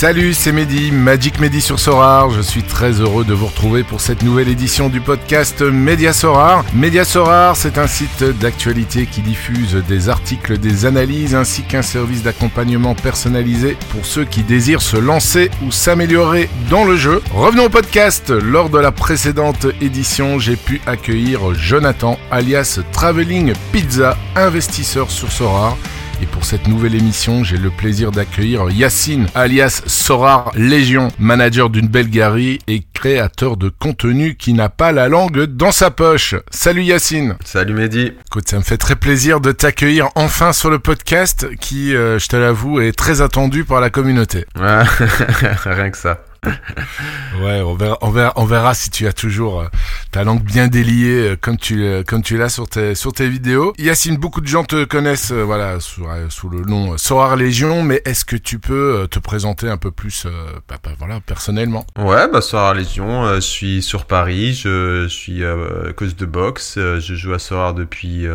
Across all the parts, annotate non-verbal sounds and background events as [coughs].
Salut, c'est Mehdi, Magic Mehdi sur Sorar. Je suis très heureux de vous retrouver pour cette nouvelle édition du podcast Média Sorar. Média Sorar, c'est un site d'actualité qui diffuse des articles, des analyses ainsi qu'un service d'accompagnement personnalisé pour ceux qui désirent se lancer ou s'améliorer dans le jeu. Revenons au podcast. Lors de la précédente édition, j'ai pu accueillir Jonathan, alias Traveling Pizza, investisseur sur Sorar. Et pour cette nouvelle émission, j'ai le plaisir d'accueillir Yacine, alias Sorar Légion, manager d'une belle galerie et créateur de contenu qui n'a pas la langue dans sa poche. Salut Yacine Salut Mehdi Écoute, ça me fait très plaisir de t'accueillir enfin sur le podcast qui, euh, je te l'avoue, est très attendu par la communauté. Ouais, [laughs] rien que ça. Ouais, on verra, si tu as toujours euh, ta langue bien déliée euh, comme tu, euh, comme tu l'as sur tes, sur tes vidéos. Yacine, beaucoup de gens te connaissent, voilà, sous, sous le nom Sorar Légion, mais est-ce que tu peux te présenter un peu plus, bah, bah, voilà, personnellement? Ouais, bah Légion, je suis sur Paris, je, suis euh, coach de boxe, je joue à Sorar depuis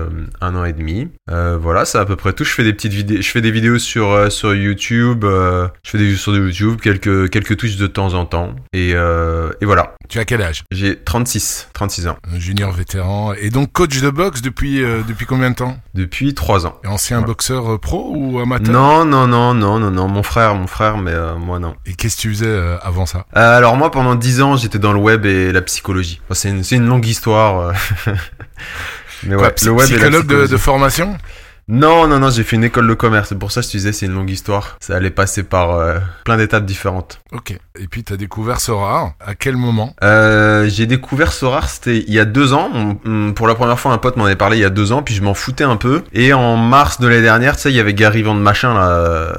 un an et demi. Voilà, c'est à peu près tout. Je fais des petites vidéos, je fais des vidéos sur sur YouTube, je fais des vidéos sur YouTube, quelques quelques touches de temps en temps, et euh, et voilà. Tu as quel âge? J'ai 36, 36 ans Un Junior vétéran et donc coach de boxe depuis, euh, depuis combien de temps? Depuis 3 ans. Et Ancien boxeur euh, pro ou amateur? Non, non, non, non, non, non, mon frère, mon frère, mais euh, moi non. Et qu'est-ce que tu faisais avant ça? Alors moi pendant 10 ans j'étais dans le web et la psychologie. C'est une, c'est une longue histoire. [laughs] Mais Quoi, ouais, psy- le web et la Psychologue de, psychologie. de formation? Non, non, non, j'ai fait une école de commerce. C'est pour ça que je te disais c'est une longue histoire. Ça allait passer par euh, plein d'étapes différentes. Ok. Et puis t'as découvert Sorar. À quel moment? Euh, j'ai découvert Sorar, c'était il y a deux ans. On- pour la première fois, un pote m'en avait parlé il y a deux ans, puis je m'en foutais un peu. Et en mars de l'année dernière, tu sais, il y avait Gary Van Machin là, euh,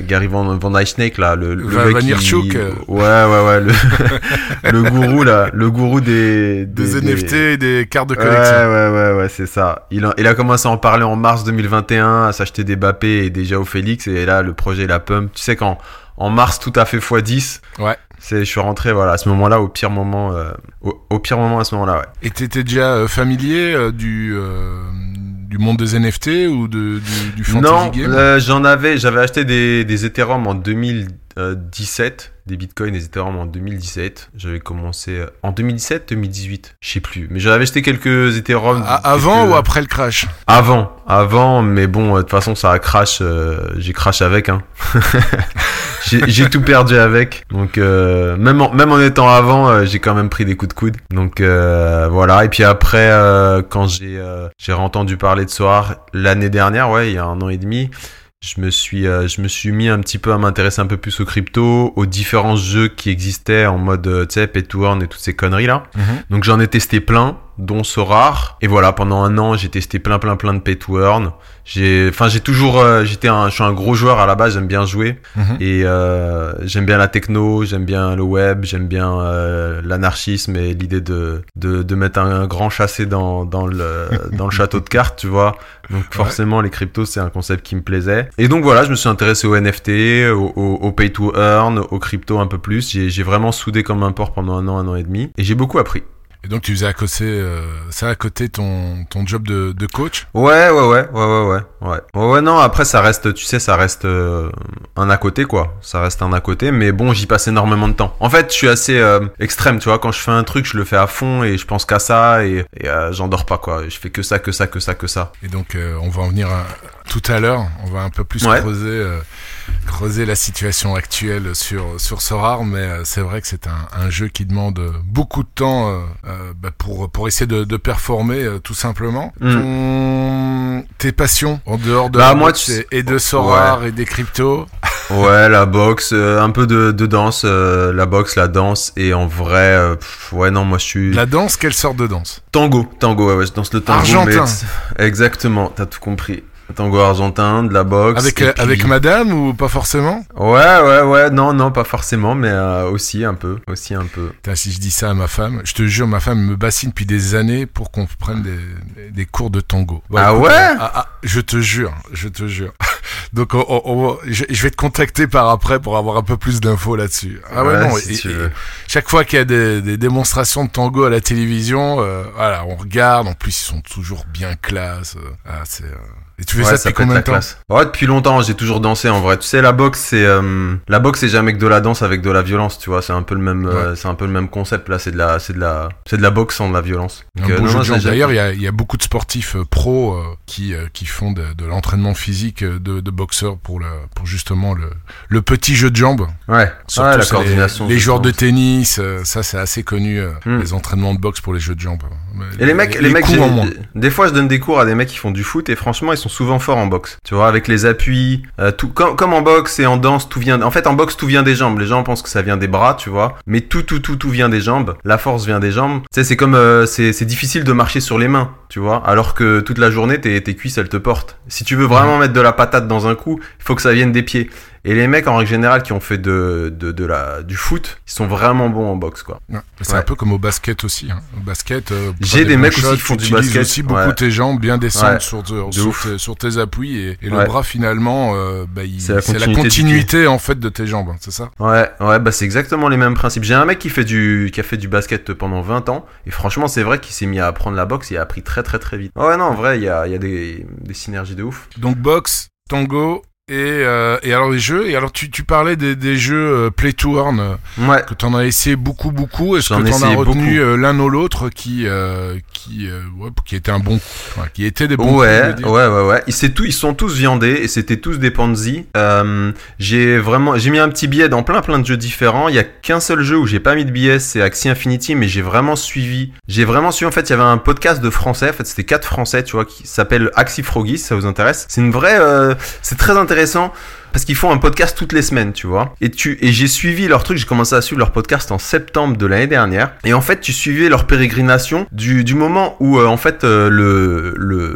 Gary Van, Van Eyschneck là, le, le Van- mec Van qui-. Ouais, ouais, ouais, le, [laughs] le gourou là, le gourou des Des, des- NFT et des cartes de Ouais, collection. ouais, ouais, ouais, c'est ça. Il a, il a commencé à en parler en mars 2021, à s'acheter des Bappé et des Jao Félix, et là, le projet, il a pump. Tu sais, quand, en mars, tout a fait x10. Ouais. C'est, je suis rentré, voilà, à ce moment-là, au pire moment, euh, au, au pire moment à ce moment-là, ouais. Et t'étais déjà euh, familier euh, du, euh, du monde des NFT ou de, du, du fantasy Non, game? euh, j'en avais, j'avais acheté des, des Ethereum en 2017, des Bitcoins, des Ethereum en 2017. J'avais commencé euh, en 2017, 2018, je sais plus. Mais j'avais acheté quelques Ethereum. Avant quelques- ou après le crash? Avant, avant, mais bon, euh, de toute façon, ça a crash. euh, j'ai crash avec, hein. [laughs] j'ai j'ai tout perdu avec. Donc, euh, même, en, même en étant avant, euh, j'ai quand même pris des coups de coude. Donc, euh, voilà. Et puis après, euh, quand j'ai euh, j'ai entendu parler de Soar l'année dernière, ouais, il y a un an et demi, je me suis, euh, je me suis mis un petit peu à m'intéresser un peu plus aux crypto, aux différents jeux qui existaient en mode, euh, tu sais, pay to earn et toutes ces conneries là. Donc j'en ai testé plein, dont Sorar. Et voilà, pendant un an, j'ai testé plein, plein, plein de pay to earn. J'ai, enfin, j'ai toujours, euh, j'étais un, je suis un gros joueur à la base. J'aime bien jouer Mhm. et euh, j'aime bien la techno, j'aime bien le web, j'aime bien euh, l'anarchisme et l'idée de, de de mettre un grand chassé dans dans le [laughs] dans le château de cartes, tu vois. Donc forcément, les cryptos, c'est un concept qui me plaisait. Et donc voilà, je me suis intéressé aux NFT, au, au, au pay to earn, aux crypto un peu plus. J'ai j'ai vraiment soudé comme un porc pendant un an, un an et demi, et j'ai beaucoup appris. Et donc tu faisais à côté, euh, ça à côté ton, ton job de, de coach? Ouais, ouais, ouais, ouais, ouais, ouais, ouais. Ouais, ouais, non, après, ça reste, tu sais, ça reste euh, un à côté, quoi. Ça reste un à côté, mais bon, j'y passe énormément de temps. En fait, je suis assez euh, extrême, tu vois. Quand je fais un truc, je le fais à fond et je pense qu'à ça et, et euh, j'en dors pas, quoi. Je fais que ça, que ça, que ça, que ça. Et donc euh, on va en venir à- tout à l'heure, on va un peu plus Ouais. creuser, euh, creuser la situation actuelle sur, sur Sorar, mais euh, c'est vrai que c'est un, un jeu qui demande beaucoup de temps euh, euh, bah, pour, pour essayer de, de performer euh, tout simplement. Ton- Tes passions en dehors de Mm. Bah, la moi, boxe tu sais- et, de Sorar et des cryptos [laughs] Ouais, la boxe, euh, un peu de, de danse, la boxe, la danse et en vrai, pff, ouais, non, moi je suis La danse, quelle sorte de danse? Tango, tango, ouais, ouais, je danse le tango. Argentin. mais- Exactement, t'as tout compris. Tango argentin, de la boxe. avec, euh, puis- avec madame ou pas forcément? Ouais, ouais, ouais, non, non, pas forcément, mais euh, aussi un peu, aussi un peu. Putain, si je dis ça à ma femme, je te jure, ma femme me bassine depuis des années pour qu'on prenne des, des cours de tango. Ah écoute, ouais? euh, ah, ah, Je te jure, je te jure. [laughs] Donc, on- on- on- je, je vais te contacter par après pour avoir un peu plus d'infos là-dessus. Ah ouais, Ouais, non. si et- et chaque fois qu'il y a des, des démonstrations de tango à la télévision, euh, voilà, on regarde. En plus, ils sont toujours bien classe. euh, Ah, c'est. euh, Et tu fais Ouais, ça depuis combien de temps. Ouais, depuis longtemps, j'ai toujours dansé en vrai. Tu sais, la boxe, c'est euh, la boxe, c'est jamais que de la danse avec de la violence. Tu vois, c'est un peu le même, euh, c'est un peu le même concept. Là, c'est de la, c'est de la, c'est de la boxe sans de la violence. Euh, de D'ailleurs, il y a, il y a beaucoup de sportifs pros qui, qui font de, de l'entraînement physique euh, de, de boxeurs pour, le, pour justement le, le petit jeu de jambes. Ouais, Surtout ouais, la c'est les- coordination. Les, joueurs de tennis, euh, ça c'est assez connu, euh, Hmm. les entraînements de boxe pour les jeux de jambes. Et les mecs, les, mecs, des fois, je donne des cours à des mecs qui font du foot et franchement, ils sont souvent forts en boxe. Tu vois, avec les appuis, euh, tout, comme, comme en boxe et en danse, tout vient. En fait, en boxe, tout vient des jambes. Les gens pensent que ça vient des bras, tu vois, mais tout, tout, tout, tout vient des jambes. La force vient des jambes. Tu sais, c'est comme, euh, c'est, c'est difficile de marcher sur les mains, tu vois, alors que toute la journée, tes, tes cuisses, elles te portent. Si tu veux vraiment mettre de la patate dans un coup, il faut que ça vienne des pieds. Et les mecs, en règle générale, qui ont fait de, de, de la, du foot, ils sont vraiment bons en boxe, quoi. Ouais. C'est Ouais. un peu comme au basket aussi. Hein. Au basket, euh, J'ai des mecs aussi qui font tu du utilises basket, aussi beaucoup ouais. tes jambes, bien descendre Ouais. sur, sur, tes, sur tes appuis et, et le bras finalement, euh, bah, il- C'est la c'est la continuité en fait de tes jambes, hein, c'est ça? Ouais, ouais, bah c'est exactement les mêmes principes. J'ai un mec qui fait du, qui a fait du basket pendant 20 ans, et franchement, c'est vrai qu'il s'est mis à apprendre la boxe, il a appris très très très vite. Ouais, non, en vrai, il y a, il y a des, des synergies de ouf. Donc boxe, tango et, euh, et alors les jeux. Et alors tu, tu parlais des, des jeux euh, play to earn euh, Ouais. que t'en as essayé beaucoup beaucoup. Est-ce que t'en as retenu euh, l'un ou l'autre qui euh, qui euh, ouais, qui était un bon, enfin, qui était des bons. Ouais, ouais, ouais, ouais. Ils, tout, ils sont tous viandés et c'était tous des Ponzi. Euh, j'ai vraiment, j'ai mis un petit billet dans plein plein de jeux différents. Il y a qu'un seul jeu où j'ai pas mis de billet, c'est Axie Infinity, mais j'ai vraiment suivi. J'ai vraiment suivi. En fait, il y avait un podcast de français. En fait, c'était quatre français, tu vois, qui s'appelle Axie Froggy, si ça vous intéresse. C'est une vraie, euh, c'est très intéressant. Parce qu'ils font un podcast toutes les semaines, tu vois. Et tu et j'ai suivi leur truc, j'ai commencé à suivre leur podcast en septembre de l'année dernière. Et en fait, tu suivais leur pérégrination du, moment où euh, en fait euh, le, le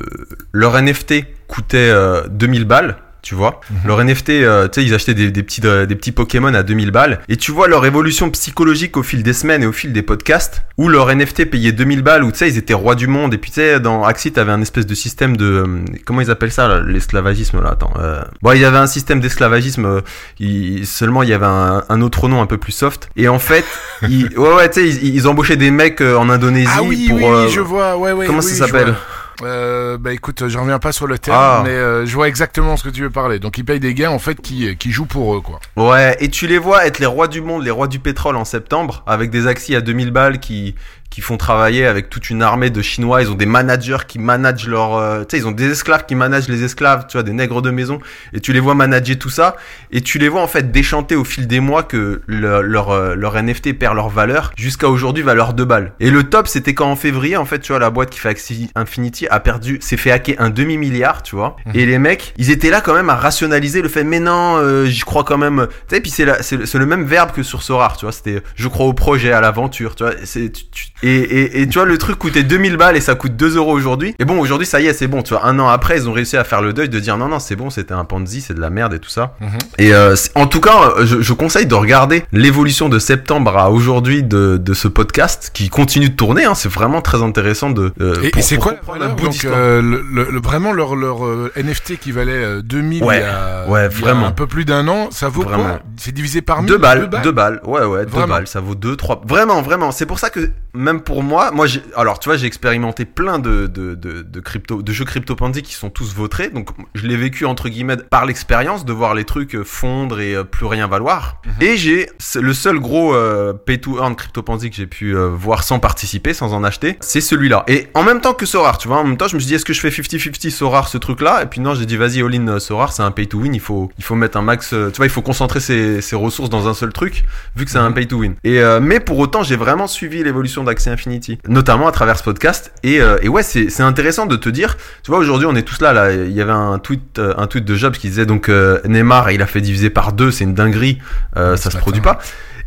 leur NFT coûtait euh, 2000 balles. Tu vois, Mhm. leur NFT, euh, tu sais, ils achetaient des, des petits euh, des petits Pokémon à 2000 balles, et tu vois leur évolution psychologique au fil des semaines et au fil des podcasts, où leur NFT payait 2000 balles, où tu sais, ils étaient rois du monde, et puis tu sais, dans Axie, t'avais un espèce de système de, euh, comment ils appellent ça, l'esclavagisme, là, attends, euh... bon, il y avait un système d'esclavagisme, euh, il- seulement il y avait un, un autre nom un peu plus soft, et en fait, [laughs] ils, ouais, ouais, tu sais, ils, ils embauchaient des mecs en Indonésie Ah oui, pour, oui, je vois. Ouais, ouais. comment oui, ça s'appelle? Euh, bah écoute, je reviens pas sur le terme, Ah. mais euh, je vois exactement ce que tu veux parler. Donc ils payent des gars en fait qui, qui jouent pour eux quoi. Ouais, et tu les vois être les rois du monde, les rois du pétrole en septembre, avec des axis à 2000 balles qui, qui font travailler avec toute une armée de Chinois. Ils ont des managers qui managent leur... euh, tu sais, ils ont des esclaves qui managent les esclaves, tu vois, des nègres de maison. Et tu les vois manager tout ça. Et tu les vois en fait déchanter au fil des mois que le- leur, euh, leur NFT perd leur valeur. Jusqu'à aujourd'hui, valeur 2 balles. Et le top, c'était quand en février, en fait, tu vois, la boîte qui fait Axie Infinity a perdu, s'est fait hacker un demi-milliard, tu vois. Mhm. Et les mecs, ils étaient là quand même à rationaliser le fait, mais non, euh, j'y crois quand même. Tu sais, puis c'est c'est le, même verbe que sur Sorar, tu vois. C'était, je crois au projet, à l'aventure, tu vois. C'est, tu- tu- et, et, et tu vois, le truc coûtait 2000 balles et ça coûte 2 euros aujourd'hui. Et bon, aujourd'hui, ça y est, c'est bon, tu vois. Un an après, ils ont réussi à faire le deuil de dire non, non, c'est bon, c'était un Ponzi, c'est de la merde et tout ça. Et euh, en tout cas, euh, je, je conseille de regarder l'évolution de septembre à aujourd'hui de, de ce podcast qui continue de tourner. Hein, c'est vraiment très intéressant de. euh, Et, et c'est quoi la Donc, euh, le, le- le- Vraiment leur, leur euh, NFT qui valait euh, 2000 Ouais, il y a, ouais, il y a vraiment. un peu plus d'un an, ça vaut Vraiment. quoi C'est divisé par 1000 Deux balles, deux balles, ouais, ouais, deux Vraiment. balles, ça vaut deux, trois. Vraiment, vraiment. C'est pour ça que même pour moi, moi, alors tu vois, j'ai expérimenté plein de de de, de crypto, de jeux crypto-pandy qui sont tous vautrés. Donc, je l'ai vécu entre guillemets par l'expérience de voir les trucs euh, fondre et euh, plus rien valoir. Mhm. Et j'ai le seul gros euh, pay to earn crypto-pandy que j'ai pu euh, voir sans participer, sans en acheter, c'est celui-là. Et en même temps que Sorar, tu vois, en même temps, je me suis dit, est-ce que je fais 50-50 Sorar ce truc-là? Et puis non, j'ai dit, vas-y, all in euh, Sorar, c'est un pay to win. Il faut il faut mettre un max, tu vois, il faut concentrer ses, ses ressources dans un seul truc, vu que c'est un Mhm. pay to win. Et mais pour autant, j'ai vraiment suivi l'évolution d'Axie Infinity, notamment à travers ce podcast. Et, euh, et ouais, c'est c'est intéressant de te dire, tu vois, aujourd'hui, on est tous là. Là, il y avait un tweet, euh, un tweet de Jobs qui disait donc euh, Neymar, il a fait diviser par deux, c'est une dinguerie, euh, ça se produit pas.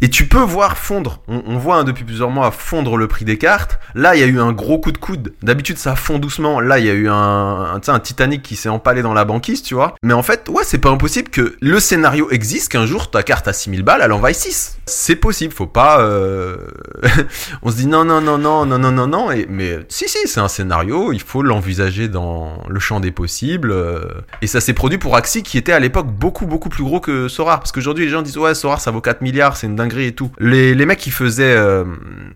Et tu peux voir fondre. On, voit hein, depuis plusieurs mois fondre le prix des cartes. Là, il y a eu un gros coup de coude. D'habitude, ça fond doucement. Là, il y a eu un, un, un Titanic qui s'est empalé dans la banquise, tu vois. Mais en fait, ouais, c'est pas impossible que le scénario existe, qu'un jour ta carte à 6000 balles, elle en vaille 6. C'est possible, faut pas. euh, [laughs] on se dit non, non, non, non, non, non, non, non. Et, mais si, si, c'est un scénario, il faut l'envisager dans le champ des possibles. euh, et ça s'est produit pour Axie qui était à l'époque beaucoup, beaucoup plus gros que Sorar. Parce qu'aujourd'hui, les gens disent ouais, Sorar ça vaut 4 milliards, c'est une dinguerie et tout. Les, les mecs qui faisaient euh,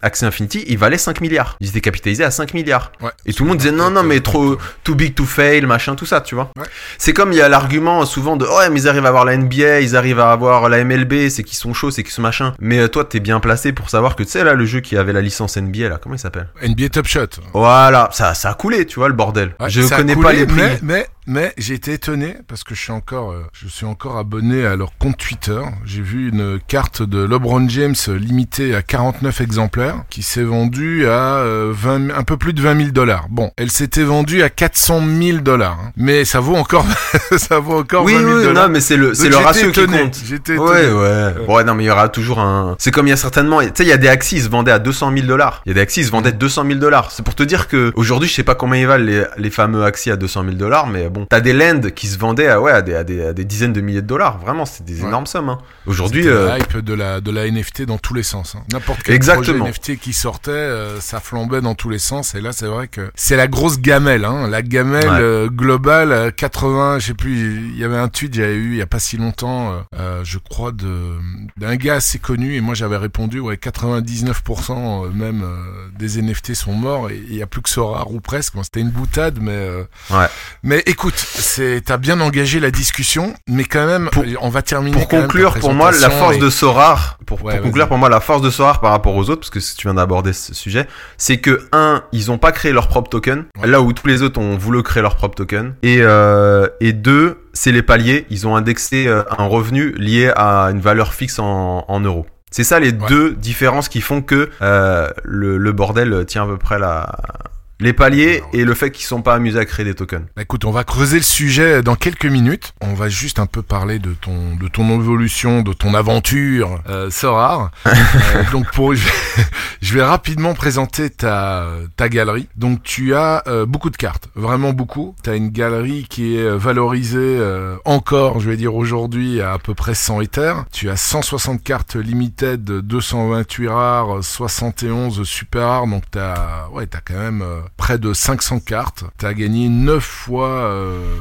Axie Infinity, ils valaient 5 milliards. Ils étaient capitalisés à 5 milliards. Ouais. Et tout le monde disait non, non, mais trop, too big to fail, machin, tout ça, tu vois. Ouais. C'est comme il y a l'argument souvent de ouais, mais ils arrivent à avoir la NBA, ils arrivent à avoir la MLB, c'est qu'ils sont chauds, c'est qu'ils sont machin. Mais euh, toi, t'es bien placé pour savoir que tu sais là, le jeu qui avait la licence NBA là, comment il s'appelle? NBA Top Shot. Voilà, ça, ça a coulé, tu vois le bordel. Ouais, Je connais coulé, pas les prix. Mais, mais, mais j'ai été étonné parce que je suis encore, euh, je suis encore abonné à leur compte Twitter. J'ai vu une carte de LeBron James euh, limitée à 49 exemplaires qui s'est vendue à euh, 20, un peu plus de 20 000 dollars. Bon, elle s'était vendue à 400 000 dollars, hein. mais ça vaut encore, [laughs] ça vaut encore Oui, 20 000 oui, dollars. non, mais c'est le, c'est le ratio qui étonné, compte. J'étais étonné. Ouais, ouais. Ouais, non, mais il y aura toujours un. C'est comme il y a certainement. Tu sais, il y a des Axis, ils se vendaient à 200 000 dollars. Il y a des Axis, ils se vendaient 200 000 dollars. C'est pour te dire que aujourd'hui, je sais pas combien ils valent les, les fameux Axis à 200 000 dollars, mais bon. T'as des lands qui se vendaient à, ouais, à des, à des, à des dizaines de milliers de dollars. Vraiment, c'est des Ouais. énormes sommes, hein. Aujourd'hui, euh, la hype de la de la NFT dans tous les sens. hein. N'importe quel Exactement. projet NFT qui sortait, euh, ça flambait dans tous les sens. Et là, c'est vrai que c'est la grosse gamelle, hein, la gamelle Ouais. euh, globale euh, 80. Je sais plus. Il y avait un tweet j'avais eu il y a pas si longtemps, euh, euh, je crois d'un gars assez connu. Et moi, j'avais répondu ouais 99% euh, même euh, des NFT sont morts et il y a plus que Sora ou presque. Bon, C'était une boutade, mais euh, Ouais. Mais écoute, c'est t'as bien engagé la discussion, mais quand même, Pour- on va terminer. pour conclure, pour moi, la force et- de Sorar, pour, Ouais, pour conclure, pour moi, la force de Sorar par rapport aux autres, parce que si tu viens d'aborder ce sujet, c'est que un, ils ont pas créé leur propre token, Ouais. là où tous les autres ont voulu créer leur propre token, et euh, et deux, c'est les paliers, ils ont indexé euh, un revenu lié à une valeur fixe en, en euros. C'est ça les Ouais. deux différences qui font que euh, le, le bordel tient à peu près la les paliers et le fait qu'ils sont pas amusés à créer des tokens. Bah, écoute, on va creuser le sujet dans quelques minutes. On va juste un peu parler de ton de ton évolution, de ton aventure, euh, Sorare. [laughs] Euh, donc pour je vais, [laughs] je vais rapidement présenter ta ta galerie. Donc tu as euh, beaucoup de cartes, vraiment beaucoup. Tu as une galerie qui est euh, valorisée euh, encore, je vais dire aujourd'hui à à peu près 100 Ethers. Tu as 160 cartes limited, 228 rares, 71 super rares. Donc tu as ouais, tu as quand même euh, près de 500 cartes. Tu as gagné 9 fois euh,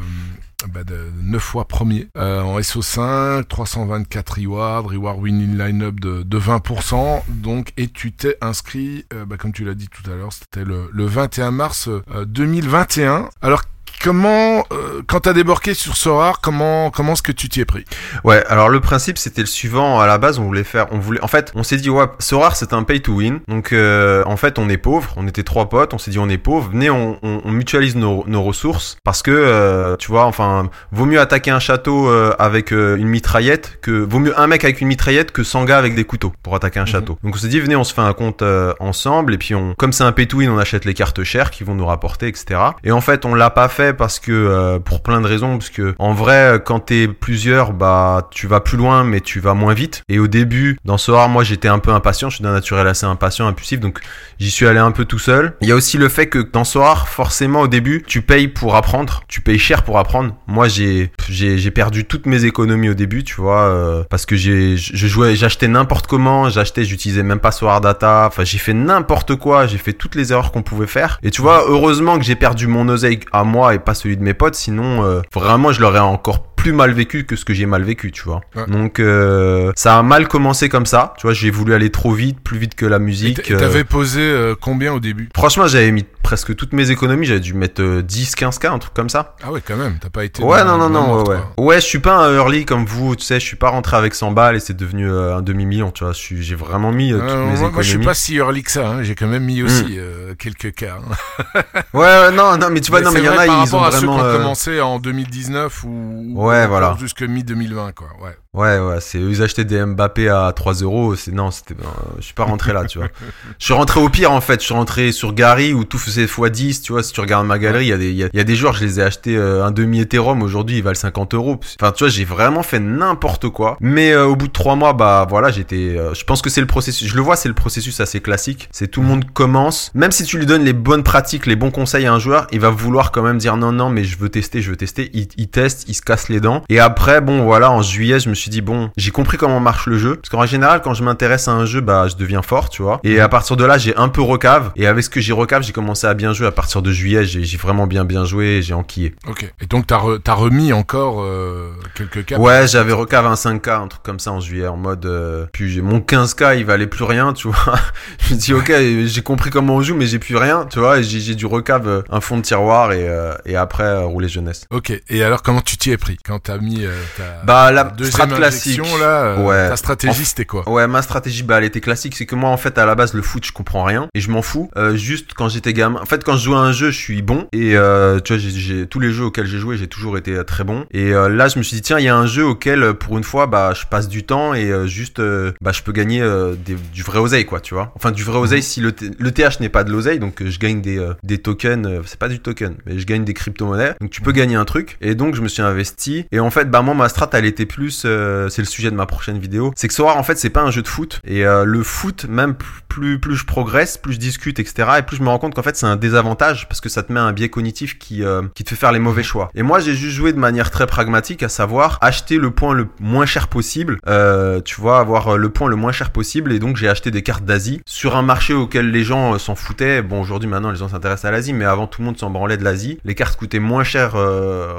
bah de 9 fois premier euh, en SO5, 324 rewards, reward winning lineup de, de 20%. Donc, et tu t'es inscrit, euh, bah, comme tu l'as dit tout à l'heure, c'était le, le 21 mars euh, 2021. Alors, comment, euh, quand t'as débarqué sur Sorar, comment, comment est-ce que tu t'y es pris? Ouais, alors le principe c'était le suivant. À la base, on voulait faire, on voulait, en fait, on s'est dit ouais, Sorar c'est un pay to win. Donc euh, en fait, on est pauvre. On était trois potes. On s'est dit on est pauvre. Venez, on, on, on mutualise nos, nos ressources parce que euh, tu vois, enfin, vaut mieux attaquer un château avec une mitraillette que vaut mieux un mec avec une mitraillette que 100 gars avec des couteaux pour attaquer un Mhm. château. Donc on s'est dit venez, on se fait un compte ensemble et puis on, comme c'est un pay to win, on achète les cartes chères qui vont nous rapporter, etc. Et en fait, on l'a pas fait parce que euh, pour plein de raisons, parce que en vrai, quand t'es plusieurs, bah tu vas plus loin, mais tu vas moins vite. Et au début, dans ce rare, moi j'étais un peu impatient, je suis d'un naturel assez impatient, impulsif, donc j'y suis allé un peu tout seul. Il y a aussi le fait que dans ce rare, forcément au début, tu payes pour apprendre, tu payes cher pour apprendre. Moi j'ai j'ai perdu toutes mes économies au début, tu vois, euh, parce que j'ai je jouais, j'achetais n'importe comment, j'achetais, j'utilisais même pas Solar Data, enfin j'ai fait n'importe quoi, j'ai fait toutes les erreurs qu'on pouvait faire. Et tu vois, heureusement que j'ai perdu mon oseille à moi pas celui de mes potes, sinon euh, vraiment je l'aurais encore plus mal vécu que ce que j'ai mal vécu, tu vois. Ouais. Donc euh, ça a mal commencé comme ça, tu vois, j'ai voulu aller trop vite, plus vite que la Et musique. t- euh. T'avais posé euh, combien au début? Franchement, j'avais mis presque toutes mes économies, j'avais dû mettre euh, 10 15 k, un truc comme ça. Ah ouais, quand même, t'as pas été... Ouais, non, non, non, mort, ouais, ouais. Ouais, je suis pas un early comme vous, tu sais, je suis pas rentré avec 100 balles et c'est devenu euh, un demi-million, tu vois. J'ai vraiment mis euh, toutes Euh, mes moi, économies. moi, je suis pas si early que ça, hein. j'ai quand même mis Hmm. aussi euh, quelques cas. hein. Ouais, ouais, non, non, mais tu vois, non, mais il y en a, ils ont vraiment. euh, commencé en 2019 ou, ou Ouais, voilà. jusque mi-2020, quoi. Ouais. Ouais, ouais, c'est eux, ils achetaient des Mbappé à 3 euros. C'est non, c'était, euh, je suis pas rentré là, tu vois. Je suis rentré au pire en fait. Je suis rentré sur Gary où tout faisait x10. Tu vois, si tu regardes ma galerie, il y a des, y y a des joueurs, je les ai achetés euh, un demi Ethereum. Aujourd'hui, ils valent 50 euros. Enfin, tu vois, j'ai vraiment fait n'importe quoi. Mais euh, au bout de trois mois, bah voilà, j'étais. euh, je pense que c'est le processus. Je le vois, c'est le processus assez classique. C'est tout le monde commence. Même si tu lui donnes les bonnes pratiques, les bons conseils à un joueur, il va vouloir quand même dire non, non, mais je veux tester, je veux tester. Il teste, il se casse les dents. Et après, bon, voilà, en juillet, je me suis dit bon, j'ai compris comment marche le jeu. Parce qu'en général, quand je m'intéresse à un jeu, bah je deviens fort, tu vois. Et à partir de là, j'ai un peu recave. Et avec ce que j'ai recave, j'ai commencé à bien jouer. À partir de juillet, j'ai vraiment bien bien joué. J'ai enquillé. Ok. Et donc t'as re- t'as remis encore euh, quelques cas. Ouais, j'avais recave un 5K, un truc comme ça en juillet, en mode. euh, puis j'ai mon 15K, il valait plus rien, tu vois. [laughs] je me dis ok, j'ai compris comment on joue, mais j'ai plus rien, tu vois. Et j'ai j'ai dû recave euh, un fond de tiroir et euh, et après euh, rouler jeunesse. Ok. Et alors comment tu t'y es pris? Quand t'as mis euh, ta Bah la strat classique. là euh, Ouais. Ta stratégie En- c'était quoi Ouais, ma stratégie, bah, elle était classique. C'est que moi, en fait, à la base, le foot, je comprends rien et je m'en fous. Euh, juste quand j'étais gamin. En fait, quand je jouais à un jeu, je suis bon et euh, tu vois, j'ai- j'ai tous les jeux auxquels j'ai joué, j'ai toujours été euh, très bon. Et euh, là, je me suis dit tiens, il y a un jeu auquel, euh, pour une fois, bah, je passe du temps et euh, juste, euh, bah, je peux gagner euh, des- du vrai oseille, quoi, tu vois. Enfin, du vrai oseille si le, T- le TH n'est pas de l'oseille, donc euh, je gagne des, euh, des tokens. euh, c'est pas du token, mais je gagne des crypto-monnaies. Donc tu peux gagner un truc. Et donc je me suis investi. Et en fait, bah moi, ma strat, elle était plus, euh, c'est le sujet de ma prochaine vidéo. C'est que Sora, en fait, c'est pas un jeu de foot. Et euh, le foot, même plus, plus, je progresse, plus je discute, etc. Et plus je me rends compte qu'en fait, c'est un désavantage parce que ça te met un biais cognitif qui, euh, qui te fait faire les mauvais choix. Et moi, j'ai juste joué de manière très pragmatique, à savoir acheter le point le moins cher possible. Euh, tu vois, avoir euh, le point le moins cher possible. Et donc, j'ai acheté des cartes d'Asie sur un marché auquel les gens s'en foutaient. Bon, aujourd'hui, maintenant, les gens s'intéressent à l'Asie, mais avant, tout le monde s'en branlait de l'Asie. Les cartes coûtaient moins cher,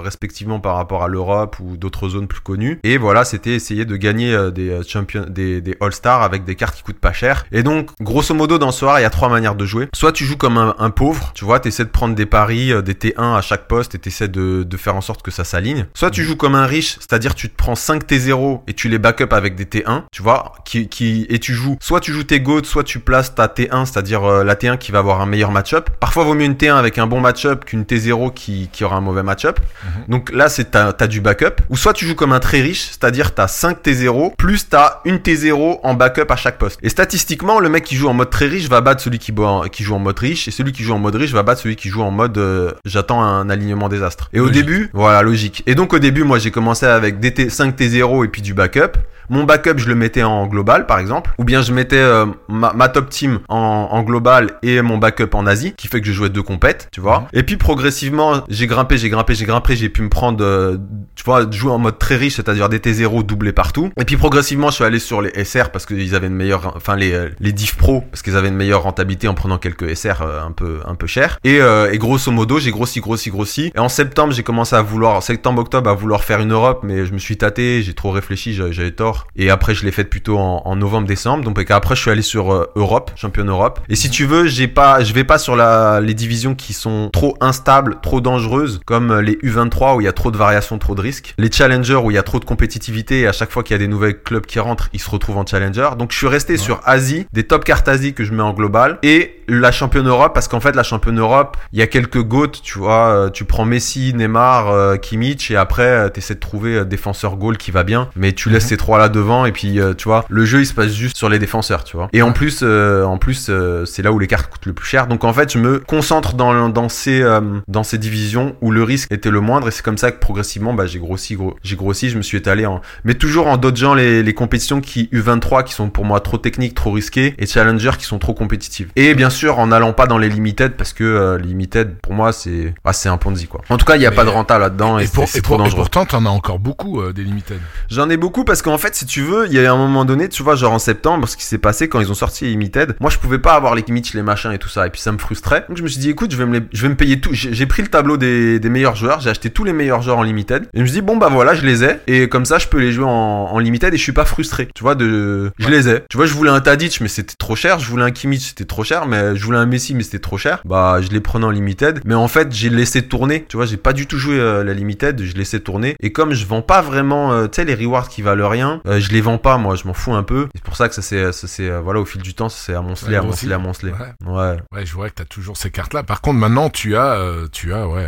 respectivement, par rapport à l'Europe ou d'autres zones plus connues. Et voilà, c'était essayer de gagner euh, des euh, champions, des, des All-Stars avec des cartes qui coûtent pas cher. Et donc, grosso modo, dans ce soir, il y a trois manières de jouer. Soit tu joues comme un, un pauvre, tu vois, t'essaies de prendre des paris, euh, des T1 à chaque poste et t'essaies de, de faire en sorte que ça s'aligne. Soit tu joues comme un riche, c'est-à-dire tu te prends 5 T0 et tu les backup avec des T1, tu vois, qui, qui, et tu joues, soit tu joues tes GOAT, soit tu places ta T1, c'est-à-dire euh, la T1 qui va avoir un meilleur match-up. Parfois, vaut mieux une T1 avec un bon match-up qu'une T0 qui, qui aura un mauvais match-up. Donc là, c'est t'as, t'as du backup. Ou soit tu joues comme un très riche, c'est-à-dire t'as 5 T0 plus t'as une T0 en backup à chaque poste. Et statistiquement, le mec qui joue en mode très riche va battre celui qui, qui joue en mode riche, et celui qui joue en mode riche va battre celui qui joue en mode euh, j'attends un alignement désastre. Et au Logique. début, voilà, logique. Et donc au début, moi j'ai commencé avec des T, 5 T0 et puis du backup. Mon backup, je le mettais en global, par exemple. Ou bien je mettais euh, ma, ma top team en, en global et mon backup en Asie, qui fait que je jouais deux compètes, tu vois. Et puis progressivement, j'ai grimpé, j'ai grimpé, j'ai grimpé, j'ai pu me prendre, euh, tu vois, jouer en mode très riche, c'est-à-dire des T0 doublés partout. Et puis progressivement, je suis allé sur les SR parce qu'ils avaient une meilleure, enfin les euh, les diff pro parce qu'ils avaient une meilleure rentabilité en prenant quelques SR euh, un peu un peu cher. Et, euh, et grosso modo, j'ai grossi, grossi, grossi. Et en septembre, j'ai commencé à vouloir, en septembre, octobre, à vouloir faire une Europe, mais je me suis tâté, j'ai trop réfléchi, j'avais tort. Et après, je l'ai fait plutôt en, en novembre, décembre. Donc après, je suis allé sur euh, Europe, champion Europe. Et si tu veux, j'ai pas, je vais pas sur la, les divisions qui sont trop instables, trop dangereuses, comme les U23 où il y a trop de variations, trop de risques. Les challengers où il y a trop de compétitivité et à chaque fois qu'il y a des nouvelles clubs qui rentrent, ils se retrouvent en challenger. Donc je suis resté sur Asie, des top cartes Asie que je mets en global et la championne Europe parce qu'en fait la championne Europe, il y a quelques goats, tu vois, euh, tu prends Messi, Neymar, euh, Kimmich et après euh, t'essaies de trouver défenseur goal qui va bien, mais tu laisses Mhm. ces trois là devant et puis tu vois, le jeu il se passe juste sur les défenseurs, tu vois. Et en plus euh, en plus euh, c'est là où les cartes coûtent le plus cher. Donc en fait, je me concentre dans dans ces euh, dans ces divisions où le risque était le moindre et c'est comme ça que progressivement bah j'ai grossi gros, j'ai grossi, je me suis étalé en mais toujours en dodgeant les, les compétitions qui U23 qui sont pour moi trop techniques, trop risquées et Challenger qui sont trop compétitives. Et bien sûr en n'allant pas dans les limited parce que euh, limited pour moi c'est ah, c'est un ponzi quoi. En tout cas, il y a Mais- pas de renta là-dedans et, Et, pour, et, pour- pourtant, t'en as encore beaucoup euh, des limited. J'en ai beaucoup parce qu'en fait, si tu veux, il y a un moment donné, tu vois, genre en septembre, ce qui s'est passé quand ils ont sorti les Limited, moi je pouvais pas avoir les Kimmich, les machins et tout ça, et puis ça me frustrait. Donc je me suis dit, écoute, je vais me, les- je vais me payer tout. J'ai j'ai pris le tableau des, des meilleurs joueurs, j'ai acheté tous les meilleurs joueurs en Limited, et je me suis dit, bon bah voilà, je les ai, et comme ça je peux les jouer en, en Limited et je suis pas frustré. Tu vois, de, je les ai. Tu vois, je voulais un Tadic, mais c'était trop cher, je voulais un Kimmich, c'était trop cher, mais je voulais un Messi, mais c'était trop cher. Bah, je les prenais en Limited, mais en fait, j'ai laissé tourner. Tu vois, j'ai pas du tout joué euh, la Limited, je laissais tourner. Et comme je vends pas vraiment, euh, tu sais, les rewards qui valent rien, euh, je les vends pas, moi, je m'en fous un peu. C'est pour ça que ça s'est, ça s'est, euh, voilà, au fil du temps, ça s'est amoncelé, Ouais, amoncelé, amoncelé. Ouais. Ouais. Ouais, je vois que t'as toujours ces cartes-là. Par contre, maintenant, tu as, tu as, ouais,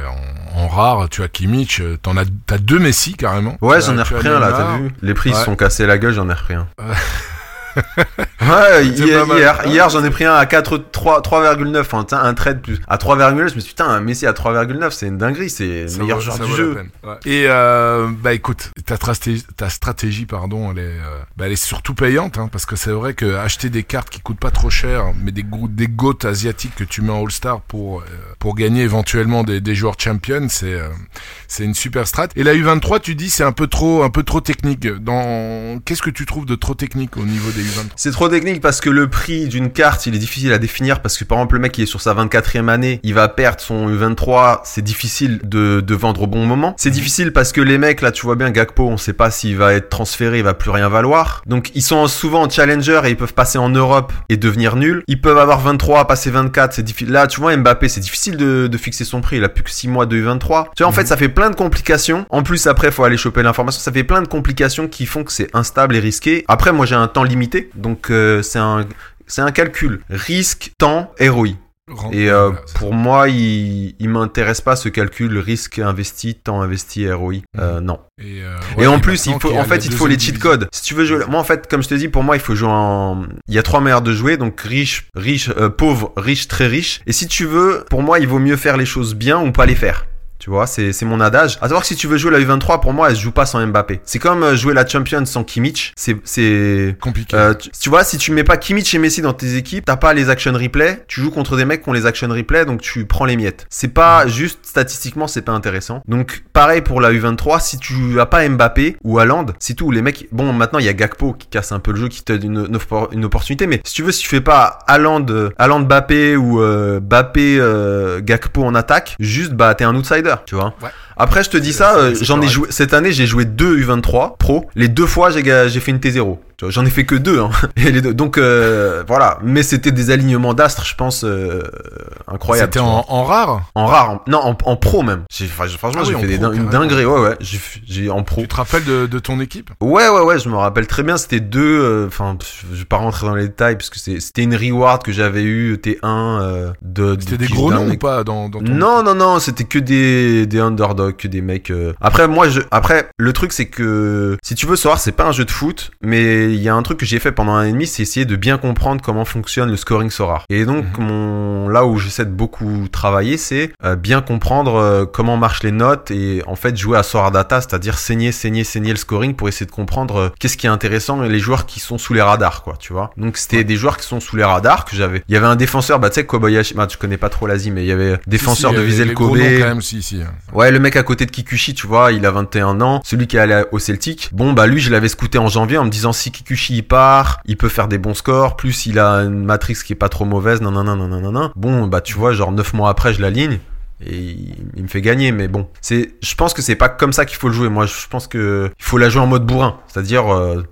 en, en rare, tu as Kimmich, t'en as, t'as deux Messi carrément. Ouais, j'en ai repris un là, t'as vu Les prix ils se sont cassés la gueule, j'en ai repris un. [laughs] Ouais. hier, hier, j'en ai pris un à 4, 3, 3,9. Enfin, t'as un trade plus. À 3,9, je me suis dit, putain, un Messi à 3,9, c'est une dinguerie, c'est le meilleur vaut- joueur du jeu. Ouais. Et euh, bah écoute, ta stratégie, ta stratégie pardon, elle est, euh, bah, elle est surtout payante, hein, parce que c'est vrai que acheter des cartes qui coûtent pas trop cher, mais des go- des goats asiatiques que tu mets en All Star pour euh, pour gagner éventuellement des, des joueurs champions, c'est c'est une super strat. Et la U23, tu dis c'est un peu trop un peu trop technique. Dans qu'est-ce que tu trouves de trop technique au niveau des U23 C'est trop technique parce que le prix d'une carte, il est difficile à définir parce que par exemple, le mec qui est sur sa 24e année, il va perdre son U23, c'est difficile de, de vendre au bon moment. C'est difficile parce que les mecs, là, tu vois bien, Gakpo, on sait pas s'il va être transféré, il va plus rien valoir. Donc, ils sont souvent en challenger et ils peuvent passer en Europe et devenir nuls. Ils peuvent avoir 23, passer 24, c'est difficile. Là, tu vois, Mbappé, c'est difficile de, de fixer son prix. Il a plus que 6 mois de U23. Tu vois, en fait, ça fait plein de complications. En plus, après, faut aller choper l'information. Ça fait plein de complications qui font que c'est instable et risqué. Après, moi, j'ai un temps limité. Donc, euh, c'est un, c'est un calcul. Risque, temps, ROI. Et euh, pour moi, il, il m'intéresse pas ce calcul risque investi, temps investi, ROI. Euh, non. Et, euh, en et plus, il faut, a en fait, il faut les cheat codes. Si tu veux jouer, moi, en fait, comme je te dis, pour moi, il faut jouer en, il y a trois manières de jouer, donc riche, riche, pauvre, riche, très riche. Et si tu veux, pour moi, il vaut mieux faire les choses bien ou pas les faire. Tu vois, c'est, c'est mon adage. À savoir que si tu veux jouer la U23, pour moi, elle se joue pas sans Mbappé. C'est comme euh, jouer la Champions sans Kimmich. C'est, c'est, compliqué. euh, tu, tu vois, si tu mets pas Kimmich et Messi dans tes équipes, t'as pas les action replay, tu joues contre des mecs qui ont les action replay, donc tu prends les miettes. C'est pas juste statistiquement, c'est pas intéressant. Donc pareil pour la U23, si tu as pas Mbappé ou Haaland, c'est tout. Les mecs, bon, maintenant il y a Gakpo qui casse un peu le jeu, qui te donne une, une oppor- une opportunité, mais si tu veux, si tu fais pas Haaland, euh, Haaland Mbappé ou euh, Mbappé euh, Gakpo en attaque, juste bah t'es un outsider, tu vois. Ouais. Après, je te dis C'est- ça, euh, j'en ai joué cette année, j'ai joué deux U23 pro. Les deux fois, j'ai fait une T0. J'en ai fait que deux, hein. [laughs] Et les deux. Donc euh, voilà, mais c'était des alignements d'astres, je pense, euh, incroyables. C'était en, en rare. en rare, en- non, en, en pro même. Franchement, Ah j'ai oui, fait des pro, din- une dinguerie, ouais, ouais. J'ai, en pro. Tu te rappelles de, de ton équipe? Ouais, ouais, ouais, je me rappelle très bien. C'était deux. euh, Enfin, je vais pas rentrer dans les détails parce que c'est- c'était une reward que j'avais eu T1 euh, de. C'était de- des gros noms ou pas dans, dans ton non, non, non, c'était que des, des underdogs, que des mecs. euh. Après, moi, je, après, le truc, c'est que si tu veux savoir, c'est pas un jeu de foot, mais il y a un truc que j'ai fait pendant un an et demi, c'est essayer de bien comprendre comment fonctionne le scoring Sora. Et donc, Mhm. mon, là où j'essaie de beaucoup travailler, c'est euh, bien comprendre euh, comment marchent les notes et en fait jouer à Sora Data, c'est-à-dire saigner, saigner, saigner le scoring pour essayer de comprendre euh, qu'est-ce qui est intéressant et les joueurs qui sont sous les radars, quoi, tu vois. Donc, c'était des joueurs qui sont sous les radars que j'avais. Il y avait un défenseur, bah, tu sais, Kobayashi, bah, tu connais pas trop l'Asie, mais il y avait défenseur Si, si, de gros Kobe. noms quand même, si, si. hein. Ouais, le mec à côté de Kikuchi, tu vois, il a 21 ans. Celui qui est allé au Celtic. Bon, bah lui, je l'avais scouté en janvier en me disant si Kikuchi il part, il peut faire des bons scores. Plus il a une matrix qui est pas trop mauvaise. Non, non, non, non, non, non. Bon, bah tu vois, genre 9 mois après, je l'aligne. Et il, il me fait gagner, mais bon, c'est, je pense que c'est pas comme ça qu'il faut le jouer. Moi, je pense que il faut la jouer en mode bourrin, c'est-à-dire, euh,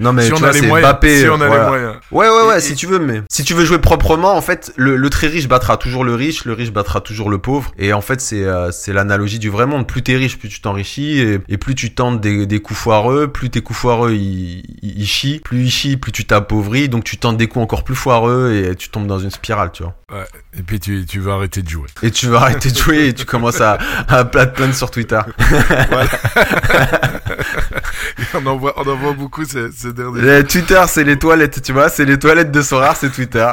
non mais [laughs] si tu on vois, a les c'est moyens. Mbappé. si on a voilà. les moyens. Ouais, ouais, ouais, Et- si et- tu veux, mais si tu veux jouer proprement, en fait, le, le très riche battra toujours le riche, le riche battra toujours le pauvre. Et en fait, c'est euh, c'est l'analogie du vrai monde. Plus t'es riche, plus tu t'enrichis, et, et plus tu tentes des, des coups foireux, plus tes coups foireux ils, ils chient, plus ils chient, plus tu t'appauvris, donc tu tentes des coups encore plus foireux et tu tombes dans une spirale, tu vois. Ouais. Et puis tu, tu vas arrêter de jouer. Et tu vas arrêter de jouer et tu commences à, à plaindre sur Twitter. [laughs] on en voit, on en voit beaucoup ces, ces derniers. Les Twitter, c'est les toilettes, tu vois, c'est les toilettes de Sorar, c'est Twitter.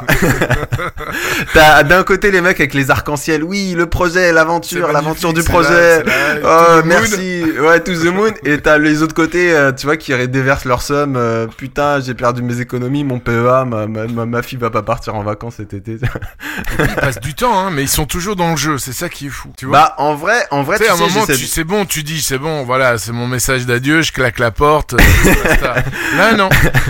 [laughs] T'as d'un côté les mecs avec les arcs-en-ciel, oui, le projet, l'aventure, l'aventure du projet. là, Oh, the moon. merci. Ouais, to the moon. Et t'as les autres côtés, euh, tu vois, qui déversent leur somme. euh, putain, j'ai perdu mes économies, mon PEA, ma, ma, ma, ma fille va pas partir en vacances cet été. [laughs] Ils passent du temps, hein, mais ils sont toujours dans le jeu. C'est ça qui est fou. Tu vois. bah, en vrai, en vrai, tu sais, à un moment, tu, c'est bon, tu dis, c'est bon, voilà, c'est mon message d'adieu, je claque la porte. euh. [laughs] Là, non.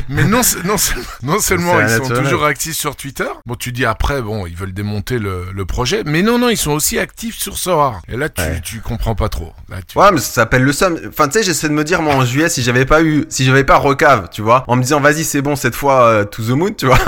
Mais non, non, non seulement ils sont toujours actifs sur Twitter. Bon, tu dis après, bon, ils veulent démonter le, le projet. Mais non, non, ils sont aussi actifs sur Sora. Et là, tu, Ouais. tu comprends pas trop. Là, tu... Ouais, mais ça s'appelle le somme. Enfin, tu sais, j'essaie de me dire, moi, en juillet, si j'avais pas eu, si j'avais pas recave, tu vois, en me disant, vas-y, c'est bon, cette fois, euh, to the moon, tu vois. [laughs]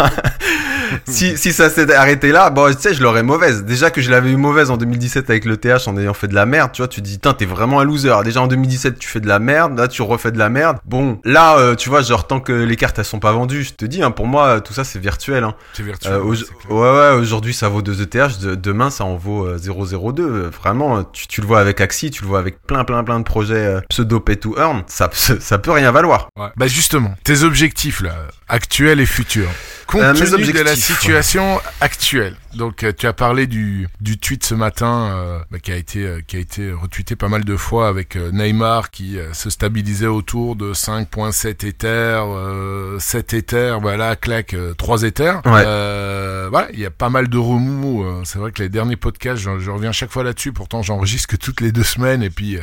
si, si ça s'était arrêté là, bon, tu sais, je l'aurais mauvaise. Déjà que je l'avais eu mauvaise en 2017 avec le TH en ayant fait de la merde, tu vois, tu te dis, t'es vraiment un loser. Déjà en 2017, tu fais de la merde, là, tu refais de la merde. Bon, là, euh, tu vois, genre, tant que les cartes, elles sont pas vendues, je te dis, hein, pour moi, tout ça, c'est virtuel. Hein. C'est virtuel. Euh, ouais, clair. ouais, ouais, aujourd'hui, ça vaut 2 ETH, de- demain, ça en vaut euh, 0,02. Euh, Vraiment, tu, tu le vois avec Axie, tu le vois avec plein, plein, plein de projets euh, pseudo pay to earn, ça, [laughs] ça peut rien valoir. Ouais. Bah justement, tes objectifs là, actuels et futurs. Compte Euh, mes tenu de la situation actuelle. Donc euh, tu as parlé du, du tweet ce matin euh, bah, qui a été euh, qui a été retweeté pas mal de fois avec euh, Neymar qui se stabilisait autour de 5.7 Ether, euh, 7 Ether, voilà, claque euh, 3 Ether. Ouais. Euh, voilà, il y a pas mal de remous. c'est vrai que les derniers podcasts, je, je reviens chaque fois là-dessus. Pourtant, j'enregistre que toutes les deux semaines et puis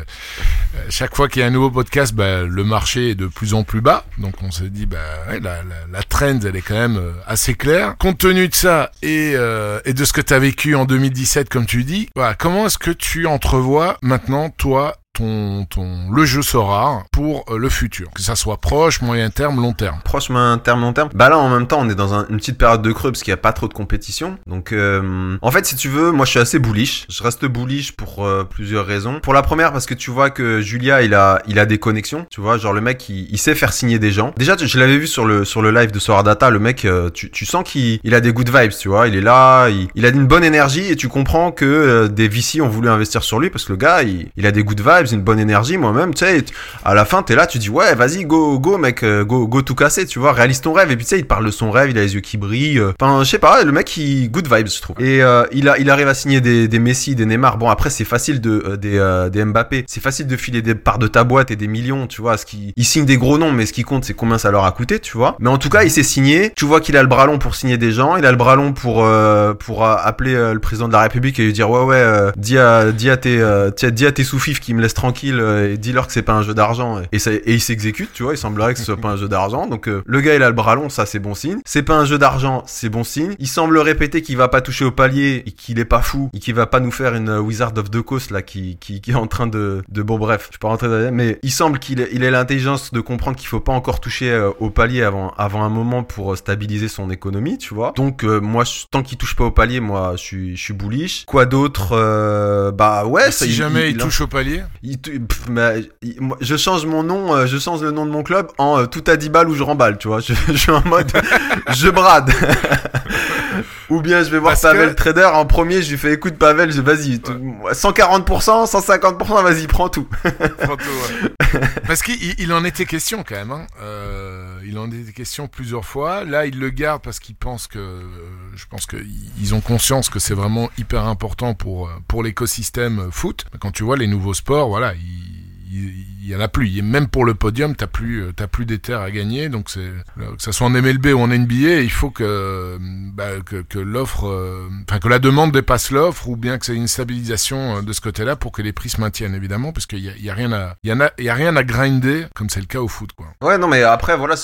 chaque fois qu'il y a un nouveau podcast, bah, le marché est de plus en plus bas. Donc on se dit, bah, ouais, la, la, la trend, elle est quand même assez claire. Compte tenu de ça et, euh, et de ce que tu as vécu en 2017, comme tu dis, voilà, comment est-ce que tu entrevois maintenant, toi, ton, ton, le jeu Sora pour euh, le futur Que ça soit proche, moyen terme, long terme. Proche, moyen terme, long terme. Bah là, en même temps, on est dans un- une petite période de creux parce qu'il n'y a pas trop de compétition. Donc, euh, en fait, si tu veux, moi, je suis assez bullish. Je reste bullish pour euh, plusieurs raisons. Pour la première, parce que tu vois que Julia, il a, il a des connexions. Tu vois, genre le mec, il, sait faire signer des gens. Déjà, je l'avais vu sur le sur le live de Sora Data. Le mec, tu, tu sens qu'il il a des good vibes. Tu vois, il est là, il, a une bonne énergie et tu comprends que des VC ont voulu investir sur lui parce que le gars, il, il a des good vibes, une bonne énergie. Moi-même, tu sais, à la fin, t'es là, tu dis ouais, vas-y, go, go, mec, euh, go, go tout casser. Tu vois, réalise ton rêve. Et puis tu sais, il parle de son rêve, il a les yeux qui brillent. euh, Enfin, je sais pas, le mec, il good vibes, je trouve. Et euh, il a, il arrive à signer des, des Messi, des Neymar. Bon, après, c'est facile de des, des Mbappé. C'est facile de filer des parts de ta boîte et des millions, tu vois. Ce qui, il signe des gros noms, mais ce qui compte, c'est combien ça leur a coûté, tu vois. Mais en tout cas, il s'est signé. Tu vois qu'il a le bras long pour signer des gens. Il a le bras long pour pour appeler le président de la République et lui dire ouais ouais, dis à dis à tes dis à tes sous-fifs qui me laissent tranquille euh, et dis-leur que c'est pas un jeu d'argent. Et, ça, et il s'exécute, tu vois. Il semblerait que ce soit pas un jeu d'argent. Donc euh, le gars, il a le bras long, ça c'est bon signe. C'est pas un jeu d'argent, c'est bon signe. Il semble répéter qu'il va pas toucher au palier et qu'il est pas fou et qu'il va pas nous faire une euh, Wizard of the Coast là qui, qui, qui est en train de, de bon bref. Je peux pas rentrer dans mais il semble qu'il ait, il ait l'intelligence de comprendre qu'il faut pas encore toucher euh, au palier avant, avant un moment pour stabiliser son économie, tu vois. Donc euh, moi, je- tant qu'il touche pas au palier, moi, je suis, je suis bullish. Quoi d'autre Euh, Bah ouais, ça, si jamais il, il- touche au palier, je change mon nom, euh, je change le nom de mon club en euh, tout à 10 balles ou je remballe, tu vois. [laughs] Je, je suis en mode, [laughs] je brade. [laughs] ou bien je vais voir Parce Pavel que- Trader en premier, je lui fais écoute Pavel, je- vas-y, t- 140%, 150%, vas-y, prends tout. Franco, ouais. [laughs] Parce qu'il il- il en était question quand même. Hein. Euh, il en était question plusieurs fois. Là, il le garde parce qu'il pense que, euh, je pense qu'ils ont conscience que c'est vraiment hyper important pour euh, pour l'écosystème foot. Quand tu vois les nouveaux sports, voilà, il, il, il y en a plus. Même pour le podium, t'as plus euh, t'as plus d'éther à gagner. Donc c'est euh, que ça soit en MLB ou en NBA, il faut que euh, bah, que, l'offre, euh, enfin que la demande dépasse l'offre, ou bien que c'est une stabilisation de ce côté-là pour que les prix se maintiennent évidemment, parce qu'il y a, rien à il y a rien à grinder comme c'est le cas au foot quoi. Ouais, non, mais après, voilà,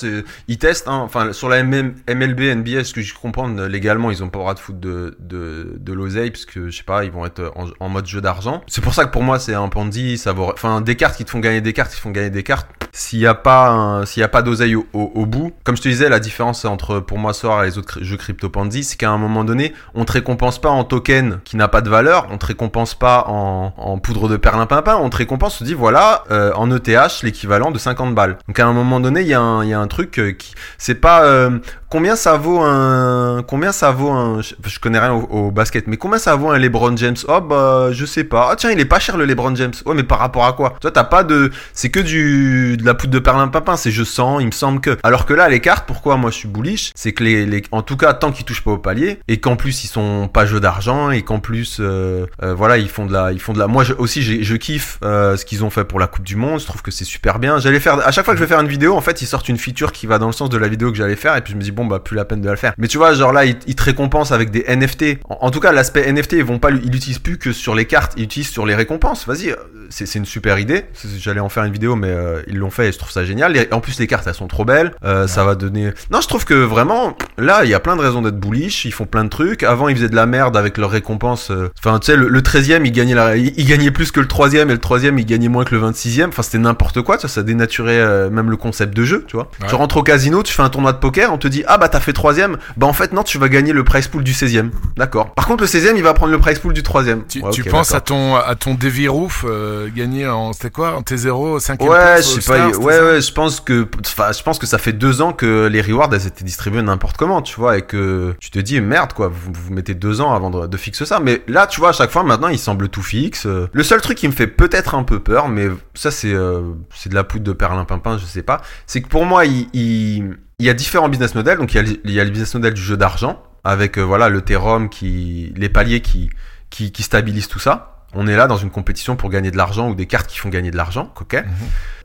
ils testent, hein, sur la MM MLB, NBA, ce que je comprends, légalement, ils ont pas le droit de foutre de, de, l'oseille, parce que, je sais pas, ils vont être en, mode jeu d'argent. C'est pour ça que pour moi, c'est un Ponzi, ça vaut, enfin, des cartes qui te font gagner des cartes, qui te font gagner des cartes. S'il y a pas, s'il a pas d'oseille au, bout, comme je te disais, la différence entre, pour moi, Sora et les autres jeux crypto Ponzi, c'est qu'à un moment donné, on te récompense pas en token qui n'a pas de valeur, on te récompense pas en, en poudre de perlimpinpin, on te récompense, on dit, voilà, euh, en ETH, l'équivalent de 50 balles. Donc à un moment donné, il y, y a un truc euh, qui, c'est pas euh, combien ça vaut un, combien ça vaut un, je, connais rien au, au basket, mais combien ça vaut un LeBron James? Oh bah je sais pas. Ah tiens, il est pas cher le LeBron James. Ouais, mais par rapport à quoi? Toi, t'as pas de, c'est que du de la poudre de perlimpinpin. C'est je sens, il me semble que. Alors que là, les cartes, pourquoi moi je suis bullish, c'est que les, les, en tout cas, tant qu'ils touchent pas au palier et qu'en plus ils sont pas jeux d'argent et qu'en plus, euh, euh, voilà, ils font de la, ils font de la. Moi je- aussi, je kiffe euh, ce qu'ils ont fait pour la Coupe du Monde. Je trouve que c'est super bien. J'allais faire, à chaque fois que je vais faire une vidéo, en fait, ils sortent une feature qui va dans le sens de la vidéo que j'allais faire et puis je me dis bon bah plus la peine de la faire. Mais tu vois, genre là, ils, ils te récompensent avec des NFT. En, tout cas, l'aspect NFT, ils vont pas, ils l'utilisent plus que sur les cartes, ils l'utilisent sur les récompenses. Vas-y, euh, c'est une super idée. J'allais faire une vidéo, mais euh, ils l'ont fait et je trouve ça génial. Les- en plus, les cartes, elles sont trop belles. Euh, Ça va donner. Non, je trouve que vraiment, là, il y a plein de raisons d'être bullish. Ils font plein de trucs. Avant, ils faisaient de la merde avec leurs récompenses. euh, Enfin, tu sais, le, le 13e, il gagnait, la... il il gagnait plus que le 3e et le 3e, il gagnait moins que le 26e. Enfin, c'était n'importe quoi. Tu vois, ça dénaturait même le concept de jeu, tu vois. Ouais. Tu rentres au casino, tu fais un tournoi de poker, on te dit, ah bah t'as fait 3e. Bah en fait, non, tu vas gagner le price pool du 16e. D'accord. Par contre, le 16e, il va prendre le price pool du 3e. Tu, Ouais, tu penses à ton, à ton Devi Roof euh, gagné en, c'était quoi, en T0, 5 Ouais, je sais pas. Ouais, ouais, je pense que, enfin, je pense que ça fait deux ans que les rewards elles étaient distribuées n'importe comment, tu vois, et que tu te dis merde quoi, vous, vous mettez deux ans avant de, de fixer ça. Mais là, tu vois, à chaque fois maintenant, il semble tout fixe. Le seul truc qui me fait peut-être un peu peur, mais ça c'est, euh, c'est de la poudre de perlimpinpin, je sais pas. C'est que pour moi, il, il, il y a différents business models. Donc il y a, le- il y a le business model du jeu d'argent avec euh, voilà le Therum qui, les paliers qui, qui, qui stabilisent tout ça. On est là dans une compétition pour gagner de l'argent ou des cartes qui font gagner de l'argent, ok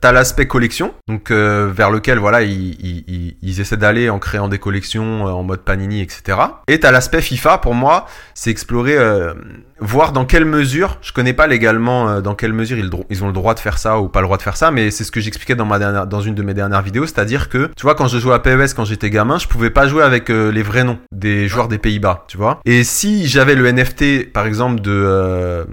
T'as l'aspect collection, donc euh, vers lequel voilà ils, ils, ils- essaient d'aller en créant des collections euh, en mode Panini, etc. Et t'as l'aspect FIFA. Pour moi, c'est explorer, euh, voir dans quelle mesure. Je connais pas légalement euh, dans quelle mesure ils, ils ont le droit de faire ça ou pas le droit de faire ça, mais c'est ce que j'expliquais dans ma dernière, dans une de mes dernières vidéos, c'est-à-dire que tu vois quand je jouais à PES quand j'étais gamin, je pouvais pas jouer avec les vrais noms des joueurs des Pays-Bas, tu vois. Et si j'avais le NFT par exemple de euh,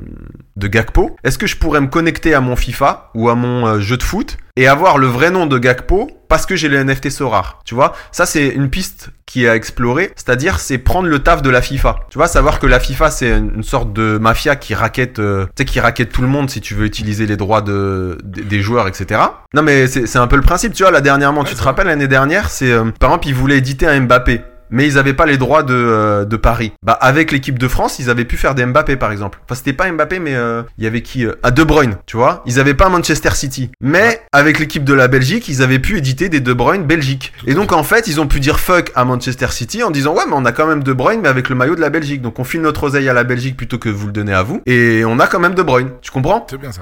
de Gakpo, est-ce que je pourrais me connecter à mon FIFA ou à mon euh, jeu de foot et avoir le vrai nom de Gakpo parce que j'ai le NFT Sorar. Tu vois, ça c'est une piste qui est à explorer, c'est-à-dire c'est prendre le taf de la FIFA. Tu vois, savoir que la FIFA c'est une sorte de mafia qui raquette, euh, tu sais, qui raquette tout le monde si tu veux utiliser les droits de, des- des joueurs, etc. Non mais c'est un peu le principe. Tu vois, là dernièrement, Ouais, tu te rappelles l'année dernière, c'est euh, par exemple ils voulaient éditer un Mbappé. Mais ils avaient pas les droits de, euh, de Paris. Bah avec l'équipe de France, ils avaient pu faire des Mbappé par exemple. Enfin c'était pas Mbappé, mais euh, il y avait qui euh, À De Bruyne, tu vois. Ils avaient pas Manchester City. Mais avec l'équipe de la Belgique, ils avaient pu éditer des De Bruyne Belgique. Et donc en fait, ils ont pu dire fuck à Manchester City en disant ouais mais on a quand même De Bruyne mais avec le maillot de la Belgique. Donc on file notre oseille à la Belgique plutôt que vous le donner à vous. Et on a quand même De Bruyne. Tu comprends? C'est bien ça.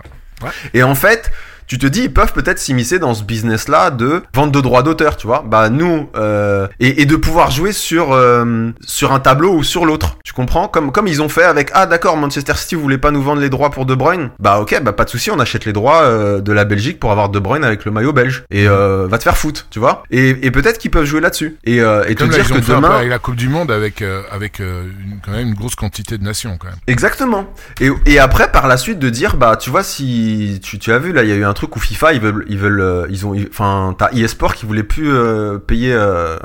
et en fait, tu te dis, ils peuvent peut-être s'immiscer dans ce business-là de vente de droits d'auteur, tu vois. Bah nous, euh, et, et de pouvoir jouer sur euh, sur un tableau ou sur l'autre. Tu comprends? Comme comme ils ont fait avec ah d'accord, Manchester City voulez pas nous vendre les droits pour De Bruyne Bah ok, bah pas de souci, on achète les droits euh, de la Belgique pour avoir De Bruyne avec le maillot belge. Et euh, va te faire foutre, tu vois. Et, et peut-être qu'ils peuvent jouer là-dessus. Et, euh, et te Comme là, dire ils ont que fait demain. avec la Coupe du Monde avec, euh, avec une- quand même une grosse quantité de nations quand même. Exactement. Et, et après, par la suite, de dire, bah, tu vois, si tu, tu as vu, là, il y a eu un truc où FIFA, ils veulent, ils veulent, euh, ils ont, enfin, t'as eSport qui voulait plus euh, payer euh,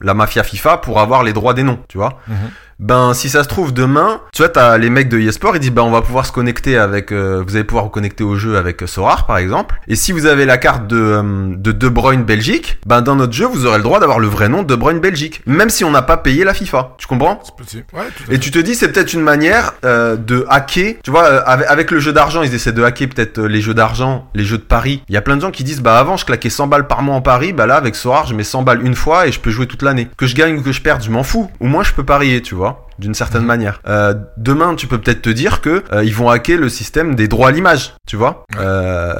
la mafia FIFA pour avoir les droits des noms, tu vois. Mhm. Ben, si ça se trouve demain, tu vois, t'as les mecs de eSport, ils disent, ben, on va pouvoir se connecter avec, euh, vous allez pouvoir vous connecter au jeu avec euh, Sorar, par exemple. Et si vous avez la carte de, euh, de De Bruyne Belgique, ben, dans notre jeu, vous aurez le droit d'avoir le vrai nom De Bruyne Belgique. Même si on n'a pas payé la FIFA. Tu comprends? Ouais, Et tu te dis, c'est peut-être une manière euh, de hacker. Tu vois, avec, avec le jeu d'argent, ils essaient de hacker peut-être les jeux d'argent, les jeux de paris. Il y a plein de gens qui disent, bah avant, je claquais 100 balles par mois en paris. Bah là, avec Sorar, je mets 100 balles une fois et je peux jouer toute l'année. Que je gagne ou que je perde, je m'en fous. Au moins, je peux parier, tu vois всего. D'une certaine manière. Euh, demain, tu peux peut-être te dire que euh, ils vont hacker le système des droits à l'image, tu vois. Euh,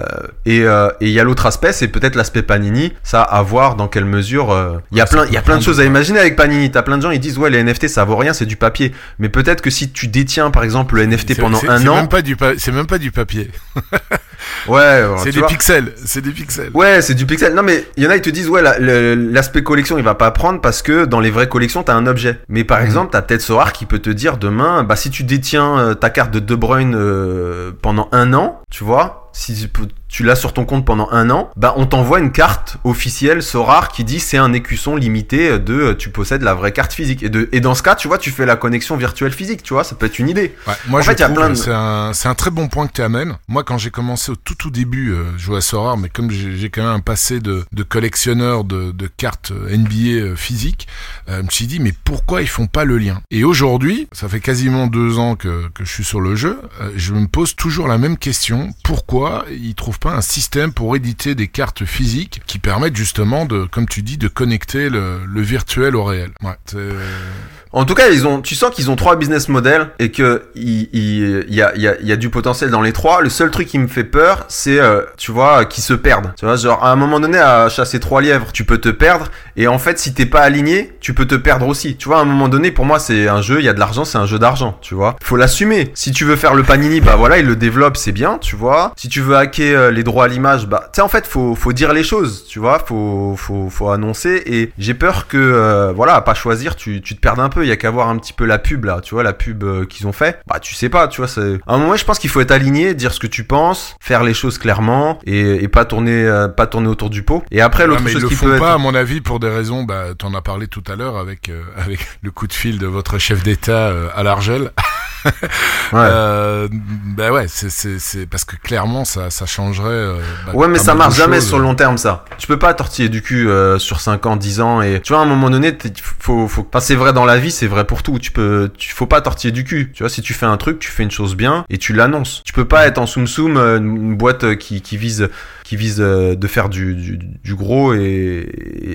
et et il y a l'autre aspect, c'est peut-être l'aspect Panini. Ça, à voir dans quelle mesure. Il y a plein, il y a plein de choses à imaginer avec Panini. T'as plein de gens, ils disent ouais, les NFT ça vaut rien, c'est du papier. Mais peut-être que si tu détiens par exemple le NFT C'est- pendant c'est- un c'est an, même pas du c'est même pas du papier. [laughs] ouais, c'est des vois. pixels. C'est des pixels. Ouais, c'est du pixel. Non, mais il y en a, ils te disent, ouais, la- l'aspect collection, il va pas prendre parce que dans les vraies collections, t'as un objet. Mais par Mhm. exemple, t'as peut-être Qui peut te dire demain, bah, si tu détiens euh, ta carte de De Bruyne euh, pendant un an, tu vois, si tu l'as sur ton compte pendant un an, bah, on t'envoie une carte officielle Sorar qui dit c'est un écusson limité de euh, tu possèdes la vraie carte physique. Et, de, et dans ce cas, tu vois, tu fais la connexion virtuelle physique, tu vois, ça peut être une idée. Ouais, moi, En je fait, il y a trouve plein de- c'est un, c'est un très bon point que tu amènes. Moi, quand j'ai commencé au tout tout début, euh, je jouais à Sorare, mais comme j'ai quand même un passé de, de collectionneur de, de cartes euh, NBA physiques, euh, je me suis dit, mais pourquoi ils font pas le lien? Et aujourd'hui, ça fait quasiment deux ans que, que je suis sur le jeu, euh, je me pose toujours la même question. Pourquoi ils trouvent pas un système pour éditer des cartes physiques qui permettent justement de, comme tu dis, de connecter le, virtuel au réel. Ouais, c'est- En tout cas, ils ont, tu sens qu'ils ont trois business models et que il, y a, du potentiel dans les trois. Le seul truc qui me fait peur, c'est, euh, tu vois, qu'ils se perdent. Tu vois, genre à un moment donné, à chasser trois lièvres, tu peux te perdre. Et en fait, si t'es pas aligné, tu peux te perdre aussi. Tu vois, à un moment donné, pour moi, c'est un jeu. Il y a de l'argent, c'est un jeu d'argent. Tu vois, faut l'assumer. Si tu veux faire le panini, bah voilà, il le développe, c'est bien. Tu vois. Si tu veux hacker euh, les droits à l'image, bah, tu sais, en fait, faut, faut dire les choses. Tu vois, faut, faut, annoncer. Et j'ai peur que, euh, voilà, à pas choisir, tu, tu te perdes un peu. Il y a qu'à voir un petit peu la pub là. Tu vois, la pub euh, qu'ils ont fait. Bah, tu sais pas. Tu vois, c'est. À un moment, je pense qu'il faut être aligné, dire ce que tu penses, faire les choses clairement et, et pas tourner, euh, pas tourner autour du pot. Et après, l'autre ils chose qui peut pas, être. à mon avis, pour des raisons. Bah, t'en as parlé tout à l'heure avec euh, [laughs] avec le coup de fil de votre chef d'État euh, à l'Argel. [laughs] [laughs] Ouais. Euh, bah ouais, c'est c'est c'est parce que clairement ça ça changerait. euh, bah, Ouais, mais ça marche jamais sur le long terme, ça. Tu peux pas tortiller du cul euh, sur 5 ans, 10 ans, et tu vois, à un moment donné, faut, faut, enfin, c'est vrai dans la vie, c'est vrai pour tout. Tu peux, tu, faut pas tortiller du cul. Tu vois, si tu fais un truc, tu fais une chose bien, et tu l'annonces. Tu peux pas être en soum soum, euh, une boîte qui, qui vise, qui vise euh, de faire du, du, du gros, et,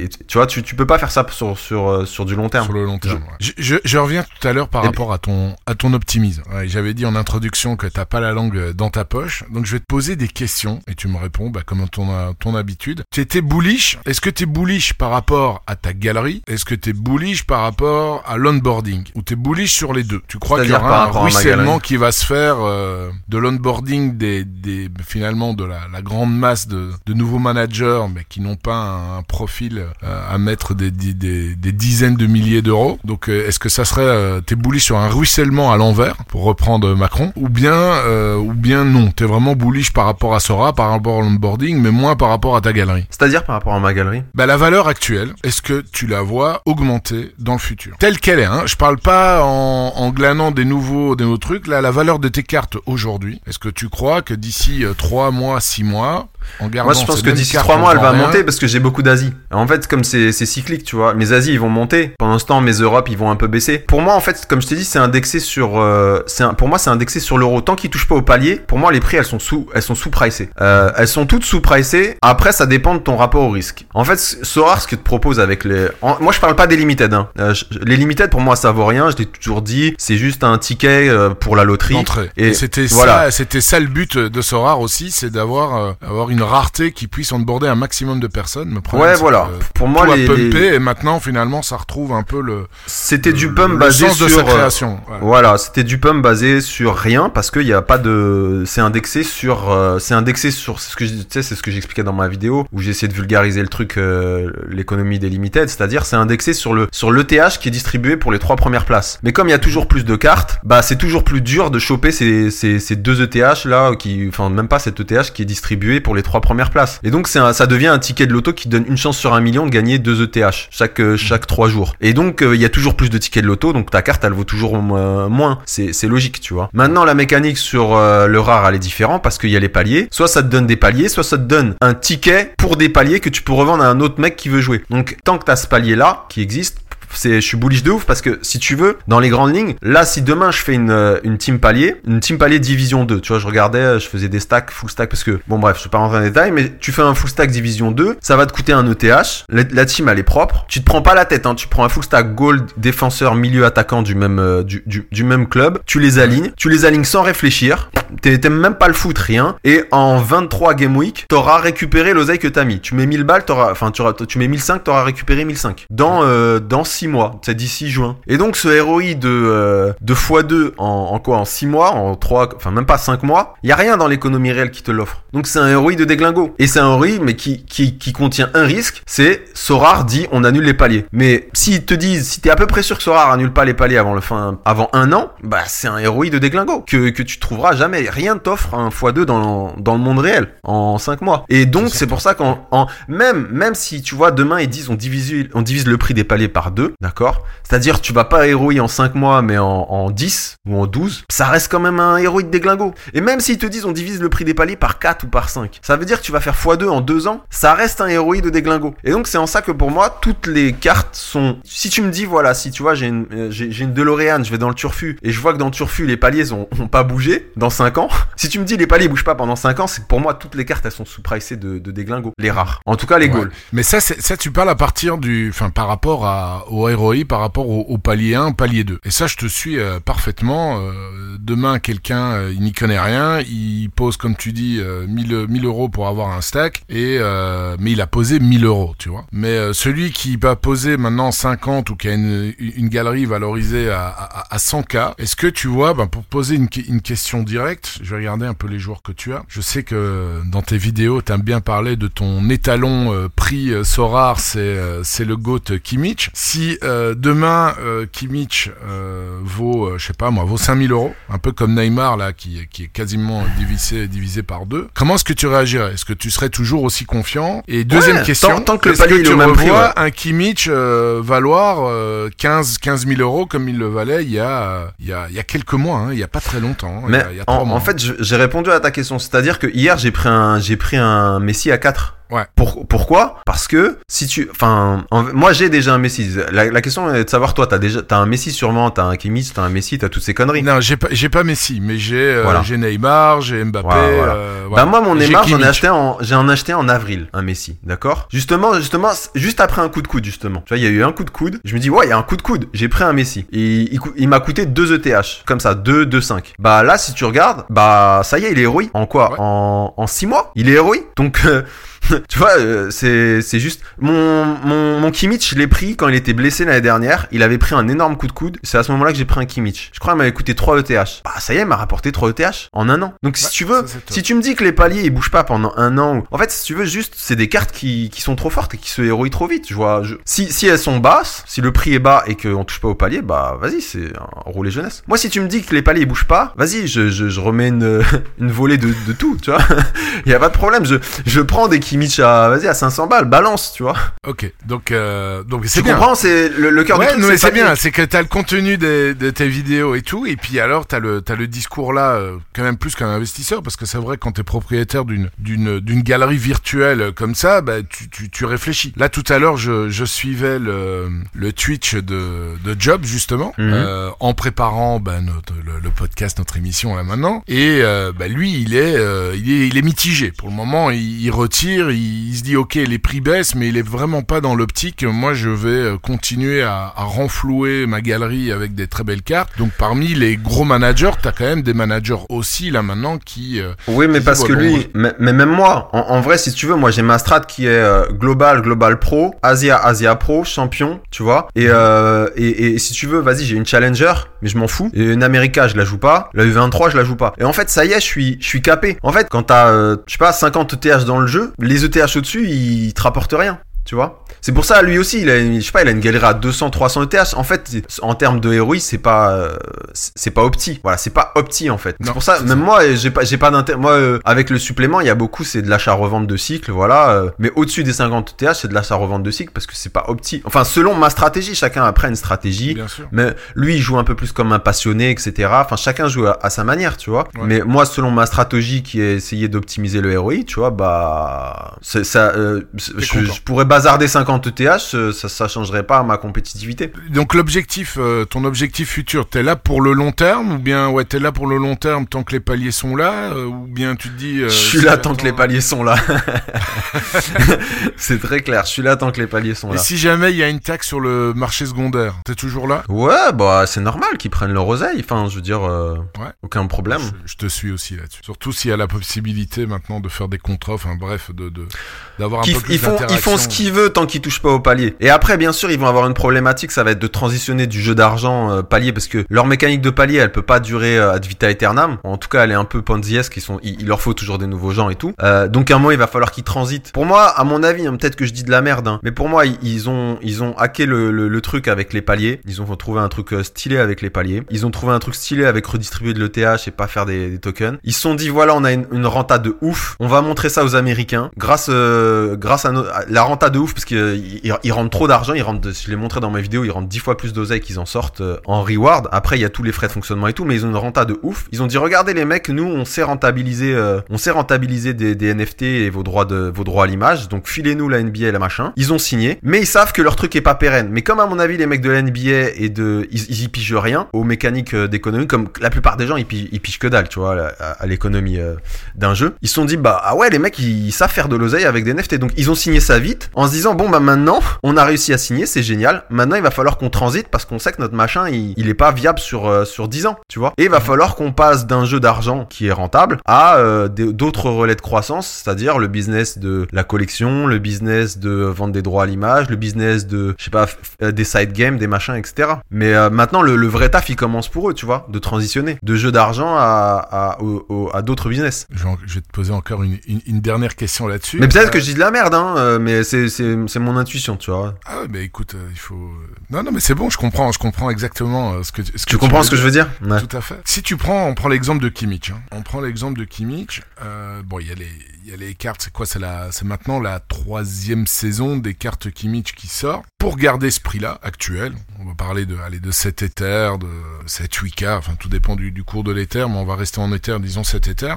et tu vois, tu, tu peux pas faire ça sur, sur, euh, sur du long terme. Sur le long terme. ouais. Je, je, je reviens tout à l'heure par Et- rapport à ton à ton optimisme. Ouais, J'avais dit en introduction que t'as pas la langue euh, dans ta poche, donc je vais te poser des questions et tu me réponds bah, comme ton ton habitude. Tu étais bullish. Est-ce que t'es bullish par rapport à ta galerie? Est-ce que t'es bullish par rapport à l'onboarding? Ou t'es bullish sur les deux? Tu crois qu'il y aura un ruissellement qui va se faire euh, de l'onboarding des des finalement de la, la grande masse de, de nouveaux managers mais qui n'ont pas un, un profil euh, à mettre des, des, des, des dizaines de milliers d'euros. Donc euh, est-ce que ça serait euh, t'es bullish sur un ruissellement à l'envers pour reprendre Macron ou bien euh, ou bien non? T'es vraiment bullish par rapport à Sora par rapport à l'onboarding mais moins par rapport à ta galerie? C'est-à-dire par rapport à ma galerie? Bah la valeur actuelle, est-ce que tu la vois augmenter dans le futur? Telle qu'elle est, hein. Je parle pas en, en glanant des nouveaux, des nouveaux trucs. Là, la valeur de tes cartes aujourd'hui, est-ce que tu crois que d'ici euh, trois mois, six mois, en Moi, je pense que d'ici trois mois, elle va monter parce que j'ai beaucoup d'Asie. En fait, comme c'est cyclique, tu vois, mes Asie, ils vont monter. Pendant ce temps, mes Europes, ils vont un peu baisser. Pour moi, en fait, comme je t'ai dit, c'est indexé sur, euh, un- pour moi, c'est indexé sur l'euro. Tant qu'ils touchent pas au palier, pour moi, les prix, elles sont sous, elles sont sous-pricées. Euh, elles sont toutes sous-pricées. Après, ça dépend de ton rapport au risque. En fait, Sorar, ce que te propose avec les, en- moi, je parle pas des limited. Hein. Euh, je- les limited, pour moi, ça vaut rien. Je l'ai toujours dit. C'est juste un ticket pour la loterie. Et Et c'était voilà. ça, c'était ça le but de Sorar aussi, c'est d'avoir euh, une rareté qui puisse onboarder un maximum de personnes. Problème, Ouais, voilà. Pour moi, tout a les, pumpé les- et maintenant finalement ça retrouve un peu le c'était du pump basé sur de sa euh, création. Ouais. Voilà, c'était du pump basé sur rien parce qu'il n'y a pas de, c'est indexé sur, euh, c'est indexé sur c'est ce que c'est ce que j'expliquais dans ma vidéo où j'ai essayé de vulgariser le truc, euh, l'économie des limited, c'est-à-dire c'est indexé sur le sur l'ETH qui est distribué pour les trois premières places. Mais comme il y a toujours plus de cartes, bah c'est toujours plus dur de choper ces, ces, ces deux ETH là qui, enfin même pas cet ETH qui est distribué pour les trois premières places. Et donc un- ça devient un ticket de loto qui donne une chance sur un million de gagner deux ETH chaque euh, chaque trois jours. Et donc euh, il y a toujours plus de tickets de loto, donc ta carte elle vaut toujours moins. C'est logique, tu vois. Maintenant la mécanique sur euh, le rare elle est différente parce qu'il y a les paliers. Soit ça te donne des paliers, soit ça te donne un ticket pour des paliers que tu peux revendre à un autre mec qui veut jouer. Donc tant que t'as ce palier là qui existe, je suis bullish de ouf parce que si tu veux dans les grandes lignes là si demain je fais une, euh, une team palier une team palier division 2 tu vois je regardais euh, je faisais des stacks full stack parce que bon bref je vais pas rentrer dans les détails mais tu fais un full stack division 2 ça va te coûter un ETH la, team elle est propre tu te prends pas la tête hein, tu prends un full stack gold défenseur milieu attaquant du même euh, du, du, même club tu les alignes tu les alignes sans réfléchir t'aimes même pas le foot, rien. Et en 23 game week, t'auras récupéré l'oseille que t'as mis. Tu mets 1000 balles, t'auras, enfin, tu, mets 1005, t'auras récupéré 1005. Dans, dans 6 mois. C'est d'ici juin. Et donc, ce ROI de, euh, de x2 en, en quoi? En 6 mois, en 3, enfin, même pas 5 mois? Y a rien dans l'économie réelle qui te l'offre. Donc, c'est un ROI de déglingo. Et c'est un ROI, mais qui, qui, qui contient un risque. C'est, Sorar dit, on annule les paliers. Mais, s'ils te disent, si t'es à peu près sûr que Sorar annule pas les paliers avant le fin, avant un an, bah, c'est un ROI de déglingo. Que, que tu trouveras jamais. Rien ne t'offre un x2 dans, dans le monde réel. En 5 mois. Et donc, C'est pour ça qu'en, en, même, même si, tu vois, demain, ils disent, on divise, on divise le prix des paliers par deux, d'accord? C'est-à-dire, tu vas pas héroï en 5 mois, mais en, en 10 ou en 12, ça reste quand même un héroïque déglingo. Et même s'ils te disent, on divise le prix des paliers par 4 ou par 5, ça veut dire que tu vas faire x2 en 2 ans, ça reste un héroïque de déglingo. Et donc, c'est en ça que pour moi, toutes les cartes sont, si tu me dis, voilà, si tu vois, j'ai une, euh, j'ai, une DeLorean, je vais dans le turfu, et je vois que dans le turfu, les paliers ont, ont pas bougé, dans 5 5 ans. [laughs] Si tu me dis les paliers bougent pas pendant 5 ans, c'est que pour moi toutes les cartes elles sont sous-pricées de, de déglingo. Les rares. En tout cas les Ouais. Gauls. Mais ça, c'est- ça, tu parles à partir du, enfin, par rapport à, au ROI, par rapport au, au palier 1, palier 2. Et ça, je te suis euh, parfaitement. Euh, demain, quelqu'un, euh, il n'y connaît rien, il pose, comme tu dis, euh, 1000, 1000 euros pour avoir un stack, et euh, mais il a posé 1000 euros, tu vois. Mais celui qui va poser maintenant 50 ou qui a une, une galerie valorisée à, à, à 100K, est-ce que tu vois, ben, pour poser une, une question directe, je vais regarder un peu les joueurs que tu as. Je sais que dans tes vidéos, tu aimes bien parler de ton étalon prix Sorar, c'est euh, c'est le GOAT Kimmich. Si euh, demain euh, Kimmich euh, vaut, euh, je sais pas moi, vaut 5000 euros, un peu comme Neymar là, qui, qui est quasiment divisé divisé par deux, comment est-ce que tu réagirais? Est-ce que tu serais toujours aussi confiant? Et deuxième Ouais, question, tant- tant que le palier, tu prix, revois ouais. un Kimmich valoir euh, 15 15 000 euros comme il le valait il y a il y a, il y a quelques mois, hein, il y a pas très longtemps, hein, il y Mais a- il y a en, mois. en fait, j'ai répondu à ta question. C'est-à-dire que hier, j'ai pris un, j'ai pris un Messi à 4. Ouais. Pour, pourquoi? Parce que si tu, enfin, en- moi j'ai déjà un Messi. La, la question est de savoir, toi, t'as déjà, t'as un Messi sûrement, t'as un Kimmich, t'as un Messi, t'as toutes ces conneries. Non, j'ai pas, j'ai pas Messi, mais j'ai, euh, Voilà. j'ai Neymar, j'ai Mbappé. Voilà, voilà. euh, Bah moi mon Neymar j'en ai acheté en j'ai en acheté en avril un Messi d'accord? Justement justement juste après un coup de coude justement tu vois il y a eu un coup de coude je me dis ouais il y a un coup de coude j'ai pris un Messi et il, il m'a coûté 2 ETH comme ça 2 2 5 bah là si tu regardes bah ça y est il est héroïque en quoi? Ouais. en en 6 mois? Il est héroïque donc euh, [laughs] tu vois, euh, c'est c'est juste mon mon mon Kimmich, je l'ai pris quand il était blessé l'année dernière. Il avait pris un énorme coup de coude. C'est à ce moment-là que j'ai pris un Kimmich. Je crois qu'il m'avait coûté 3 ETH. Bah ça y est, il m'a rapporté 3 ETH en un an. Donc si Ouais, tu veux, ça, si tu me dis que les paliers ils bougent pas pendant un an, ou- en fait si tu veux juste, c'est des cartes qui qui sont trop fortes et qui se héroïent trop vite. Je vois, je- si si elles sont basses, si le prix est bas et qu'on touche pas au palier, bah vas-y, c'est un rouler jeunesse. Moi si tu me dis que les paliers ils bougent pas, vas-y, je, je je remets une [laughs] une volée de de tout, tu vois. [laughs] Il y a pas de problème. Je je prends des Kimmich à vas-y à 500 balles, balance, tu vois. Ok, donc euh, donc c'est Tu bien. comprends, c'est le, le cœur Ouais, du truc. c'est bien, c'est que t'as le contenu des- de tes vidéos et tout, et puis alors t'as le t'as le discours là, euh, quand même plus qu'un investisseur, parce que c'est vrai quand t'es propriétaire d'une d'une d'une galerie virtuelle comme ça, bah tu tu, tu réfléchis. Là tout à l'heure, je je suivais le le Twitch de de Job justement, Mhm. euh, en préparant bah, notre le, le podcast, notre émission là maintenant, et euh, bah lui il est il est il est mitigé pour le moment, il, il retire, il, il se dit ok les prix baissent, mais il est vraiment pas dans l'optique. Moi je vais euh, continuer à, à renflouer ma galerie avec des très belles cartes. Donc parmi les gros managers, t'as quand même des managers aussi là maintenant qui euh, Oui, mais Qui parce que lui, mais, mais même moi, en, en vrai, si tu veux, moi j'ai ma strat qui est euh, global, global pro, Asia, Asia pro, champion, tu vois. Et, euh, et, et si tu veux, vas-y, j'ai une challenger, mais je m'en fous. Et une America, je la joue pas. La U23, je la joue pas. Et en fait, ça y est, je suis, je suis capé. En fait, quand t'as, je sais pas, 50 ETH dans le jeu, les ETH au-dessus, ils te rapportent rien. Tu vois? C'est pour ça, lui aussi, il a, une- je sais pas, il a une galerie à 200, 300 ETH. En fait, en termes de héroï, c'est pas, euh, c'est pas opti. Voilà, c'est pas opti en fait. C'est pour ça, même ça. moi, j'ai pas, j'ai pas d'intérêt. Moi, euh, avec le supplément, il y a beaucoup, c'est de l'achat-revente de cycle, voilà. euh, mais au-dessus des 50 ETH, c'est de l'achat-revente de cycle parce que c'est pas opti. Enfin, selon ma stratégie, chacun après une stratégie. bien sûr. Mais lui, il joue un peu plus comme un passionné, etc. Enfin, chacun joue à, à sa manière, tu vois. Ouais. Mais moi, selon ma stratégie qui est essayer d'optimiser le ROI, tu vois, bah, ça, je, je pourrais bazarder 50 ETH, euh, ça, ça changerait pas ma compétitivité. Donc l'objectif, euh, ton objectif futur, t'es là pour le long terme ou bien ouais t'es là pour le long terme tant que les paliers sont là euh, ou bien tu te dis. euh, je suis là tant que les paliers sont là. [laughs] c'est très clair. Je suis là tant que les paliers sont Et là. si jamais il y a une taxe sur le marché secondaire, t'es toujours là? Ouais, bah c'est normal qu'ils prennent leur oseille. Enfin, je veux dire, Ouais. aucun problème. Je, je te suis aussi là-dessus. Surtout s'il y a la possibilité maintenant de faire des contrats, enfin bref, de de- d'avoir un peu plus ils font, ils font ce qu'ils veulent tant qu'ils touchent pas au palier. Et après, bien sûr, ils vont avoir une problématique, ça va être de transitionner du jeu d'argent euh, palier parce que leur mécanique de palier, elle peut pas durer euh, ad vita aeternam. En tout cas, elle est un peu ponziesque. Ils sont, il, leur faut toujours des nouveaux gens et tout. Euh, donc un moment, il va falloir qu'ils transitent. Pour moi, à mon avis, hein, peut-être que je dis de la merde, hein, mais pour moi, ils, ont, ils ont hacké le, le, le truc avec les paliers. Ils ont trouvé un truc euh, stylé avec les paliers. Ils ont trouvé un truc stylé avec redistribuer de l'ETH et pas faire des, des tokens. Ils se sont dit voilà, on a une, renta de ouf. On va montrer ça aux Américains grâce, euh, grâce à, à la renta de ouf parce qu'ils ils rentrent trop d'argent. Ils rentrent, je l'ai montré dans ma vidéo, ils rentrent 10 fois plus d'oseille qu'ils en sortent euh, en reward. Après, il y a tous les frais de fonctionnement et tout, mais ils ont une renta de ouf. Ils ont dit regardez les mecs, nous on sait rentabiliser, euh, on sait rentabiliser des, NFT et vos droits de vos droits à l'image. Donc filez-nous la NBA et la machin. Ils ont signé, mais ils savent que leur truc est pas pérenne. Mais comme à mon avis les mecs de la NBA et de ils, y pigent rien aux mécaniques euh, d'économie, comme la plupart des gens ils pigent, que dalle, tu vois, à, l'économie d'un jeu. Ils se sont dit bah ah ouais les mecs ils, savent faire de l'oseille avec des NFT. Donc ils ont signé ça vite se disant bon bah maintenant on a réussi à signer, c'est génial. Maintenant il va falloir qu'on transite parce qu'on sait que notre machin il, il est pas viable sur euh, sur 10 ans, tu vois. Et il va falloir qu'on passe d'un jeu d'argent qui est rentable à euh, d'autres relais de croissance, c'est-à-dire le business de la collection, le business de vendre des droits à l'image, le business de je sais pas des side games, des machins, etc. Mais euh, maintenant le, le, vrai taf il commence pour eux, tu vois, de transitionner de jeux d'argent à à, à d'autres business. Je vais te poser encore une, une, dernière question là-dessus. Mais peut-être que je dis de la merde, hein, mais c'est c'est mon intuition, tu vois. Ah ouais, bah écoute, il faut. Non non mais c'est bon, je comprends, je comprends exactement ce que. Ce tu comprends ce que je veux dire Tout à fait. Si tu prends, on prend l'exemple de Kimmich. Hein. On prend l'exemple de Kimmich. Euh, bon, il y a les, il y a les cartes. C'est quoi C'est la, c'est maintenant la troisième saison des cartes Kimmich qui sort. Pour garder ce prix-là actuel, on va parler de, aller de 7 Ether, de 7 8K, enfin tout dépend du, du cours de l'Ether, mais on va rester en Ether, disons 7 Ether.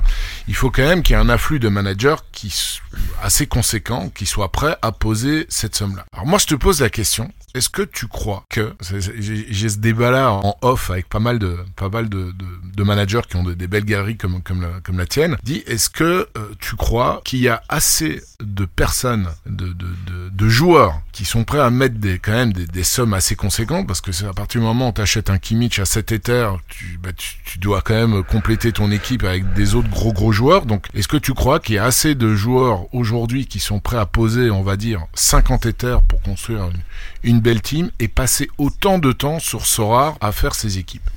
Il faut quand même qu'il y ait un afflux de managers qui assez conséquent, qui soit prêt à poser cette somme-là. Alors moi, je te pose la question. Est-ce que tu crois que j'ai ce débat-là en off avec pas mal de pas mal de, de, de managers qui ont des belles galeries comme comme la, comme la tienne Dis, est-ce que euh, tu crois qu'il y a assez de personnes, de, de, joueurs qui sont prêts à mettre des quand même des, des sommes assez conséquentes? Parce que c'est à partir du moment où tu achètes un Kimmich à 7 Ethers, tu, bah, tu, tu dois quand même compléter ton équipe avec des autres gros gros joueurs. Donc, est-ce que tu crois qu'il y a assez de joueurs aujourd'hui qui sont prêts à poser, on va dire, 50 Ethers pour construire une, une belle team et passer autant de temps sur Sora à faire ses équipes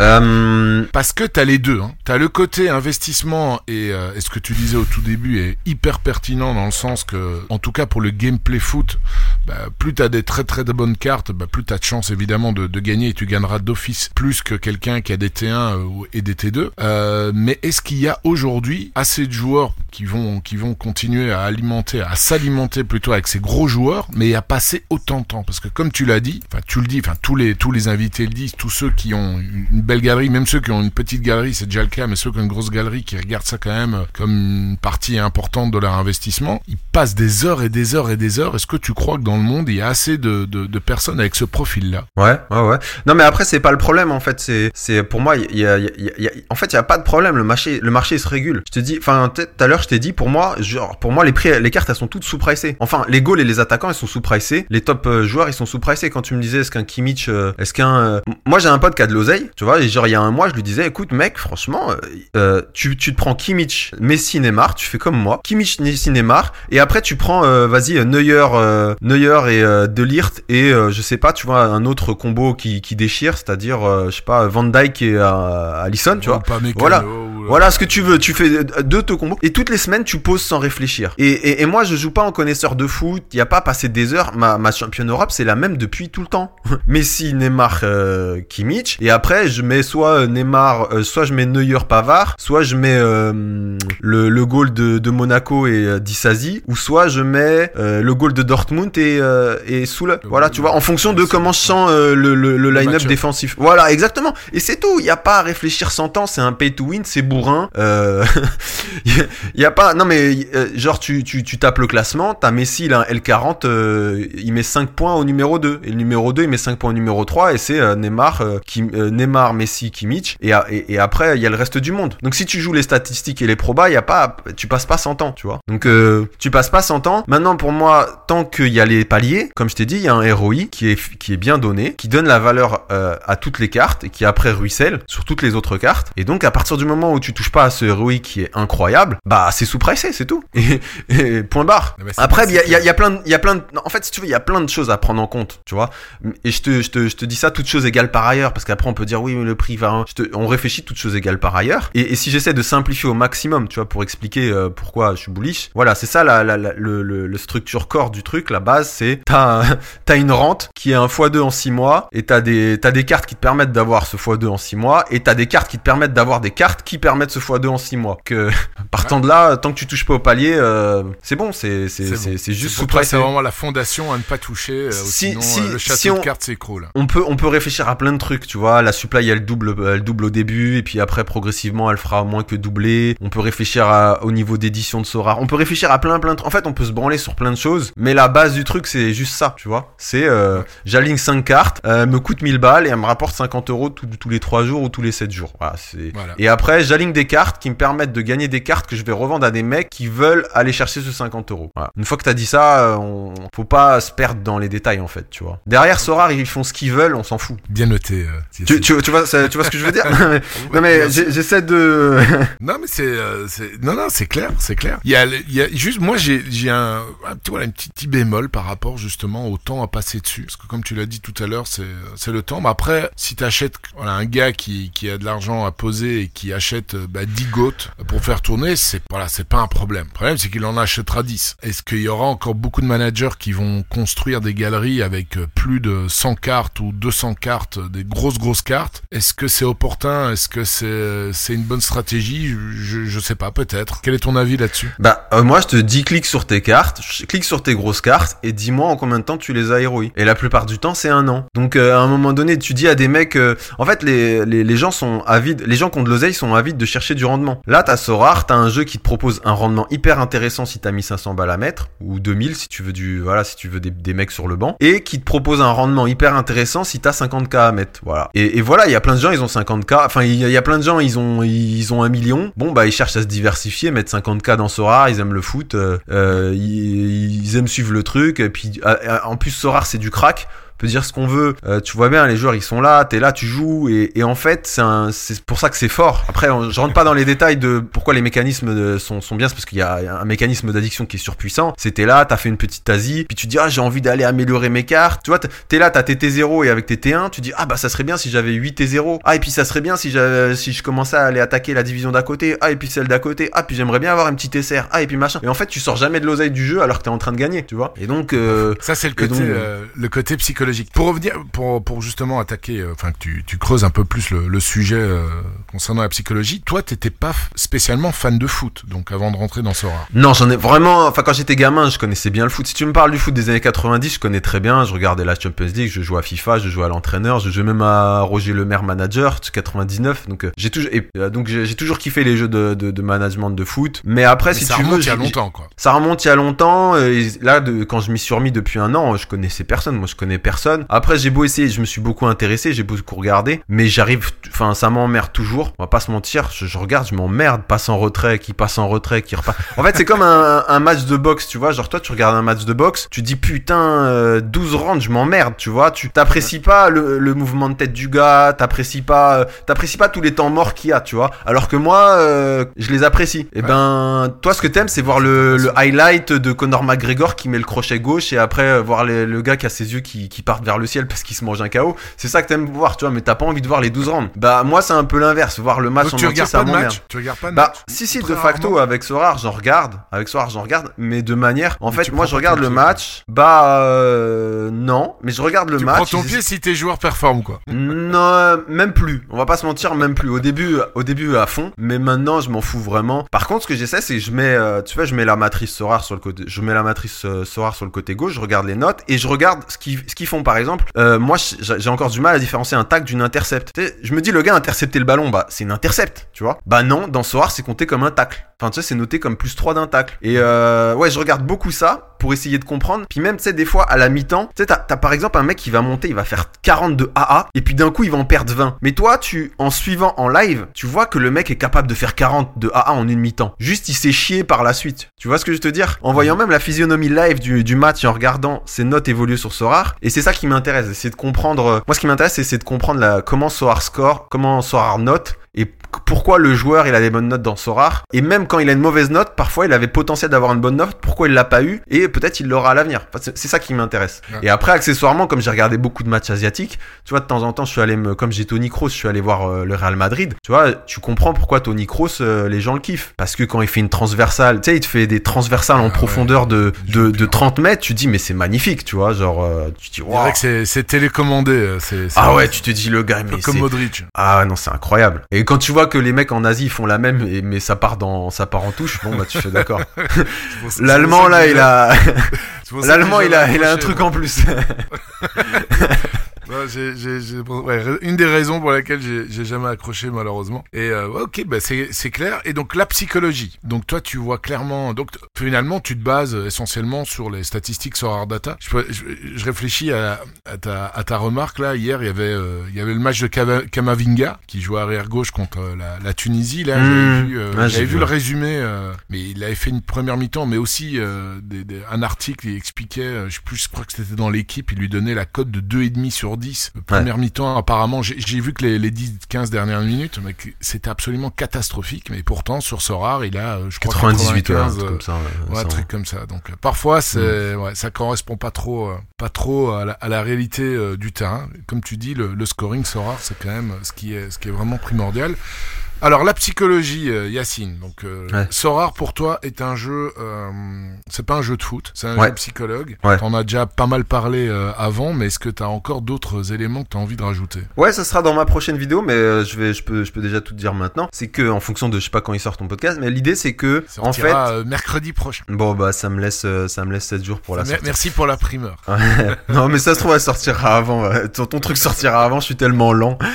euh... Parce que t'as les deux. Hein. T'as le côté investissement et, euh, et, ce que tu disais au tout début est hyper pertinent dans le sens que, en tout cas pour le gameplay foot, bah, plus t'as des très très de bonnes cartes, bah, plus t'as de chance évidemment de, de, gagner et tu gagneras d'office plus que quelqu'un qui a des T1 euh, et des T2. Euh, mais est-ce qu'il y a aujourd'hui assez de joueurs qui vont qui vont continuer à alimenter, à s'alimenter plutôt avec ces gros joueurs, mais à passer autant de temps? Parce que comme tu l'as dit, enfin tu le dis, enfin tous les tous les invités le disent, tous ceux qui ont une belle galerie, même ceux qui ont une petite galerie, c'est déjà le cas, mais ceux qui ont une grosse galerie, qui regardent ça quand même comme une partie importante de leur investissement, ils passent des heures et des heures et des heures. Est-ce que tu crois que dans le monde, il y a assez de, de, personnes avec ce profil-là? Ouais, ouais, ouais. Non, mais après, c'est pas le problème, en fait. C'est, c'est pour moi, il y a, en fait, il y a pas de problème. Le marché, le marché, se régule. Je te dis, enfin, tout à l'heure, je t'ai dit, pour moi, genre, pour moi, les prix, les cartes, elles sont toutes sous-pricées. Enfin, les goals et les attaquants, ils sont sous-pricés. Les top euh, joueurs, ils sont sous-pricés. Quand tu me disais, est-ce qu'un Kimmich, euh, est-ce qu'un, euh... moi, j'ai un pote qui a de l'oseille, tu vois, et genre, il y a un mois, je lui disais, écoute, mec, franchement, euh, euh, tu, tu te prends Kimmich, Messi, Neymar, tu fais comme moi. Kimmich, Messi, Neymar, et après, tu prends, euh, vas-y, Neuer, Neuer et De Ligt, et je sais pas, tu vois, un autre combo qui, qui déchire, c'est-à-dire, je sais pas, Van Dyke et Alisson, tu vois. Voilà. Voilà ce que tu veux. Tu fais deux te combos et toutes les semaines tu poses sans réfléchir. Et, et, et moi je joue pas en connaisseur de foot. Il y a pas passé des heures. Ma, ma championne Europe c'est la même depuis tout le temps. [laughs] Messi, Neymar, euh, Kimmich. Et après je mets soit Neymar, euh, soit je mets Neuer, Pavard, soit je mets euh, le, le goal de, de Monaco et euh, Dissasi, ou soit je mets euh, le goal de Dortmund et euh, et Soule. Voilà, tu vois, en fonction de comment je sens le, le, le line-up défensif. Voilà, exactement. Et c'est tout. Il y a pas à réfléchir 100 ans. C'est un pay to win. C'est bourrin. Euh, [laughs] y a pas, non mais euh, genre tu, tu, tu tapes le classement, t'as Messi là, L40, euh, il met 5 points au numéro 2 et le numéro 2 il met 5 points au numéro 3 et c'est Neymar, qui, Neymar, Messi, Kimmich et, après il y a le reste du monde. Donc si tu joues les statistiques et les probas, il y a pas, tu passes pas 100 ans, tu vois. Donc tu passes pas 100 ans. Maintenant pour moi, tant qu'il y a les paliers, comme je t'ai dit, il y a un ROI qui est qui est bien donné, qui donne la valeur à toutes les cartes et qui après ruisselle sur toutes les autres cartes. Et donc à partir du moment où tu touches pas à ce ROI qui est incroyable, bah c'est sous-pricé, c'est tout. Et, et, point barre. Après, il y a, y, a, y a, plein, il y a plein. De, en fait, si tu veux, il y a plein de choses à prendre en compte, tu vois. Et je te, je te, je te dis ça, toutes choses égales par ailleurs, parce qu'après on peut dire oui, mais le prix va. Hein. Je te, on réfléchit toutes choses égales par ailleurs. Et, et si j'essaie de simplifier au maximum, tu vois, pour expliquer euh, pourquoi je suis bullish, voilà, c'est ça la, la, la, le, le, le, structure corps du truc. La base, c'est t'as, [laughs] t'as une rente qui est un x2 en 6 mois, et t'as des, t'as des cartes qui te permettent d'avoir ce x2 en 6 mois, et t'as des cartes qui te permettent d'avoir des cartes qui permettent permettre ce x2 en 6 mois. Que [laughs] [laughs] partant de là, tant que tu touches pas au palier, euh, c'est bon, c'est bon. juste sous-traité. c'est vraiment la fondation à ne pas toucher. euh, Si- sinon, si- euh, le château si on- de cartes s'écroule. On peut, on peut réfléchir à plein de trucs, tu vois. La supply, elle double, elle double au début, et puis après, progressivement, elle fera moins que doubler. On peut réfléchir à, au niveau d'édition de Sora. On peut réfléchir à plein, plein de trucs. En fait, on peut se branler sur plein de choses, mais la base du truc, c'est juste ça, tu vois. C'est, euh, j'aligne 5 cartes, euh, elle me coûte 1000 balles, et elle me rapporte 50 euros tous- les 3 jours ou tous les 7 jours. Voilà, c'est... Voilà. Et après, j'aligne des cartes qui me permettent de gagner des cartes que je vais revendre à des mecs qui veulent aller chercher ce 50 euros. Voilà. Une fois que t'as dit ça, euh, on... faut pas se perdre dans les détails, en fait, tu vois. Derrière, Sorar, ils font ce qu'ils veulent, on s'en fout. Bien noté. euh, Tu, Thierry. tu, tu vois, ça- tu vois ce que je veux dire [laughs] Non, mais- j'essaie de. [laughs] Non mais c'est euh, c'est- non non c'est clair c'est clair. Il y a il y a juste moi j'ai j'ai un, un petit voilà un petit, petit bémol par rapport justement au temps à passer dessus parce que comme tu l'as dit tout à l'heure c'est c'est le temps. Mais après si tu achètes voilà un gars qui qui a de l'argent à poser et qui achète euh, bah, 10 goats pour faire tourner c'est voilà c'est pas un problème. Le problème c'est qu'il en achètera 10. Est-ce qu'il y aura encore beaucoup de managers qui vont construire des galeries avec euh, plus de 100 cartes ou 200 cartes, euh, des grosses grosses cartes? Est-ce que c'est opportun? Est-ce que c'est une bonne stratégie? Je, je sais pas, peut-être. Quel est ton avis là-dessus? Bah moi je te dis clique sur tes cartes, clique sur tes grosses cartes et dis-moi en combien de temps tu les as héroïs. Et la plupart du temps c'est un an. Donc à un moment donné tu dis à des mecs, en fait les, les, les gens sont avides, les gens qui ont de l'oseille sont avides de chercher du rendement. Là t'as Sorar, t'as un jeu qui te propose un rendement hyper intéressant si t'as mis 500 balles à mettre ou 2000 si tu veux du voilà si tu veux des, mecs sur le banc et qui te propose un rendement hyper intéressant si t'as 50k à mettre. Voilà. Et, voilà il y a plein de gens ils ont 50k, enfin il y, a- plein de gens ils ont ils ont un million. Bon bah ils cherchent à se diversifier, mettre 50k dans Sorar, ils aiment le foot, euh, euh, ils, aiment suivre le truc. Et puis euh, en plus Sorar c'est du crack. Peut dire ce qu'on veut. Euh, tu vois bien, les joueurs ils sont là, t'es là, tu joues, et, et en fait c'est un- c'est pour ça que c'est fort. Après, on- je rentre pas dans les détails de pourquoi les mécanismes de- sont, sont bien, c'est parce qu'il y a un mécanisme d'addiction qui est surpuissant. C'était là, t'as fait une petite Asie, puis tu dis ah j'ai envie d'aller améliorer mes cartes. Tu vois, t'es- là, t'as tes T0 et avec tes T1, tu dis ah bah ça serait bien si j'avais 8 T0. Ah et puis ça serait bien si j'avais si je commençais à aller attaquer la division d'à côté. Ah et puis celle d'à côté. Ah puis j'aimerais bien avoir un petit SR. Ah et puis machin. Et en fait tu sors jamais de l'oseille du jeu alors que t'es en train de gagner, tu vois. Et donc euh, Ça, c'est le Et côté, donc, euh, le côté psychologique. Pour revenir, pour, pour justement attaquer, euh, enfin que tu, tu creuses un peu plus le, le sujet euh, concernant la psychologie. Toi, t'étais pas spécialement fan de foot, donc avant de rentrer dans Sora. Non, j'en ai vraiment. Enfin, quand j'étais gamin, je connaissais bien le foot. Si tu me parles du foot des années 90, je connais très bien. Je regardais la Champions League, je jouais à FIFA, je jouais à l'entraîneur, je jouais même à Roger Lemaire manager, 99. Donc euh, j'ai toujours, et, euh, donc j'ai toujours kiffé les jeux de, de, de management de foot. Mais après, Mais si ça tu remonte veux, il y a longtemps, quoi. ça remonte il y a longtemps. Et là, de, quand je m'y suis remis depuis un an, je connaissais personne. Moi, je connais personne. Après, j'ai beau essayer, je me suis beaucoup intéressé, j'ai beaucoup regardé, mais j'arrive, enfin, ça m'emmerde toujours. On va pas se mentir. Je, je regarde, je m'emmerde. Passe en retrait, qui passe en retrait, qui repart. En fait, c'est comme un, un match de boxe, tu vois. Genre, toi, tu regardes un match de boxe, tu dis putain, euh, 12 rounds, je m'emmerde, tu vois. Tu t'apprécies pas le, le mouvement de tête du gars, t'apprécies pas, euh, t'apprécies pas tous les temps morts qu'il y a, tu vois. Alors que moi, euh, je les apprécie. Et Ouais. ben, toi, ce que t'aimes, c'est voir le, le highlight de Conor McGregor qui met le crochet gauche et après euh, voir les- le gars qui a ses yeux qui, qui partent vers le ciel parce qu'il se mange un KO. C'est ça que t'aimes voir, tu vois. Mais t'as pas envie de voir les 12 rounds. Bah, moi, c'est un peu l'inverse. Voir le match Donc en tu entier, regardes ça pas de m'emmerde. match Tu regardes pas de Bah, match si, si, de facto, rarement. avec Sorar, j'en regarde. Avec Sorar, j'en regarde. Mais de manière. En Mais fait, moi, je regarde le pied, match. Bah, euh, non. Mais je regarde le Tu match. prends ton ils- pied si tes joueurs performent, quoi. non, même plus. On va pas se mentir, même plus. Au début, au début à fond, mais maintenant je m'en fous vraiment. Par contre, ce que j'essaie, c'est je mets, euh, tu vois, je mets la matrice Sorar sur le côté, je mets la matrice euh, Sorar sur le côté gauche, je regarde les notes et je regarde ce qu'ils, ce qu'ils Par exemple, euh, moi, j'ai encore du mal à différencier un tac d'une intercept. Tu sais, je me dis, le gars a intercepté le ballon, bah c'est une intercept, tu vois. Bah non, dans Sorar, c'est compté comme un tacle. Enfin, tu sais, c'est noté comme plus 3 d'un tacle. Et euh, ouais, je regarde beaucoup ça pour essayer de comprendre. Puis même, tu sais, des fois, à la mi-temps, tu sais, t'as, par exemple un mec qui va monter, il va faire 40 de AA, et puis d'un coup, il va en perdre 20. Mais toi, tu, en suivant en live, tu vois que le mec est capable de faire 40 de AA en une mi-temps. Juste, il s'est chié par la suite. Tu vois ce que je veux te dire? En voyant même la physionomie live du, du match en regardant ses notes évoluer sur Sorar. Et c'est ça qui m'intéresse, c'est de comprendre... euh, Moi, ce qui m'intéresse, c'est, de comprendre la, comment Sorar score, comment Sorar note, et pourquoi le joueur il a des bonnes notes dans Sorar et même quand il a une mauvaise note parfois il avait potentiel d'avoir une bonne note pourquoi il l'a pas eu? Et peut-être il l'aura à l'avenir Enfin, c'est ça qui m'intéresse Ouais. et après accessoirement comme j'ai regardé beaucoup de matchs asiatiques tu vois de temps en temps je suis allé me comme j'ai Tony Kroos je suis allé voir euh, le Real Madrid tu vois tu comprends pourquoi Tony Kroos euh, les gens le kiffent parce que quand il fait une transversale tu sais il te fait des transversales en Ah profondeur ouais. de, de, de bien. 30 mètres tu dis mais c'est magnifique tu vois genre euh, tu te dis C'est vrai que c'est- télécommandé. c'est- c'est- ah ouais tu te dis le gars mais comme c'est Modric. ah non, c'est incroyable. Et quand tu vois vois que les mecs en Asie font la même, et, mais ça part dans, ça part en touche. Bon bah tu fais d'accord. [laughs] L'allemand là, il a, [laughs] l'allemand il a, il a un truc en plus. [laughs] Ouais, j'ai- j'ai- j'ai- ouais, une des raisons pour laquelle j'ai jamais accroché malheureusement. Et euh, ok, bah c'est clair. Et donc la psychologie. Donc toi, tu vois clairement. Donc finalement, tu te bases essentiellement sur les statistiques sur Hard Data. Je, je, je réfléchis à, à ta, à ta remarque là. Hier, il y avait euh, il y avait le match de Kamavinga qui jouait arrière gauche contre euh, la, la Tunisie. Là, Mmh. j'avais vu, euh, j'ai j'avais vu vu, le résumé. euh, mais il avait fait une première mi-temps, mais aussi euh, des- des- un article. Il expliquait. je plus. Je crois que c'était dans l'équipe. Il lui donnait la cote de 2,5 sur 10. euh, Première mi-temps, apparemment, j'ai vu que les, les 10-15 dernières minutes, c'était absolument catastrophique. Mais pourtant, sur Sorar, il a, euh, je crois, 98 ouais, un 95, truc euh, comme ça. ouais, Ouais, un ça, truc comme ça. Donc euh, parfois, c'est Mm. ouais, ça correspond pas trop, euh, pas trop à la, à la réalité euh, du terrain. Comme tu dis, le, le scoring Sorar, c'est quand même ce qui est, ce qui est vraiment primordial. Alors la psychologie, euh, Yacine. Donc euh, Ouais. Sorar pour toi est un jeu, euh, c'est pas un jeu de foot, c'est un Ouais. jeu psychologue. Ouais. T'en as déjà pas mal parlé avant, mais est-ce que t'as encore d'autres éléments que t'as envie de rajouter? Ouais, ça sera dans ma prochaine vidéo, mais je vais, je peux, je peux déjà tout dire maintenant. C'est que en fonction de, je sais pas quand il sort ton podcast, mais l'idée c'est que, en fait, mercredi prochain. bon bah ça me laisse, ça me laisse 7 jours pour la sortie. Merci pour la primeur. [laughs] non, mais ça se trouve, elle sortira avant. Ton, ton truc sortira avant, je suis tellement lent. [laughs]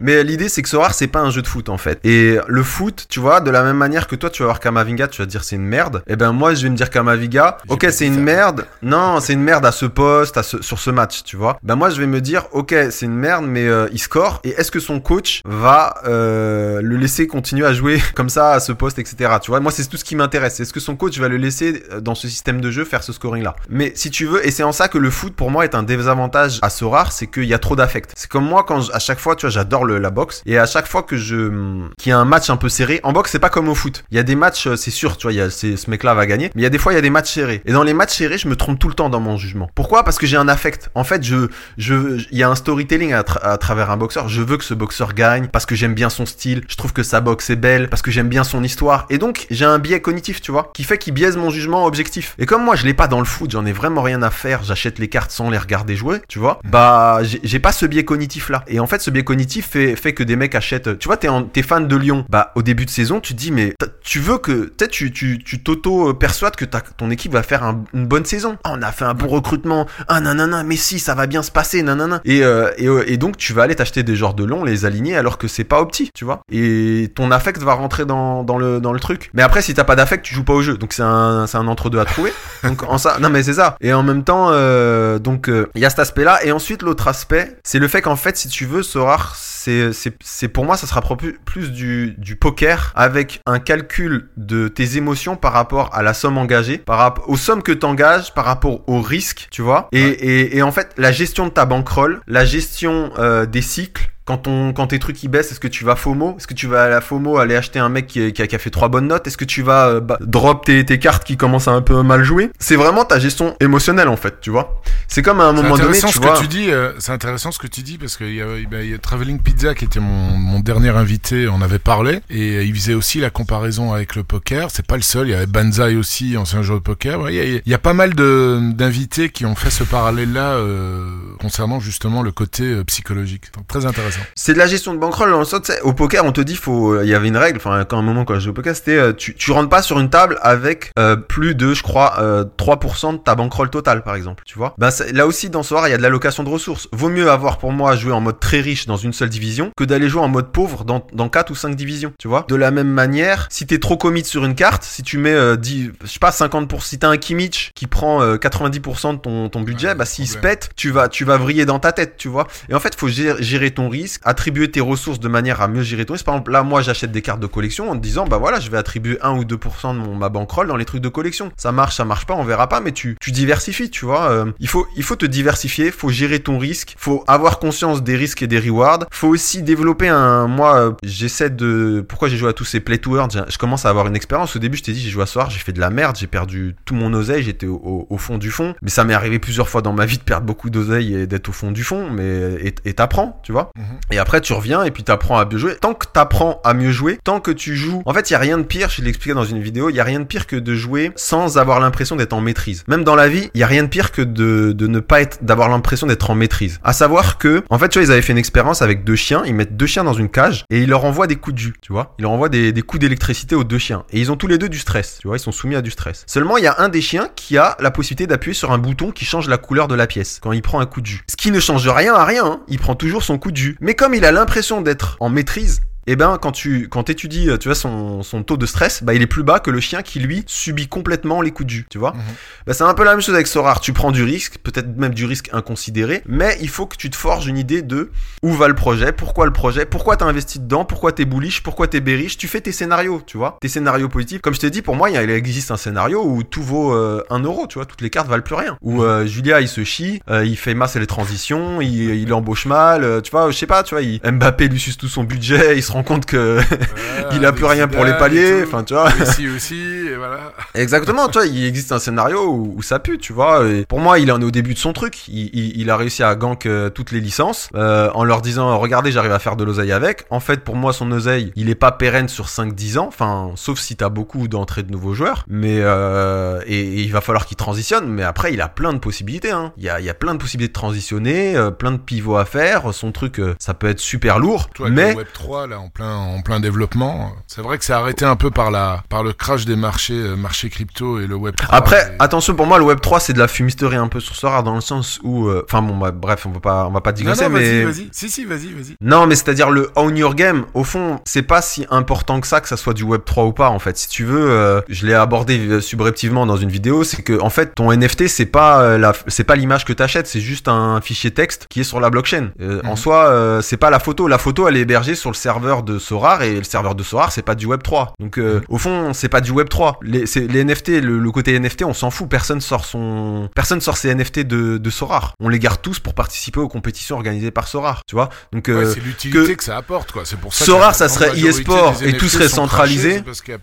mais l'idée, c'est que Sorar, c'est pas un jeu de foot, en fait. Et le foot, tu vois, de la même manière que toi, tu vas voir Kamavinga, tu vas te dire c'est une merde. Et ben, moi, je vais me dire Kamavinga, ok, c'est une ça. merde. Non, c'est une merde à ce poste, à ce- sur ce match, tu vois. Ben, moi, je vais me dire, ok, c'est une merde, mais euh, il score. Et est-ce que son coach va euh, le laisser continuer à jouer [laughs] comme ça à ce poste, etc. Tu vois, moi, c'est tout ce qui m'intéresse. Est-ce que son coach va le laisser euh, dans ce système de jeu faire ce scoring-là? Mais si tu veux, et c'est en ça que le foot pour moi est un désavantage à Sorar, c'est qu'il y a trop d'affect. C'est comme moi quand je- à chaque fois, tu vois, j'adore le- la boxe et à chaque fois que je qu'il y a un match un peu serré, en boxe c'est pas comme au foot. Il y a des matchs, euh, c'est sûr, tu vois, il y a ce mec-là va gagner, mais il y a des fois il y a des matchs serrés. Et dans les matchs serrés, je me trompe tout le temps dans mon jugement. Pourquoi? Parce que j'ai un affect. En fait, je je il y a un storytelling à, tra- à travers un boxeur. Je veux que ce boxeur gagne parce que j'aime bien son style. Je trouve que sa boxe est belle parce que j'aime bien son histoire. Et donc j'ai un biais cognitif, tu vois, qui fait qu'il biaise mon jugement objectif. Et comme moi je l'ai pas dans le foot, j'en ai vraiment rien à faire. J'achète les cartes sans les regarder jouer, tu vois. Bah j'ai pas ce biais cognitif là. Et en fait, ce biais cognitif fait fait que des mecs achètent. Tu vois, t'es en- t'es fan de Lyon. Bah au début de saison, tu te dis mais tu veux que peut-être tu tu tu t'auto persuades que ta, ton équipe va faire un- une bonne saison. Ah, on a fait un bon recrutement. Ah nanana, mais si ça va bien se passer, nanana. Et euh, et, euh, et donc tu vas aller t'acheter des genres de long, les aligner alors que c'est pas opti, tu vois. Et ton affect va rentrer dans dans le dans le truc. Mais après si t'as pas d'affect, tu joues pas au jeu. Donc c'est un c'est un entre deux à trouver. [laughs] Donc en ça, non mais c'est ça. Et en même temps, euh, donc euh, il y a cet aspect-là. Et ensuite l'autre aspect, c'est le fait qu'en fait, si tu veux, Sorar, c'est c'est pour moi, ça sera plus du du poker avec un calcul de tes émotions par rapport à la somme engagée, par rapport aux sommes que t'engages, par rapport au risque, tu vois. Et, Ouais. et et en fait, la gestion de ta bankroll, la gestion euh, des cycles. Quand, on, quand tes trucs ils baissent, est-ce que tu vas FOMO? Est-ce que tu vas à la FOMO aller acheter un mec qui, qui a, qui a fait trois bonnes notes? Est-ce que tu vas euh, bah, drop tes, tes cartes qui commencent à un peu mal jouer? C'est vraiment ta gestion émotionnelle en fait, tu vois. C'est comme à un moment donné, tu ce vois. que tu dis. euh, c'est intéressant ce que tu dis parce qu'il y a, y a- Traveling Pizza qui était mon, mon dernier invité. On avait parlé et euh, il faisait aussi la comparaison avec le poker. C'est pas le seul. Il y avait Banzai aussi, ancien joueur de poker. Ouais, Il y, a, il y a pas mal d'invités qui ont fait ce parallèle-là euh, concernant justement le côté psychologique. Donc, très intéressant. C'est de la gestion de bankroll dans le sens, au poker, on te dit, faut, euh, il y avait une règle, enfin, quand un moment quand je jouais au poker, c'était, euh, tu, tu rentres pas sur une table avec euh, plus de, je crois, euh, 3% de ta bankroll totale, par exemple, tu vois. Ben, là aussi, dans ce soir, il y a de l'allocation de ressources. Vaut mieux avoir, pour moi, joué en mode très riche dans une seule division que d'aller jouer en mode pauvre dans, dans 4 ou 5 divisions, tu vois. De la même manière, si t'es trop commit sur une carte, si tu mets, euh, 10, je sais pas, 50%, si t'as un Kimmich qui prend euh, 90% de ton, ton budget, Ouais, bah, s'il se pète, tu vas, tu vas vriller dans ta tête, tu vois. Et en fait, faut gérer, gérer ton risque, attribuer tes ressources de manière à mieux gérer ton risque. Par exemple, là, moi, j'achète des cartes de collection en te disant, bah voilà, je vais attribuer 1 ou 2% de mon, ma bankroll dans les trucs de collection. Ça marche, ça marche pas, on verra pas, mais tu, tu diversifies, tu vois. Euh, il faut, il faut te diversifier, faut gérer ton risque, faut avoir conscience des risques et des rewards. Faut aussi développer un, moi, euh, j'essaie de, pourquoi j'ai joué à tous ces play to earn, je commence à avoir une expérience. Au début, je t'ai dit, j'ai joué à soir, j'ai fait de la merde, j'ai perdu tout mon oseille, j'étais au, fond du fond. Mais ça m'est arrivé plusieurs fois dans ma vie de perdre beaucoup d'oseille et d'être au fond du fond, mais, et et t'apprends, tu vois. Mhm. Et après, tu reviens et puis t'apprends à mieux jouer. Tant que t'apprends à mieux jouer, tant que tu joues. En fait, il y a rien de pire, je l'expliquais dans une vidéo, il y a rien de pire que de jouer sans avoir l'impression d'être en maîtrise. Même dans la vie, il y a rien de pire que de, ne pas être, d'avoir l'impression d'être en maîtrise. À savoir que, en fait, tu vois, ils avaient fait une expérience avec deux chiens, ils mettent deux chiens dans une cage et ils leur envoient des coups de jus, tu vois. Ils leur envoient des, des coups d'électricité aux deux chiens. Et ils ont tous les deux du stress, tu vois, ils sont soumis à du stress. Seulement, il y a un des chiens qui a la possibilité d'appuyer sur un bouton qui change la couleur de la pièce quand il prend un coup de jus. Ce qui ne change rien à rien, hein. il prend toujours son coup de jus. Mais comme il a l'impression d'être en maîtrise, eh ben quand tu quand étudies tu vois son, son taux de stress bah il est plus bas que le chien qui lui subit complètement les coups de jus tu vois. Mhm. bah, c'est un peu la même chose avec Sorar tu prends du risque peut-être même du risque inconsidéré mais il faut que tu te forges une idée de où va le projet pourquoi le projet pourquoi t'as investi dedans pourquoi t'es bullish pourquoi t'es bearish. Tu fais tes scénarios tu vois. Tes scénarios positifs. Comme je t'ai dit pour moi il existe un scénario où tout vaut euh, 1 euro tu vois. Toutes les cartes valent plus rien. Où euh, Julia il se chie euh, il fait masse et les transitions il, il embauche mal euh, tu vois je sais pas tu vois il, Mbappé lui suce tout son budget il se rend compte que [laughs] il a plus rien pour les paliers enfin tu vois Ici aussi, et voilà. [laughs] Exactement, tu vois, il existe un scénario où, où ça pue, tu vois. Et pour moi, il en est au début de son truc. Il, il- il a réussi à gank euh, toutes les licences euh, en leur disant regardez, j'arrive à faire de l'oseille avec. En fait, pour moi, son oseille, il est pas pérenne sur 5-10 ans. Enfin, sauf si t'as beaucoup d'entrées de nouveaux joueurs. Mais euh, et, et il va falloir qu'il transitionne. Mais après, il a plein de possibilités. Hein. Il y a, il y a plein de possibilités de transitionner, euh, plein de pivots à faire. Son truc, euh, ça peut être super lourd. Toi, mais le Web 3 là, en plein, en plein développement, c'est vrai que c'est arrêté un peu par la, par le crash des marchés, euh, crypto et le Web 3. Après, et- attention pour moi, le Web 3 c'est de la fumisterie un peu sur Sora dans le sens où, euh, enfin bon, bah, bref, on va pas, on va pas digresser, non, mais vas-y, vas-y. Si, si, vas-y, vas-y. non, mais c'est-à-dire le own your game. Au fond, c'est pas si important que ça que ça soit du Web 3 ou pas. En fait, si tu veux, euh, je l'ai abordé euh, subrepticement dans une vidéo, c'est que en fait, ton NFT c'est pas la, c'est pas l'image que t'achètes, c'est juste un fichier texte qui est sur la blockchain. En Mhm. soi, c'est pas la photo. La photo, elle est hébergée sur le serveur de Sorar et le serveur de Sorar, c'est pas du Web 3. Donc, euh, au fond, c'est pas du Web 3. Les, les NFT, le, le côté NFT, on s'en fout. Personne sort son, personne sort ses NFT de, de Sorar. On les garde tous pour participer aux compétitions organisées par Sorar. Tu vois. Donc, Ouais, euh, c'est l'utilité que- que... ça apporte, quoi. C'est pour ça. Sora, que ça serait e-sport et tout serait centralisé. parce qu'il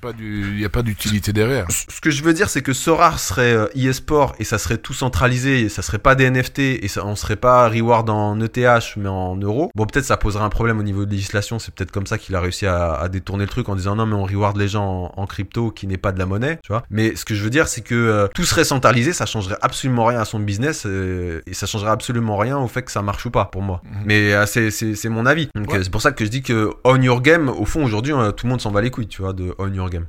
n'y a pas d'utilité derrière. ce que je veux dire, c'est que Sorar serait euh, e-sport et ça serait tout centralisé, et ça serait pas des NFT et ça, on serait pas reward en ETH mais en euros. Bon, peut-être ça poserait un problème au niveau de législation. C'est peut-être comme ça qu'il a réussi à, à détourner le truc en disant non mais on reward les gens en, en crypto qui n'est pas de la monnaie, tu vois. Mais ce que je veux dire, c'est que euh, tout serait centralisé, ça changerait absolument rien à son business euh, et ça changerait absolument rien au fait que ça marche ou pas pour moi. Mhm. Mais euh, c'est mon avis. Donc Ouais. euh, c'est pour ça que je dis que on your game, au fond aujourd'hui, tout le monde s'en bat les couilles, tu vois, de on your game.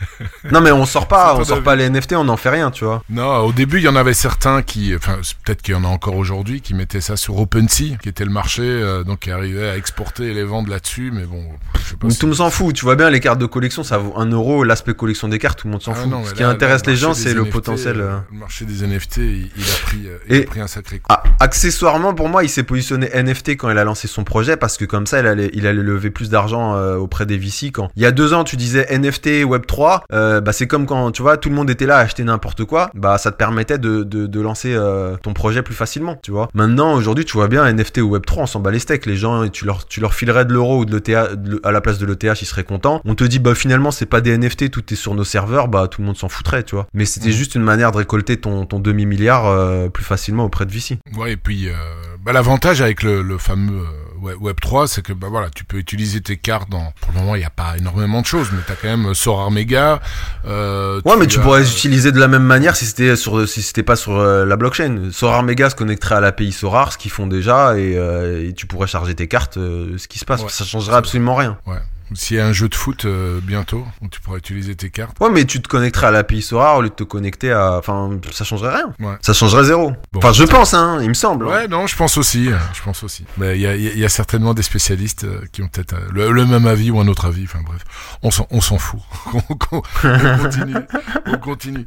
[laughs] non mais on sort pas, on sort pas les NFT, on n'en fait rien, tu vois. Non, au début, il y en avait certains qui, enfin, peut-être qu'il y en a encore aujourd'hui, qui mettaient ça sur OpenSea, qui était le marché, donc qui arrivait à exporter et les vendre là-dessus, mais bon, je sais pas. Donc si- tout le monde s'en fout, tu vois bien les cartes de collection ça vaut 1 euro, l'aspect collection des cartes tout le monde s'en Ah fout. non, Ce qui là, intéresse le les gens c'est le NFT, potentiel. euh. Le marché des NFT, il, il a pris, euh, il Et- a pris un sacré coup. Ah, accessoirement pour moi il s'est positionné NFT quand il a lancé son projet parce que comme ça il allait, il allait lever plus d'argent euh, auprès des VC quand il y a deux ans tu disais NFT Web 3 euh, bah c'est comme quand tu vois tout le monde était là à acheter n'importe quoi bah ça te permettait de, de, de lancer ton projet plus facilement tu vois maintenant aujourd'hui tu vois bien NFT ou Web 3 on s'en bat les steaks les gens tu leur, tu leur filerais de l'euro ou de l'ETH à la place de l'ETH ils seraient contents. On te dit bah finalement c'est pas des NFT tout est sur nos serveurs bah tout le monde s'en foutrait tu vois. Mais c'était Mhm. juste une manière de récolter ton, ton demi milliard plus facilement auprès de VC Ouais, et puis, euh, bah, l'avantage avec le, le fameux euh, Web- Web 3, c'est que, bah voilà, tu peux utiliser tes cartes dans, pour le moment, il n'y a pas énormément de choses, mais t'as quand même Sorar Mega, euh, Ouais, mais tu as, pourrais euh, les utiliser de la même manière si c'était sur si c'était pas sur euh, la blockchain. Sorar Mega se connecterait à l'API Sorar, ce qu'ils font déjà, et, euh, et tu pourrais charger tes cartes, euh, ce qui se passe. Ouais, ça changerait absolument rien. S'il y a un jeu de foot euh, bientôt, où tu pourras utiliser tes cartes. Ouais, mais tu te connecterais à l'API Sorar au lieu de te connecter à, enfin, ça changerait rien. Ouais. Ça changerait zéro. Bon. enfin, je pense, hein, il me semble. Ouais, non, je pense aussi, euh, je pense aussi. Mais il y a, il y a- il y a certainement des spécialistes euh, qui ont peut-être euh, le, le même avis ou un autre avis. Enfin bref, on s'en, on s'en fout. [laughs] on, on- on continue, on continue.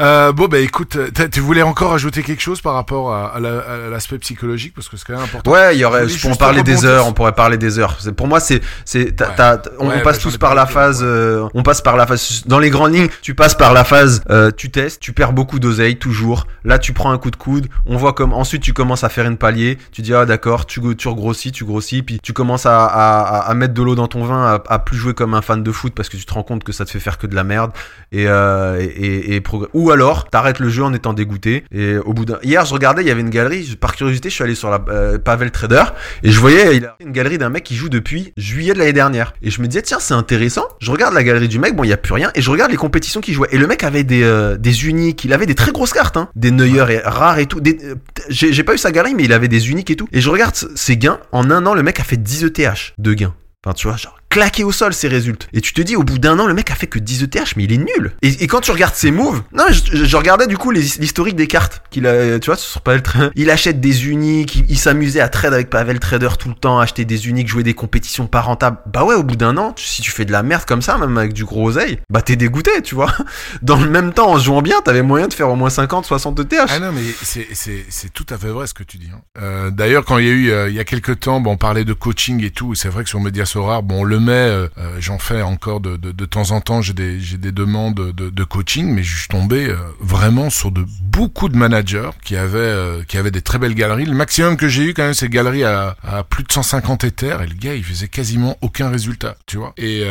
Euh, bon, bah écoute, tu voulais encore ajouter quelque chose par rapport à, à la- à l'aspect psychologique? Parce que c'est quand même important. Ouais, il y aurait, en juste parler des heures, on pourrait parler des heures. C'est- Pour moi, c'est, c'est, t'as, Ouais. t'as- on, Ouais, on passe bah, tous par la phase, euh, on passe par la phase, dans les grandes lignes, tu passes par la phase, euh, tu testes, tu perds beaucoup d'oseille, toujours. Là, tu prends un coup de coude, on voit comme, ensuite, tu commences à faire une palier, tu dis, ah, d'accord, tu, tu regrossis, tu grossis, puis tu commences à, à, à- à mettre de l'eau dans ton vin, à, à plus jouer comme un fan de foot parce que tu te rends compte que ça te fait faire que de la merde, et, euh, et, et, ou alors, t'arrêtes le jeu en étant dégoûté, et au bout d'un, hier, je regardais, il y avait une galerie, je- par curiosité, je suis allé sur la, euh, Pavel Trader, et je voyais, il a une galerie d'un mec qui joue depuis juillet de l'année dernière. Et je me disais, tiens, c'est intéressant. Je regarde la galerie du mec, bon, il y a plus rien. Et je regarde les compétitions qu'il jouait. Et le mec avait des, euh, des uniques. Il avait des très grosses cartes, hein. Des Neuer et rares et tout. Des, euh, j'ai, j'ai pas eu sa galerie, mais il avait des uniques et tout. Et je regarde ses gains. En un an, le mec a fait 10 ETH de gains. Enfin, tu vois, genre, claqué au sol ses résultats. Et tu te dis, au bout d'un an, le mec a fait que 10 ETH, mais il est nul. Et, quand tu regardes ses moves, non, je, regardais du coup l'historique des cartes qu'il a, tu vois, sur Pavel Trader. Il achète des uniques, il, s'amusait à trade avec Pavel Trader tout le temps, acheter des uniques, jouer des compétitions pas rentables. Bah ouais, au bout d'un an, si tu fais de la merde comme ça, même avec du gros oseille, bah t'es dégoûté, tu vois. [laughs] Dans le même temps, en jouant bien, t'avais moyen de faire au moins 50, 60 ETH. Ah non, mais c'est- tout à fait vrai ce que tu dis. hein. Euh, D'ailleurs, quand il y a eu, euh, il y a quelques temps, bon, on parlait de coaching et tout, c'est vrai que sur Mediasorar, bon, on le met, euh, euh, j'en fais encore de, de, de temps en temps, j'ai des, des demandes de, de coaching, mais je suis tombé euh, vraiment sur de beaucoup de managers qui avaient, qui avaient des très belles galeries. Le maximum que j'ai eu quand même, c'est galeries à, à plus de 150 éthers, et le gars, il faisait quasiment aucun résultat, tu vois. Et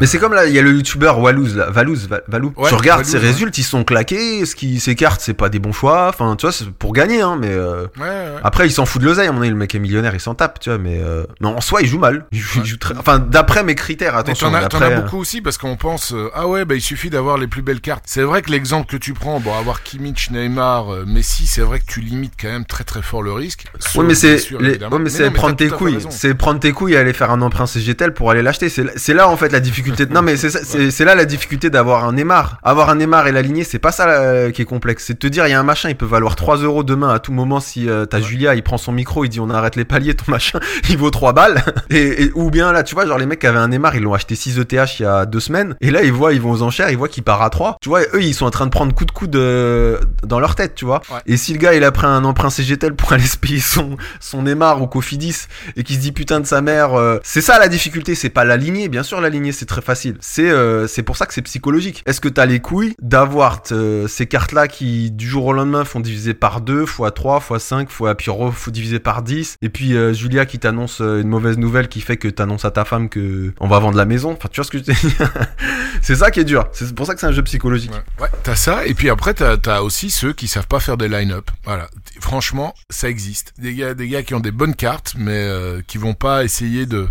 Mais c'est comme là, il y a le youtubeur Walouz, là, Valouz, Va- Valou. Ouais, tu regardes Valouz, ses ouais. résultats, ils sont claqués, ce qui, ses cartes, c'est pas des bons choix. Enfin, tu vois, c'est pour gagner, hein, mais euh, ouais. Après, il s'en fout de l'oseille, à mon avis, le mec est millionnaire, il s'en tape, tu vois, mais, euh, mais en soi, il joue mal. Il joue, il joue très... Enfin, d'après mes critères, attention. t'en as, t'en d'après, as beaucoup aussi parce qu'on pense euh, ah ouais bah il suffit d'avoir les plus belles cartes. C'est vrai que l'exemple que tu prends, bon avoir Kimmich, Neymar, euh, Messi, c'est vrai que tu limites quand même très très fort le risque. Ouais mais c'est les- ouais, mais c'est prendre tes couilles, c'est prendre tes couilles et aller faire un emprunt CGTL pour aller l'acheter. C'est là- en fait la difficulté. non mais c'est là la difficulté d'avoir un Neymar. Avoir un Neymar et l'aligner, c'est pas ça euh, qui est complexe. C'est de te dire il y a un machin, il peut valoir 3 euros demain à tout moment si euh, t'as Julia, il prend son micro, il dit on arrête les paliers, ton machin, [laughs] il vaut 3 balles. Et, et- ou bien là tu vois genre les mecs qui avaient un Neymar, ils l'ont acheté 6 ETH il y a deux semaines et là ils voient ils vont aux enchères, ils voient qu'il part à 3. Tu vois eux ils sont en train de prendre coup de coude euh, dans leur tête, tu vois. Ouais. Et si le gars il a pris un emprunt CGTL pour [laughs] aller se payer son son Neymar ou Cofidis et qui se dit putain de sa mère, euh, c'est ça la difficulté, c'est pas l'aligner. Bien sûr l'aligner c'est très facile. C'est euh, c'est pour ça que c'est psychologique. Est-ce que t'as les couilles d'avoir ces cartes là qui du jour au lendemain font diviser par 2 fois 3 fois 5 fois puis faut diviser par 10 et puis Julia qui t'annonce une mauvaise nouvelle qui fait que t'annonces à ta femme que on va vendre la maison. Enfin tu vois ce que je dis [laughs] C'est ça qui est dur. C'est pour ça que c'est un jeu psychologique. Ouais, t'as ça, et puis après t'as as aussi ceux qui savent pas faire des line-up. Voilà, franchement, ça existe. Des gars, des gars qui ont des bonnes cartes, mais euh, qui vont pas essayer de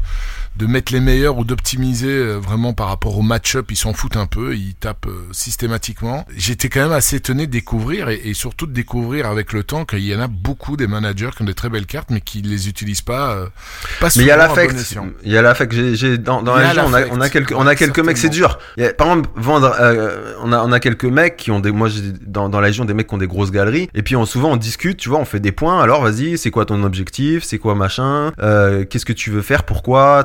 de mettre les meilleurs ou d'optimiser euh, vraiment par rapport au match-up. Ils s'en foutent un peu, ils tapent euh, systématiquement. J'étais quand même assez étonné de découvrir et, et surtout de découvrir avec le temps qu'il y en a beaucoup des managers qui ont des très belles cartes, mais qui les utilisent pas. euh, pas Mais il y a l'affect. Il y a l'affect. J'ai, dans, dans la région, on a, l'affect. on a quelques, on a quelques mecs, c'est dur. Il y a- par exemple, vendre, euh, on a, on a quelques mecs qui ont des, moi, dans, dans la région, des mecs qui ont des grosses galeries. Et puis, on, souvent, on discute, tu vois, on fait des points. Alors, vas-y, c'est quoi ton objectif? C'est quoi machin? Euh, qu'est-ce que tu veux faire? Pourquoi?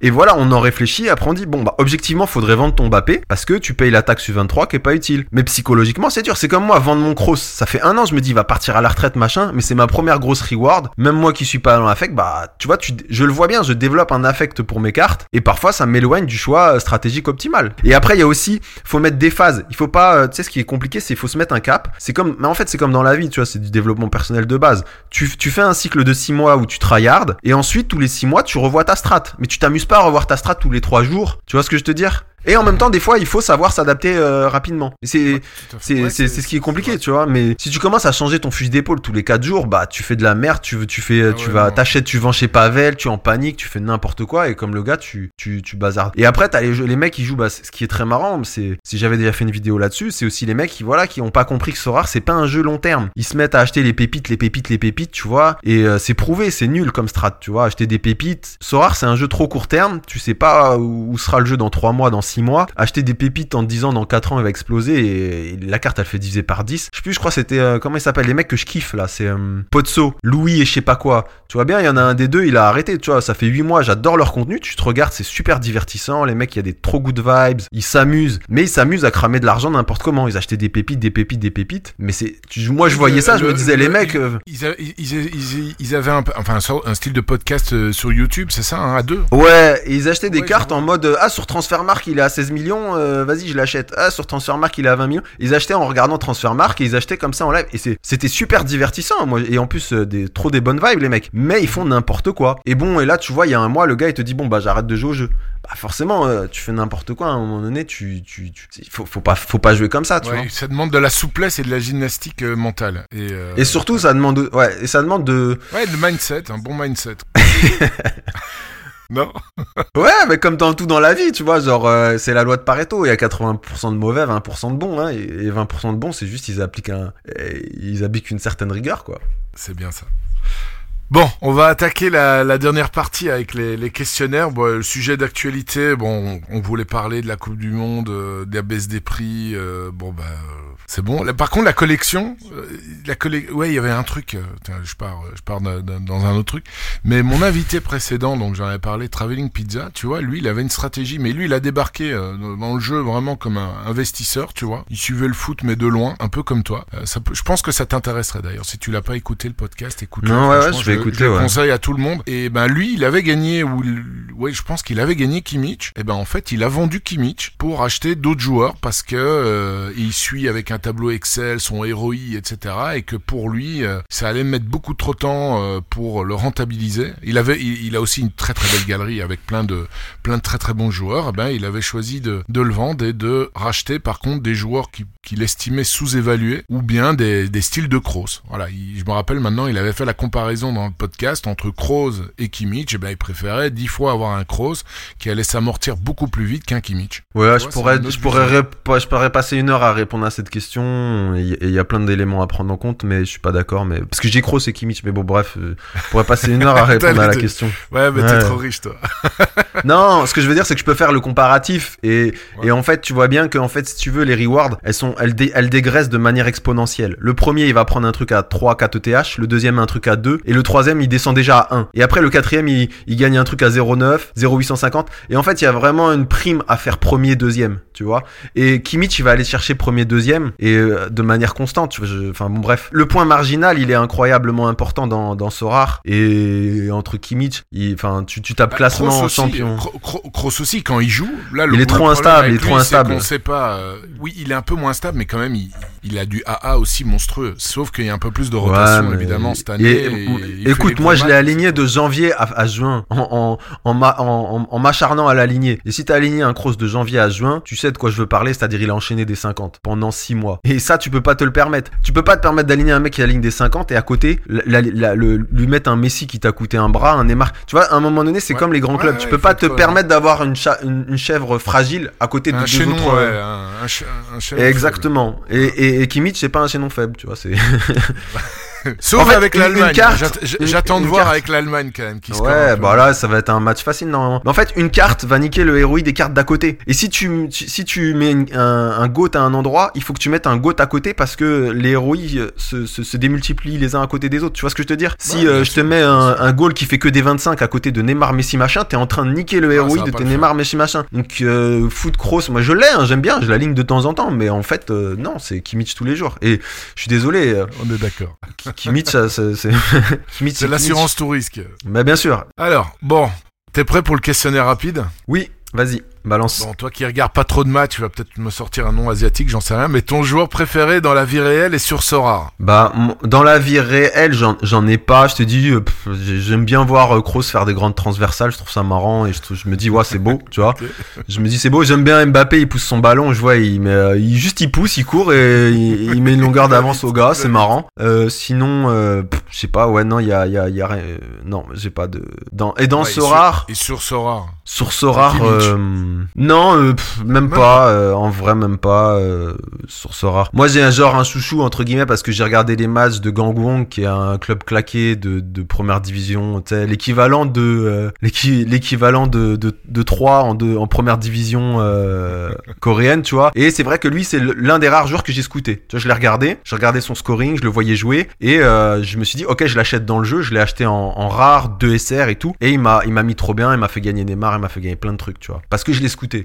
Et voilà, on en réfléchit. Après, on dit, bon, bah, objectivement, faudrait vendre ton Mbappé parce que tu payes la taxe U23 qui est pas utile. Mais psychologiquement, c'est dur. C'est comme moi, vendre mon cross. Ça fait un an, je me dis, va partir à la retraite, machin. Mais c'est ma première grosse reward. Même moi qui suis pas dans l'affect, bah, tu vois, tu, je le vois bien, je développe un affect pour mes cartes. Et parfois, ça m'éloigne du choix euh, stratégique optimal. Et après, il y a aussi, faut mettre des phases. Il faut pas, euh, tu sais, ce qui est compliqué, c'est faut se mettre un cap. C'est comme, mais en fait, c'est comme dans la vie, tu vois, c'est du développement personnel de base. Tu, tu fais un cycle de 6 mois où tu tryhard, et ensuite, tous les 6 mois, tu revois ta strat. Mais tu t'amuses pas à revoir ta strat tous les 3 jours. Tu vois ce que je te dire? Et en même temps, des fois, il faut savoir s'adapter euh, rapidement. C'est, Ouais, c'est, c'est ce qui est compliqué, tu vois. Mais si tu commences à changer ton fusil d'épaule tous les 4 jours, bah tu fais de la merde, tu, veux- tu fais, Ah tu ouais, vas, t'achètes, tu vends chez Pavel, tu es en panique, tu fais n'importe quoi, et comme le gars, tu, tu, tu bazardes. Et après, t'as les, jeux- les mecs qui jouent, bah, ce qui est très marrant, c'est, si j'avais déjà fait une vidéo là-dessus, c'est aussi les mecs qui, voilà, qui ont pas compris que Sorare, c'est pas un jeu long terme. Ils se mettent à acheter les pépites, les pépites, les pépites, tu vois, et euh, c'est prouvé, c'est nul comme strat, tu vois, acheter des pépites. Sorare, c'est un jeu trop court terme, tu sais pas où, où sera le jeu dans 3 mois, dans 6 mois, acheter des pépites en te disant dans 4 ans il va exploser et, la carte elle fait diviser par 10. Je sais plus, je crois c'était euh, comment il s'appelle les mecs que je kiffe là, c'est euh, Pozzo, Louis et je sais pas quoi. Tu vois bien, il y en a un des deux, il a arrêté, tu vois, ça fait 8 mois, j'adore leur contenu, tu te regardes, c'est super divertissant, les mecs, il y a des trop good vibes, ils s'amusent, mais ils s'amusent à cramer de l'argent n'importe comment, ils achetaient des pépites, des pépites, des pépites, mais c'est moi je voyais ça, je me disais les mecs euh, ils, avaient un, enfin, un, style de podcast sur YouTube, c'est ça, hein, à deux? Ouais, ils achetaient des cartes en mode ah sur Transfermarkt il est à 16 millions, vas-y je l'achète. Ah sur Transfermarkt il est à 20 millions. Ils achetaient en regardant Transfermarkt et ils achetaient comme ça en live et c'était super divertissant moi et en plus des trop des bonnes vibes les mecs. Mais ils font n'importe quoi. Et bon et là tu vois il y a un mois le gars il te dit bon bah j'arrête de jouer au jeu. Bah forcément tu fais n'importe quoi à un moment donné tu tu, faut, faut pas faut pas jouer comme ça tu vois. Ça demande de la souplesse et de la gymnastique mentale et, et surtout ça demande ouais et ça demande de ouais le mindset un bon mindset. [laughs] [laughs] Non? Ouais, mais comme dans tout dans la vie, tu vois, genre, euh, c'est la loi de Pareto, il y a 80% de mauvais, 20% de bons, hein, et 20% de bons, c'est juste ils appliquent un, ils appliquent une certaine rigueur, quoi. C'est bien ça. Bon, on va attaquer la, dernière partie avec les, questionnaires. Bon, le sujet d'actualité, bon, on voulait parler de la Coupe du Monde, euh, de la baisse des prix. Euh, bon, bah, c'est bon. par contre, la collection, euh, la ouais, il y avait un truc. Euh, je pars, je pars dans un autre truc. Mais mon invité précédent, donc j'en avais parlé, Traveling Pizza, tu vois, lui, il avait une stratégie, mais lui, il a débarqué euh, dans le jeu vraiment comme un investisseur, tu vois. Il suivait le foot, mais de loin, un peu comme toi. ça je pense que ça t'intéresserait d'ailleurs. Si tu l'as pas écouté le podcast, écoute. Non, ouais, ouais, je vais écouter. Je conseille à tout le monde. Et ben lui, il avait gagné ou ouais, je pense qu'il avait gagné Kimmich. Et ben en fait, il a vendu Kimmich pour acheter d'autres joueurs parce que il suit avec un tableau Excel, son ROI, etc. Et que pour lui, euh, ça allait mettre beaucoup trop de temps euh, pour le rentabiliser. Il avait, il, a aussi une très très belle galerie avec plein de, plein de très très bons joueurs. Eh ben, il avait choisi de, de le vendre et de racheter par contre des joueurs qui qu'il estimait sous-évalués ou bien des, des styles de Kroos. Voilà, je me rappelle maintenant, il avait fait la comparaison dans le podcast entre Kroos et Kimmich. Et eh ben, il préférait dix fois avoir un Kroos qui allait s'amortir beaucoup plus vite qu'un Kimmich. Ouais, je pourrais, je pourrais, je pourrais passer une heure à répondre à cette question. Et il y a plein d'éléments à prendre en compte, mais je suis pas d'accord. Mais parce que j'ai Kroos et Kimmich, mais bon, bref, euh, je pourrais passer une heure à [laughs] répondre à la question. Ouais, mais t'es trop riche, toi. [laughs] non, ce que je veux dire, c'est que je peux faire le comparatif et, et en fait, tu vois bien que en fait, si tu veux, les rewards, elles sont elle, elle dégraisse de manière exponentielle. Le premier, il va prendre un truc à 3 4 ETH, le deuxième un truc à 2, et le troisième, il descend déjà à 1. Et après, le quatrième, il, il gagne un truc à 0,9, 0,850. Et en fait, il y a vraiment une prime à faire premier, deuxième, tu vois. Et Kimmich, il va aller chercher premier, deuxième, et euh, de manière constante. Enfin bon, bref. Le point marginal, il est incroyablement important dans, dans Sorar. Et entre Kimmich, enfin, tu, tu tapes bah, classement champion. Kroos aussi, quand il joue, là, le il est trop instable, il est trop instable. On sait pas, euh, oui, il est un peu moins stable, mais quand même, il, a du AA aussi monstrueux. Sauf qu'il y a un peu plus de rotation, évidemment, cette année. écoute, moi, je l'ai aligné de janvier à, juin, en, en, m'acharnant à l'aligner. Et si t'as aligné un cross de janvier à juin, tu sais de quoi je veux parler, c'est-à-dire il a enchaîné des 50 pendant 6 mois. Et ça, tu peux pas te le permettre. Tu peux pas te permettre d'aligner un mec qui aligne des 50 et à côté, lui mettre un Messi qui t'a coûté un bras, un Neymar. Tu vois, à un moment donné, c'est comme les grands clubs. tu peux pas te permettre d'avoir une, une, chèvre fragile à côté de deux autres. un, un, Exactement. Et, et, et Kimmich, c'est pas un chaînon faible, tu vois. C'est. [laughs] [laughs] Sauf avec l'Allemagne. J'attends de voir avec l'Allemagne quand même. Qui ouais, bah là, ça va être un match facile normalement. Mais en fait, une carte va niquer le héroïde des cartes d'à côté. Et si tu, si tu mets un, un goat à un endroit, il faut que tu mettes un goat à côté parce que les héroïdes se, se, se, démultiplient les uns à côté des autres. Tu vois ce que je te dire? Si euh, je te mets un, un goal qui fait que des 25 à côté de Neymar, Messi, machin, t'es en train de niquer le héroïde de tes Neymar, Messi, machin. Donc, euh, foot cross, moi je l'ai, hein, j'aime bien, je la ligne de temps en temps, mais en fait, euh, non, c'est Kimmich tous les jours. Et je suis désolé. Euh, On est d'accord. Kimmich, [laughs] c'est. L'assurance tout risque. Bah, bien sûr. Alors, bon, t'es prêt pour le questionnaire rapide? Oui, vas-y. Balance. Bon, toi qui regardes pas trop de matchs, tu vas peut-être me sortir un nom asiatique, j'en sais rien, mais ton joueur préféré dans la vie réelle est sur Sora Bah, dans la vie réelle, j'en ai pas. Je te dis, euh, j'aime bien voir euh, Kroos faire des grandes transversales, je trouve ça marrant et je, je me dis, ouais, c'est beau, tu vois. [laughs] Je me dis, c'est beau, j'aime bien Mbappé, il pousse son ballon, je vois, il, met, euh, il juste il pousse, il court et il, met une longueur d'avance au gars, c'est marrant. Euh, sinon, euh, je sais pas, ouais, non, il y a, y a, y a rien. non, j'ai pas de. Dans, et dans ouais, Sora Et sur, Sora Sur Sora non, euh, pff, même Même pas. euh, en vrai, même pas. euh, sur ce rare. Moi, j'ai un genre un chouchou entre guillemets parce que j'ai regardé les matchs de Gangwon, qui est un club claqué de, de première division. L'équivalent de euh, l'équi- l'équivalent de, de de 3 en deux, en première division euh, [laughs] coréenne, tu vois. Et c'est vrai que lui, c'est l'un des rares joueurs que j'ai scouté. Tu vois, je l'ai regardé, je regardais son scoring, je le voyais jouer et euh, je me suis dit, ok, je l'achète dans le jeu. Je l'ai acheté en, en rare, 2 SR et tout. Et il m'a il m'a mis trop bien, il m'a fait gagner Neymar, il m'a fait gagner plein de trucs, tu vois. Parce que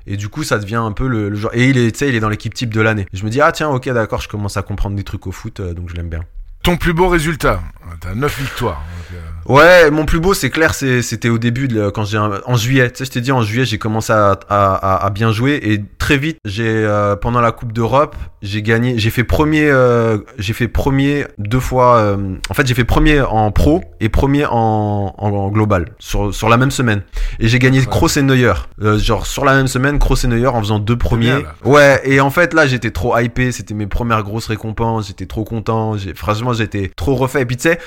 Et du coup, ça devient un peu le, genre. Et il est, il est dans l'équipe type de l'année. Je me dis, ah tiens, ok, d'accord, je commence à comprendre des trucs au foot, euh, donc je l'aime bien. Ton plus beau résultat T'as 9 victoires. donc, euh, Ouais, mon plus beau, c'est clair, c'était au début, de, quand j'ai un- en juillet. Tu sais, je t'ai dit, en juillet, j'ai commencé à, à, à, à bien jouer et très vite, j'ai euh, pendant la Coupe d'Europe, j'ai gagné, j'ai fait premier, euh, j'ai fait premier deux fois. en fait, j'ai fait premier en pro et premier en, en, en global sur sur la même semaine. Et j'ai gagné Ouais. Kroos et Neuer, genre sur la même semaine, Kroos et Neuer en faisant deux premiers. bien, ouais, et en fait là, j'étais trop hypé, c'était mes premières grosses récompenses, j'étais trop content, franchement j'étais trop refait. Et puis tu sais,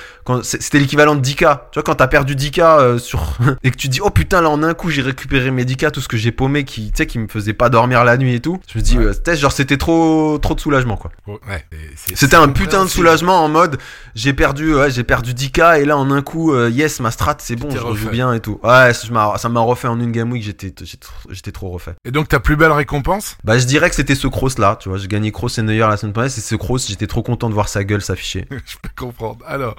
c'était l'équivalent de 10K. Tu vois, quand t'as perdu 10K euh, sur [laughs] et que tu dis oh putain là en un coup j'ai récupéré mes 10K, tout ce que j'ai paumé qui tu sais qui me faisait pas dormir la nuit et tout. Je me dis Ouais. euh, genre c'était trop trop de soulagement quoi. ouais, et C'était un putain de soulagement en mode j'ai perdu ouais, j'ai perdu 10K et là en un coup euh, yes ma strat c'est bon je rejoue refait. bien et tout. Ouais, ça m'a refait en une game week, j'étais j'étais trop- j'étais trop refait. Et donc ta plus belle récompense? Bah je dirais que c'était ce cross là, tu vois, j'ai gagné cross et Neuer la semaine passée, c'est ce cross, j'étais trop content de voir sa gueule s'afficher. [laughs] Je peux comprendre. Alors,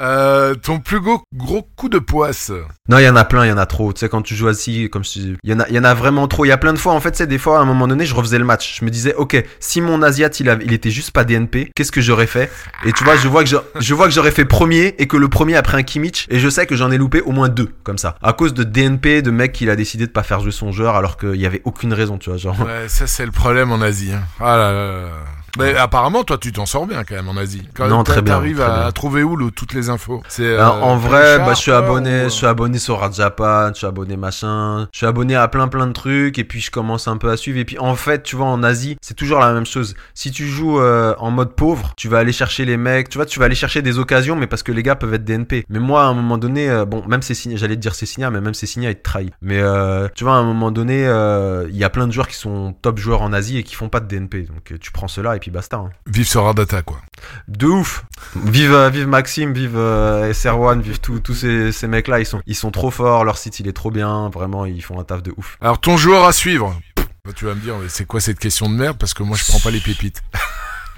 euh, ton plus gros, gros coup de poisse Non, il y en a plein, il y en a trop. Tu sais, quand tu joues assis, comme il y en a, y en a vraiment trop. Il y a plein de fois, en fait, c'est des fois, à un moment donné, je refaisais le match. Je me disais, ok, si mon Asiat, il, avait, il était juste pas DNP, qu'est-ce que j'aurais fait? Et tu vois, je vois que je, je vois que j'aurais fait premier et que le premier après un Kimmich, et je sais que j'en ai loupé au moins deux, comme ça. À cause de DNP, de mec qu'il a décidé de pas faire jouer son joueur alors qu'il y avait aucune raison, tu vois, genre. Ouais, ça c'est le problème en Asie. hein. Ah là là là. Mais apparemment, toi, tu t'en sors bien quand même en Asie. Quand Non, très bien, T'arrives à, à trouver où le- toutes les infos C'est euh, Alors, en vrai, bah, je suis abonné, ou, je suis abonné sur Rad Japan, je suis abonné machin, je suis abonné à plein plein de trucs et puis je commence un peu à suivre et puis en fait, tu vois, en Asie, c'est toujours la même chose. Si tu joues euh, en mode pauvre, tu vas aller chercher les mecs, tu vois, tu vas aller chercher des occasions, mais parce que les gars peuvent être DNP. Mais moi, à un moment donné, euh, bon, même c'est signé, j'allais te dire c'est signé, mais même c'est signé, il te trahit. Mais euh, tu vois, à un moment donné, euh, il y a plein de joueurs qui sont top joueurs en Asie et qui font pas de DNP, donc euh, tu prends cela et puis basta. hein. Vive sur Ardata, quoi. De ouf. Vive, euh, vive Maxime, vive euh, SR1, vive tous tous ces, ces mecs-là. Ils sont, ils sont trop forts. Leur site, il est trop bien. Vraiment, ils font un taf de ouf. Alors, ton joueur à suivre bah, Tu vas me dire, mais c'est quoi cette question de merde? Parce que moi, je prends pas les pépites. [laughs]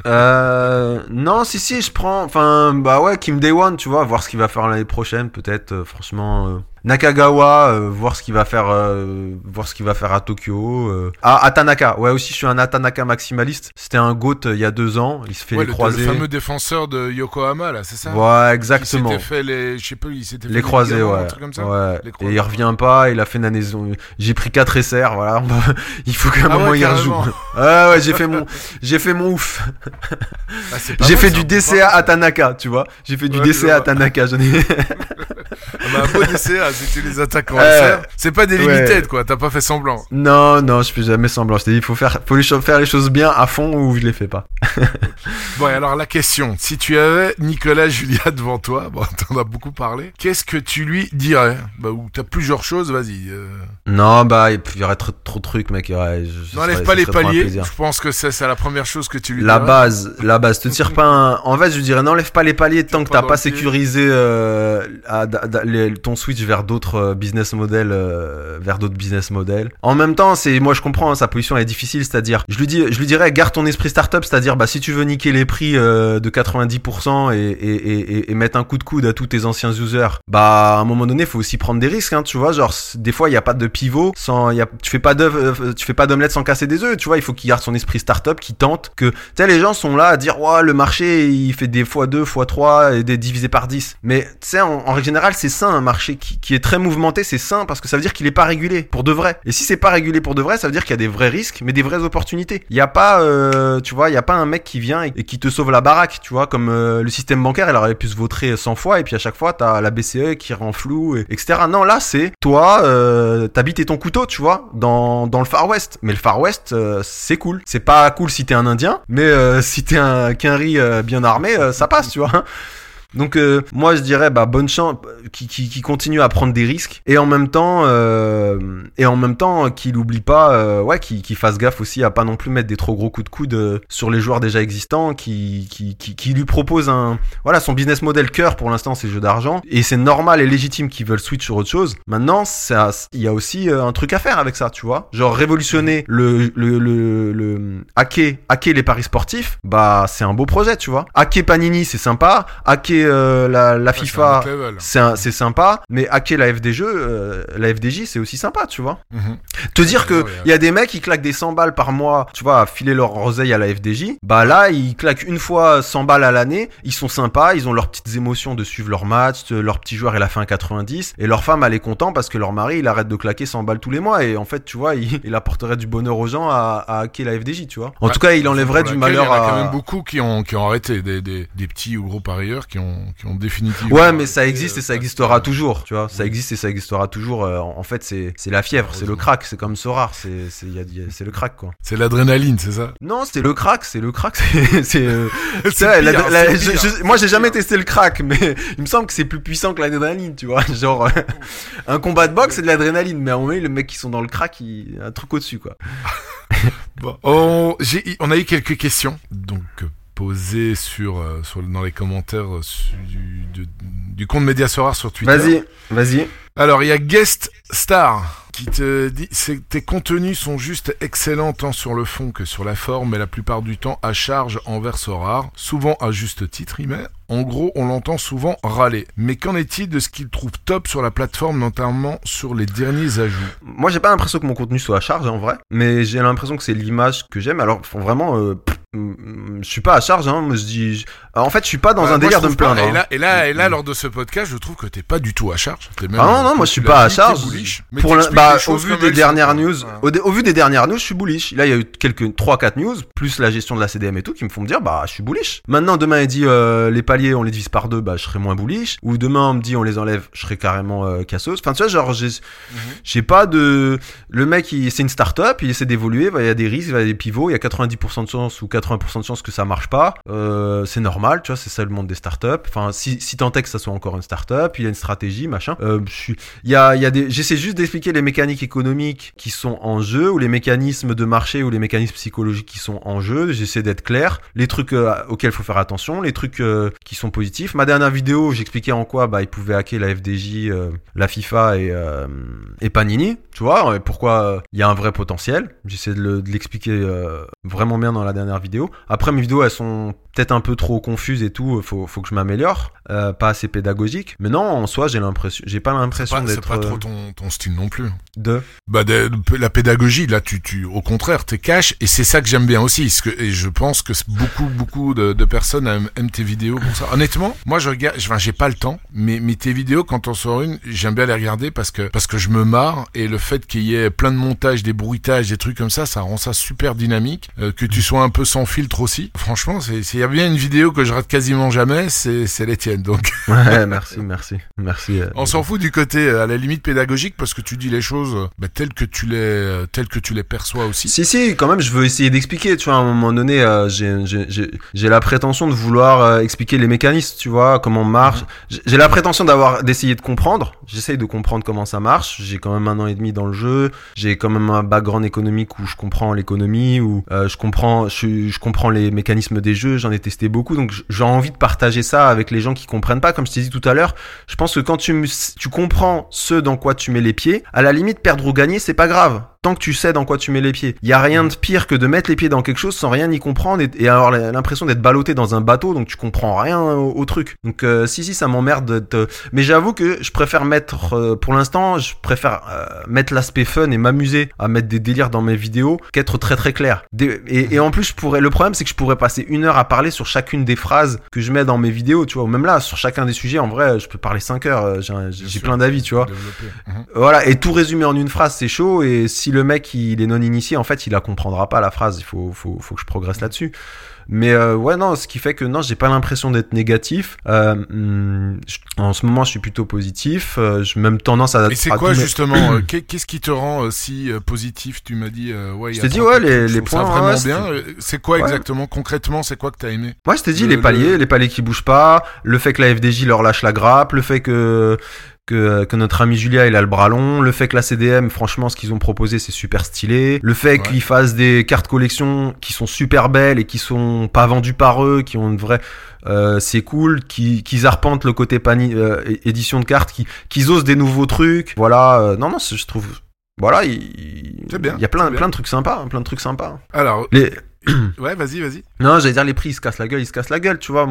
Euh, non, si, si, je prends. Enfin, bah ouais, Kim Day One, tu vois, voir ce qu'il va faire l'année prochaine, peut-être. euh, franchement, euh, Nakagawa, euh, voir ce qu'il va faire, euh, voir ce qu'il va faire à Tokyo. euh. Ah, Atanaka. Ouais, aussi, je suis un Atanaka maximaliste. C'était un goat euh, il y a deux ans. Il se fait Ouais, les le, croisés. le fameux défenseur de Yokohama, là, c'est ça? Ouais, exactement. s'était fait les, je sais pas, il s'était fait Les croisés, ouais. un truc comme ça? ouais. Les Et il revient pas, il a fait une année. J'ai pris 4 SR, voilà. [laughs] il faut qu'à un Ah moment ouais, il rejoue. Ah ouais, j'ai fait mon, [laughs] j'ai fait mon ouf. Ah, J'ai fait du DCA pas- à Tanaka, tu vois. J'ai fait du DCA à vois. Tanaka. J'en ai... [laughs] Ah bah, un beau DCA, si tu les attaques en Euh, SR. C'est pas des ouais. limited, quoi. T'as pas fait semblant. non, non, je fais jamais semblant. Je t'ai dit, il faut faire, faut les faire les choses bien à fond ou je les fais pas. [laughs] Bon, et alors la question, si tu avais Nicolas Julia devant toi, [laughs] bon, t'en as beaucoup parlé, qu'est-ce que tu lui dirais? Bah, ou t'as plusieurs choses, vas-y. euh, Non, bah, il y aurait trop, trop de trucs, mec. N'enlève pas les paliers, je pense que c'est la première chose que tu lui La dirais. base, la base. Te tire pas un... En fait, je dirais, n'enlève pas les paliers tant que t'as pas sécurisé euh, à- ton switch vers d'autres euh, business models, euh, vers d'autres business models. En même temps, c'est, moi, je comprends, hein, sa position est difficile, c'est-à-dire, je lui dis, je lui dirais, garde ton esprit startup, c'est-à-dire, bah, si tu veux niquer les prix euh, de 90% et, et, et, et- et mettre un coup de coude à tous tes anciens users, bah, à un moment donné, faut aussi prendre des risques, hein, tu vois, genre, des fois, il y a pas de pivot sans, y a, tu fais pas d'œuf, tu fais pas d'omelette sans casser des œufs, tu vois, il faut qu'il garde son esprit startup, qui tente que, tu sais, les gens sont là à dire, ouais, le marché, il fait des fois 2, fois 3 et des divisé par 10. Mais, tu sais, en, en règle générale, c'est sain, un marché qui, est très mouvementé, c'est sain parce que ça veut dire qu'il est pas régulé pour de vrai. Et si c'est pas régulé pour de vrai, ça veut dire qu'il y a des vrais risques, mais des vraies opportunités. Il y a pas, euh, tu vois, il y a pas un mec qui vient et, qui te sauve la baraque, tu vois, comme euh, le système bancaire, il aurait pu se vautrer 100 fois et puis à chaque fois, t'as la BCE qui rend flou, et, etc. Non, là, c'est toi, euh, t'habites et ton couteau, tu vois, dans, dans le Far West. Mais le Far West, c'est cool. C'est pas cool si t'es un Indien, mais si t'es un euh, bien armé, ça passe, tu vois. Donc euh, moi je dirais bah bonne chance, qui, qui, qui continue à prendre des risques et en même temps euh, et en même temps qu'il oublie pas, euh, ouais, qu'il qu'il fasse gaffe aussi à pas non plus mettre des trop gros coups de coude euh, sur les joueurs déjà existants, qui qui, qui, qui lui propose un, voilà, son business model cœur pour l'instant c'est jeu d'argent et c'est normal et légitime qu'ils veulent switch sur autre chose. Maintenant ça, il y a aussi euh, un truc à faire avec ça, tu vois, genre révolutionner le le le, le hacker hacker les paris sportifs, bah c'est un beau projet, tu vois. Hacker Panini c'est sympa, hacker euh, la, la Ouais, c'est FIFA c'est sympa, mais hacker la FDJ, euh, la FDJ, c'est aussi sympa, tu vois. Mhm. Te dire que il y a des mecs qui claquent des 100 balles par mois, tu vois, à filer leur roseille à la FDJ, bah là, ils claquent une fois 100 balles à l'année, ils sont sympas, ils ont leurs petites émotions de suivre leur match, de- leur petit joueur il a fait un 90, et leur femme elle est contente parce que leur mari il arrête de claquer 100 balles tous les mois, et en fait, tu vois, [laughs] il, il apporterait du bonheur aux gens à, à hacker la FDJ, tu vois. En tout cas, il enlèverait du malheur Il y en a quand à... même beaucoup qui ont, qui ont arrêté, des, des, des petits ou gros parieurs qui ont, qui ont définitivement. Ouais, mais ça arrêté, existe et euh, ça existera toujours, tu vois. Ça existe et ça existera toujours. euh, en fait, c'est la fièvre, c'est le crack, c'est comme Sorar, c'est a- a- le crack quoi. C'est l'adrénaline, c'est ça? Non, c'est le crack, c'est le crack, [laughs] c'est euh, moi j'ai jamais testé le crack, mais [laughs] il me semble que c'est plus puissant que l'adrénaline, tu vois. [laughs] Genre euh, un combat de boxe c'est de l'adrénaline, mais à un moment les mecs qui sont dans le crack, il un truc au-dessus quoi. Bon, on, a eu quelques questions, donc sur, euh, sur, dans les commentaires euh, du, du compte Mediasorar sur Twitter. Vas-y, vas-y. Alors, il y a Guest Star qui te dit tes contenus sont juste excellents tant sur le fond que sur la forme, mais la plupart du temps à charge envers Sorar, souvent à juste titre, il met. En gros, on l'entend souvent râler. Mais qu'en est-il de ce qu'il trouve top sur la plateforme, notamment sur les derniers ajouts? Moi, j'ai pas l'impression que mon contenu soit à charge en vrai, mais j'ai l'impression que c'est l'image que j'aime. Alors, vraiment, euh, pff, je suis pas à charge. Hein, je dis, en fait, je suis pas dans Bah, un délire de me pas. plaindre. Et hein. là, et là, et là, lors de ce podcast, je trouve que t'es pas du tout à charge. T'es même- Ah non, non, moi je suis pas à charge. Pour t'expliques bah, au vu des dernières news, au, dé- au vu des dernières news, je suis bullish. Là, il y a eu quelques 3-4 news, plus la gestion de la CDM et tout, qui me font me dire, bah, je suis bullish. Maintenant, demain, il dit, euh, les paliers, on les divise par deux, bah, je serai moins bullish. Ou demain, on me dit, on les enlève, je serai carrément euh, cassos. Enfin, tu vois, genre, j'ai, j'ai pas de, le mec, il, c'est une start-up, il essaie d'évoluer, bah, il y a des risques, il y a des pivots, il y a 90% de chance ou 80% de chance que ça marche pas. Euh, c'est normal, tu vois, c'est ça le monde des start-up. Enfin, si, si tant est que ça soit encore une start-up, il y a une stratégie, machin. Euh, il y a, y a des, j'essaie juste d'expliquer les mécaniques économiques qui sont en jeu ou les mécanismes de marché ou les mécanismes psychologiques qui sont en jeu. J'essaie d'être clair. Les trucs euh, auxquels il faut faire attention, les trucs qui sont positifs. Ma dernière vidéo, j'expliquais en quoi bah ils pouvaient hacker la FDJ, la FIFA et et Panini. Tu vois, et pourquoi il y a un vrai potentiel. J'essaie de le- de l'expliquer vraiment bien dans la dernière vidéo. Après mes vidéos elles sont peut-être un peu trop confuses et tout. Faut faut que je m'améliore. Euh, pas assez pédagogique. Mais non, en soi j'ai l'impression, j'ai pas l'impression Pas- C'est d'être pas euh, trop ton, ton style non plus. de. Bah, de- la pédagogie, là, tu, tu, au contraire, t'es cash, et c'est ça que j'aime bien aussi. parce que- et je pense que beaucoup, beaucoup de, de personnes aiment, aiment tes vidéos pour ça. Honnêtement, moi, je regarde, enfin, j'ai pas le temps, mais, mais tes vidéos, quand on sort une, j'aime bien les regarder parce que, parce que je me marre, et le fait qu'il y ait plein de montages, des bruitages, des trucs comme ça, ça rend ça super dynamique, euh, que tu sois un peu sans filtre aussi. Franchement, s'il y a bien une vidéo que je rate quasiment jamais, c'est, les tiennes. Donc, [laughs] Ouais, merci, merci, merci. euh, on s'en fout du côté, euh, à la limite pédagogique, parce que tu dis les choses, euh, bah, telles que tu les, telles que tu les perçois aussi. Si, si, quand même, je veux essayer d'expliquer, tu vois, à un moment donné, euh, j'ai- j'ai j'ai- j'ai la prétention de vouloir euh, expliquer les mécanismes, tu vois, comment marche. J'ai- J'ai la prétention d'avoir, d'essayer de comprendre. J'essaye de comprendre comment ça marche. J'ai quand même un an et demi dans le jeu. J'ai quand même un background économique où je comprends l'économie, où euh, je comprends, je, je comprends les mécanismes des jeux. J'en ai testé beaucoup, donc j'ai envie de partager ça avec les gens qui comprennent pas. Comme je t'ai dit tout à l'heure, je pense que quand tu, tu comprends ce dans quoi tu mets les pieds, à la limite, perdre ou gagner, c'est pas grave. Tant que tu sais dans quoi tu mets les pieds. Il y a rien de pire que de mettre les pieds dans quelque chose sans rien y comprendre et, et avoir l'impression d'être ballotté dans un bateau, donc tu comprends rien au, au truc. Donc euh, si si, ça m'emmerde. de te- Mais j'avoue que je préfère mettre, euh, pour l'instant, je préfère euh, mettre l'aspect fun et m'amuser à mettre des délires dans mes vidéos qu'être très très clair. Des- et, et en plus, je pourrais. Le problème, c'est que je pourrais passer une heure à parler sur chacune des phrases que je mets dans mes vidéos, tu vois. Ou Même là, sur chacun des sujets, en vrai, je peux parler 5 heures. euh, J'ai plein d'avis, tu vois. Développer. Voilà, et tout résumer en une phrase, c'est chaud. Et si le mec il est non initié, en fait, il la comprendra pas la phrase. Il faut, faut, faut que je progresse là-dessus. Mais euh, ouais, non, ce qui fait que non, j'ai pas l'impression d'être négatif. Euh, je- en ce moment, je suis plutôt positif. Euh, j'ai même tendance à. Et c'est quoi justement euh, [clears throat] qu'est- Qu'est-ce qui te rend si positif? Tu m'as dit, ouais. Je t'ai dit, ouais, les- les points, vraiment ouais, bien. C'est quoi Ouais. exactement? Concrètement, c'est quoi que t'as aimé? Moi, je t'ai dit Le- les paliers, le- les paliers qui bougent pas, le fait que la FDJ leur lâche la grappe, le fait que que, que notre ami Julia il a le bras long, le fait que la CDM, franchement, ce qu'ils ont proposé c'est super stylé, le fait Ouais. qu'ils fassent des cartes collection qui sont super belles et qui sont pas vendues par eux, qui ont une vraie, euh, c'est cool, qui- qu'ils arpentent le côté pani, euh, édition de cartes, qui- qu'ils osent des nouveaux trucs, voilà, euh, non non, je trouve, voilà, il, C'est bien, il y a plein plein de trucs sympas, hein, plein de trucs sympas. Alors, Les, [coughs] ouais, vas-y, vas-y. non, j'allais dire les prix, ils se cassent la gueule, ils se cassent la gueule, tu vois.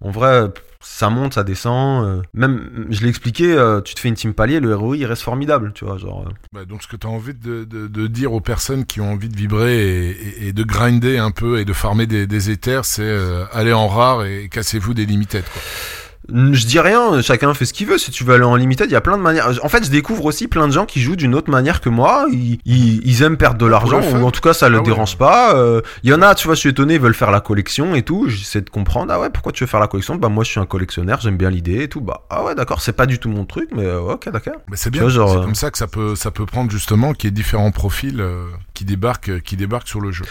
En vrai, ça monte, ça descend. euh, Même, je l'ai expliqué, euh, tu te fais une team palier, le ROI, il reste formidable, tu vois. Genre, euh. Bah, donc, ce que tu as envie de, de, de dire aux personnes qui ont envie de vibrer et de grinder un peu et de farmer des, des éthers, c'est euh, aller en rare et cassez-vous des limited. Quoi. Je dis rien, chacun fait ce qu'il veut. Si tu veux aller en limited, il y a plein de manières. En fait, je découvre aussi plein de gens qui jouent d'une autre manière que moi. Ils, ils, ils aiment perdre de l'argent, ou en tout cas, ça le Ah dérange pas. Euh, Il y en a, tu vois, je suis étonné, ils veulent faire la collection et tout. J'essaie de comprendre. Ah ouais, pourquoi tu veux faire la collection? Bah, moi, je suis un collectionneur, j'aime bien l'idée et tout. Bah, ah ouais, d'accord, c'est pas du tout mon truc, mais euh, ok, d'accord. Mais c'est bien. c'est euh, comme ça que ça peut, ça peut prendre justement qu'il y ait différents profils euh, qui débarquent, euh, qui débarquent sur le jeu.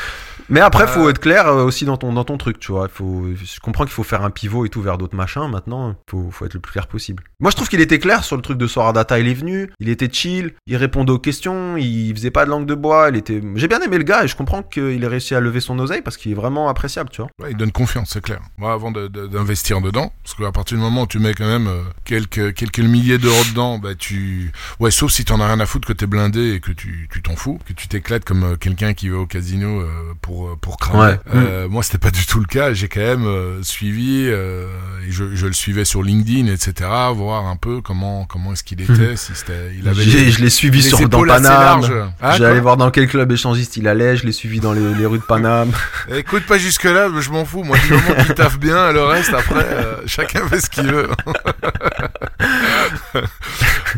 Mais après, faut Euh, être clair euh, aussi dans ton, dans ton truc, tu vois. Faut, je comprends qu'il faut faire un pivot et tout vers d'autres machins. Maintenant, faut, faut être le plus clair possible. Moi, je trouve qu'il était clair sur le truc de Sora Data. Il est venu, il était chill, il répondait aux questions, il faisait pas de langue de bois. Il était. J'ai bien aimé le gars et je comprends qu'il ait réussi à lever son oseille parce qu'il est vraiment appréciable, tu vois. Ouais, il donne confiance, c'est clair. Moi, avant de- de- d'investir dedans, parce qu'à partir du moment où tu mets quand même quelques, quelques milliers d'euros dedans, bah tu... Ouais, sauf si t'en as rien à foutre, que t'es blindé et que tu tu t'en fous, que tu t'éclates comme euh, quelqu'un qui va au casino euh, pour, euh, pour cramer. Ouais. Euh, Moi, c'était pas du tout le cas. J'ai quand même suivi, et je, je le suivais sur LinkedIn, etc., voir un peu comment, comment est-ce qu'il était, si c'était... Il avait les- je l'ai suivi les sur dans Paname. Ah, J'allais voir dans quel club échangiste il allait. Je l'ai suivi dans les, les rues de Paname. Écoute pas jusque là, je m'en fous. Moi, du moment qu'il taffe bien, le reste après, chacun fait ce qu'il veut. [laughs]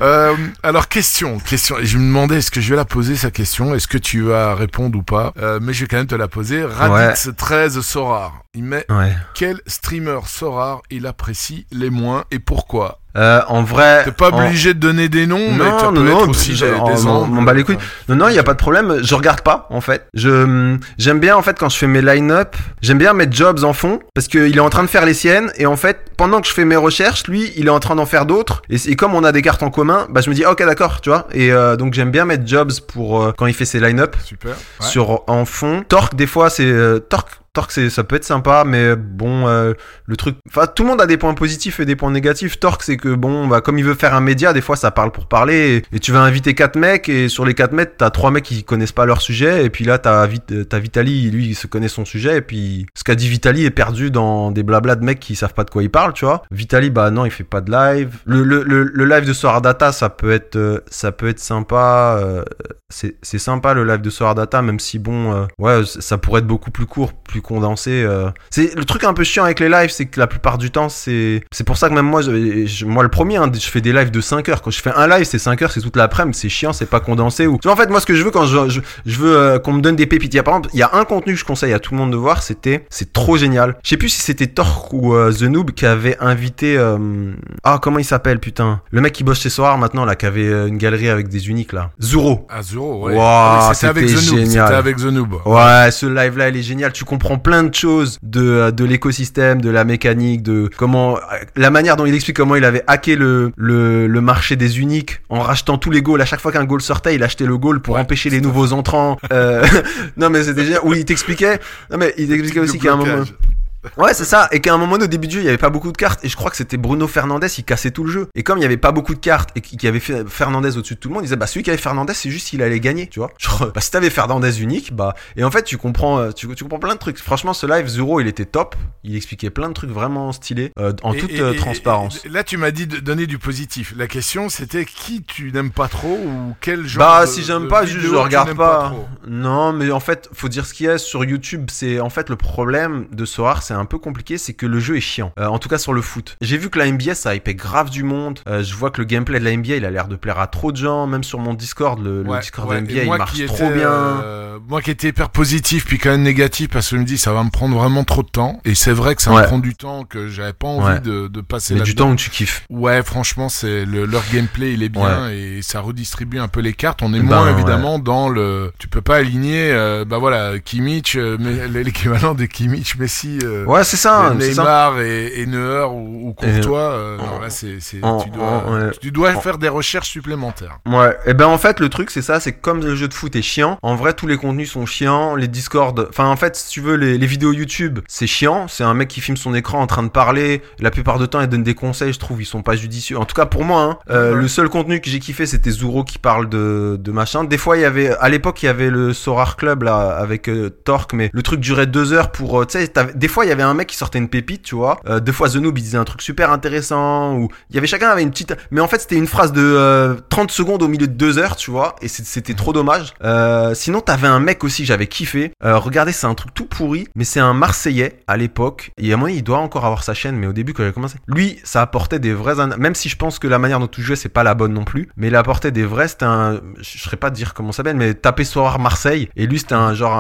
Euh, alors question, question. Et je me demandais est-ce que je vais la poser sa question, est-ce que tu vas répondre ou pas. Euh, mais je vais quand même te la poser. Raditz 13 Sorar. Il met Ouais. quel streamer Sorar il apprécie les moins et pourquoi? Euh, en vrai. T'es pas en- obligé de donner des noms, mais Non, ça non, peut non, être aussi je- des, les couilles. Non, non, il y a pas de problème. Je regarde pas, en fait. Je j'aime bien, en fait, quand je fais mes line-up, j'aime bien mettre Jobs en fond parce qu'il est en train de faire les siennes et en fait, pendant que je fais mes recherches, lui, il est en train d'en faire d'autres. Et, comme on a des cartes en commun, bah je me dis, ah, ok, d'accord, tu vois. Et euh, donc j'aime bien mettre Jobs pour euh, quand il fait ses line-up Super. Ouais. sur en fond. Torque, des fois, c'est euh, Torque. Torque, ça peut être sympa, mais bon, euh, le truc. Enfin, tout le monde a des points positifs et des points négatifs. Torque, c'est que bon, bah, comme il veut faire un média, des fois, ça parle pour parler. Et, tu vas inviter quatre mecs, et sur les quatre mecs, t'as trois mecs qui connaissent pas leur sujet. Et puis là, t'as, Vit- t'as Vitali, lui, il se connaît son sujet. Et puis, ce qu'a dit Vitali est perdu dans des blablas de mecs qui savent pas de quoi il parle, tu vois. Vitali, bah non, il fait pas de live. Le, le, le, live de Solar Data, ça peut être, euh, ça peut être sympa. euh, c'est sympa le live de Solar Data, même si bon, euh, ouais, ça pourrait être beaucoup plus court, plus condensé. euh. C'est le truc un peu chiant avec les lives, c'est que la plupart du temps, c'est c'est pour ça que même moi, je, je- moi le premier, hein, je fais des lives de 5 heures. Quand je fais un live, c'est 5 heures, c'est toute l'après-midi, c'est chiant, c'est pas condensé. Ou tu vois, en fait, moi, ce que je veux quand je, je, je veux euh, qu'on me donne des pépites, il y a par exemple, il y a un contenu que je conseille à tout le monde de voir, c'était, c'est trop génial. Je sais plus si c'était Torque ou euh, The Noob qui avait invité, ah comment il s'appelle, putain, le mec qui bosse chez Soar maintenant là, qui avait une galerie avec des uniques là, Zuro. À zéro, ouais. Wow, Ah c'était avec The Noob. C'était avec The Noob. Ouais, ce live là, il est génial. Tu comprends plein de choses de euh, de l'écosystème, de la mécanique, de comment la manière dont il explique comment il avait hacké le le, le marché des uniques en rachetant tous les goals. À chaque fois qu'un goal sortait, il achetait le goal pour Ouais, empêcher les nouveaux entrants. Euh, [laughs] non mais c'était génial. Oui, il t'expliquait. Non mais il t'expliquait aussi qu'à un moment. Ouais, c'est ça. Et qu'à un moment donné, au début du jeu, il y avait pas beaucoup de cartes. Et je crois que c'était Bruno Fernandez, il cassait tout le jeu. Et comme il y avait pas beaucoup de cartes et qu'il y avait Fernandez au-dessus de tout le monde, il disait, bah, celui qui avait Fernandez, c'est juste qu'il allait gagner, tu vois. [laughs] Genre, bah, si t'avais Fernandez unique, bah, et en fait, tu comprends, euh, tu, tu comprends plein de trucs. Franchement, ce live, Zero, il était top. Il expliquait plein de trucs vraiment stylés, euh, en Et- toute et- euh, transparence. et- là, tu m'as dit de donner du positif. La question, c'était qui tu n'aimes pas trop ou quel genre Bah, de- si j'aime pas, je tu regarde pas. non, mais en fait, faut dire ce qu'il y a sur YouTube. C'est en fait le problème de Soar, c'est un peu compliqué, c'est que le jeu est chiant. Euh, en tout cas sur le foot. J'ai vu que la NBA ça hypait grave du monde. Euh, je vois que le gameplay de la NBA il a l'air de plaire à trop de gens. Même sur mon Discord, le, Discord ouais. de NBA il moi marche qui trop bien. euh, moi qui étais hyper positif puis quand même négatif parce que je me dis ça va me prendre vraiment trop de temps et c'est vrai que ça Ouais. me prend du temps que j'avais pas envie de, de passer Mais du temps où tu kiffes. Ouais, franchement, c'est le, leur gameplay, il est bien et ça redistribue un peu les cartes. On est Ben, moins évidemment dans le. Tu peux pas aligner, euh, bah voilà, Kimmich, euh, mais- [laughs] l'équivalent des Kimmich, Messi, euh, Ouais, c'est ça. Neymar et, et Neuer ou, ou Courtois. euh, non, là, c'est, tu dois, tu dois faire des recherches supplémentaires. Ouais, et ben en fait le truc c'est ça, c'est que comme le jeu de foot est chiant, en vrai tous les contenus sont chiants, les Discord, enfin en fait si tu veux les, les vidéos YouTube c'est chiant, c'est un mec qui filme son écran en train de parler, la plupart du temps il donne des conseils, je trouve ils sont pas judicieux, en tout cas pour moi, hein. Euh, Ouais. le seul contenu que j'ai kiffé c'était Zuro qui parle de, de machin, des fois il y avait, à l'époque il y avait le Sorar Club là avec euh, Torque, mais le truc durait deux heures pour, euh, tu sais, des fois il y avait un mec qui sortait une pépite, tu vois, euh, deux fois The Noob il disait un truc super intéressant, ou il y avait chacun avait une petite, mais en fait c'était une phrase de euh, 30 secondes au milieu de deux heures, tu vois, et c'était trop dommage. Euh, sinon t'avais un mec aussi j'avais kiffé, euh, regardez c'est un truc tout pourri, mais c'est un Marseillais à l'époque, et à mon il doit encore avoir sa chaîne, mais au début quand j'ai commencé, lui ça apportait des vrais, même si je pense que la manière dont tu jouais c'est pas la bonne non plus, mais il apportait des vrais, c'était un, je serais pas dire comment ça s'appelle, mais taper Soir Marseille, et lui c'était un genre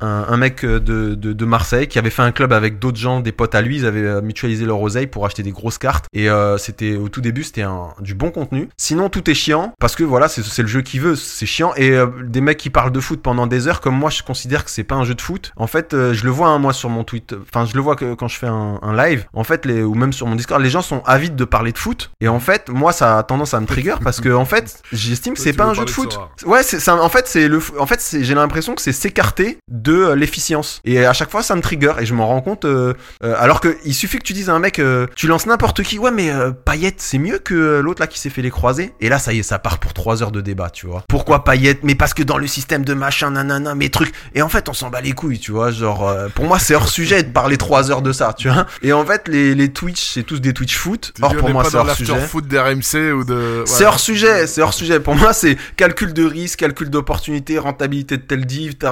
un, un mec euh, de, de, de Marseille qui avait fait un club avec d'autres gens, des potes à lui, ils avaient euh, mutualisé leur oseille pour acheter des grosses cartes et euh, c'était au tout début c'était du bon contenu. Sinon tout est chiant parce que voilà c'est le jeu qui veut, c'est chiant et euh, des mecs qui parlent de foot pendant des heures comme moi je considère que c'est pas un jeu de foot. En fait euh, je le vois hein, moi sur mon tweet, enfin je le vois que quand je fais un, un live, en fait les ou même sur mon Discord les gens sont avides de parler de foot et en fait moi ça a tendance à me trigger parce que en fait j'estime que c'est pas un jeu de foot. Ouais, ça. En fait, c'est le. En fait. J'ai l'impression que c'est s'écarter de euh, l'efficience. Et à chaque fois, ça me trigger et je m'en rends compte. euh, euh, alors que il suffit que tu dises à un mec, euh, tu lances n'importe qui. Ouais, mais euh, Payet, c'est mieux que euh, l'autre là qui s'est fait les croisés. Et là, ça y est, ça part pour trois heures de débat, tu vois. Pourquoi Payet Mais parce que dans le système de machin, nanana, mes trucs. Et en fait, on s'en bat les couilles, tu vois. Genre, euh, pour moi, c'est hors sujet de parler trois heures de ça, tu vois. Et en fait, les, les Twitch, c'est tous des Twitch foot. Or, pour moi, c'est hors sujet. l'after-foot d'RMC ou de. C'est hors sujet, c'est hors sujet. Pour moi, c'est calcul de risque, calcul d'opportunité, rentabilité de tel div, tu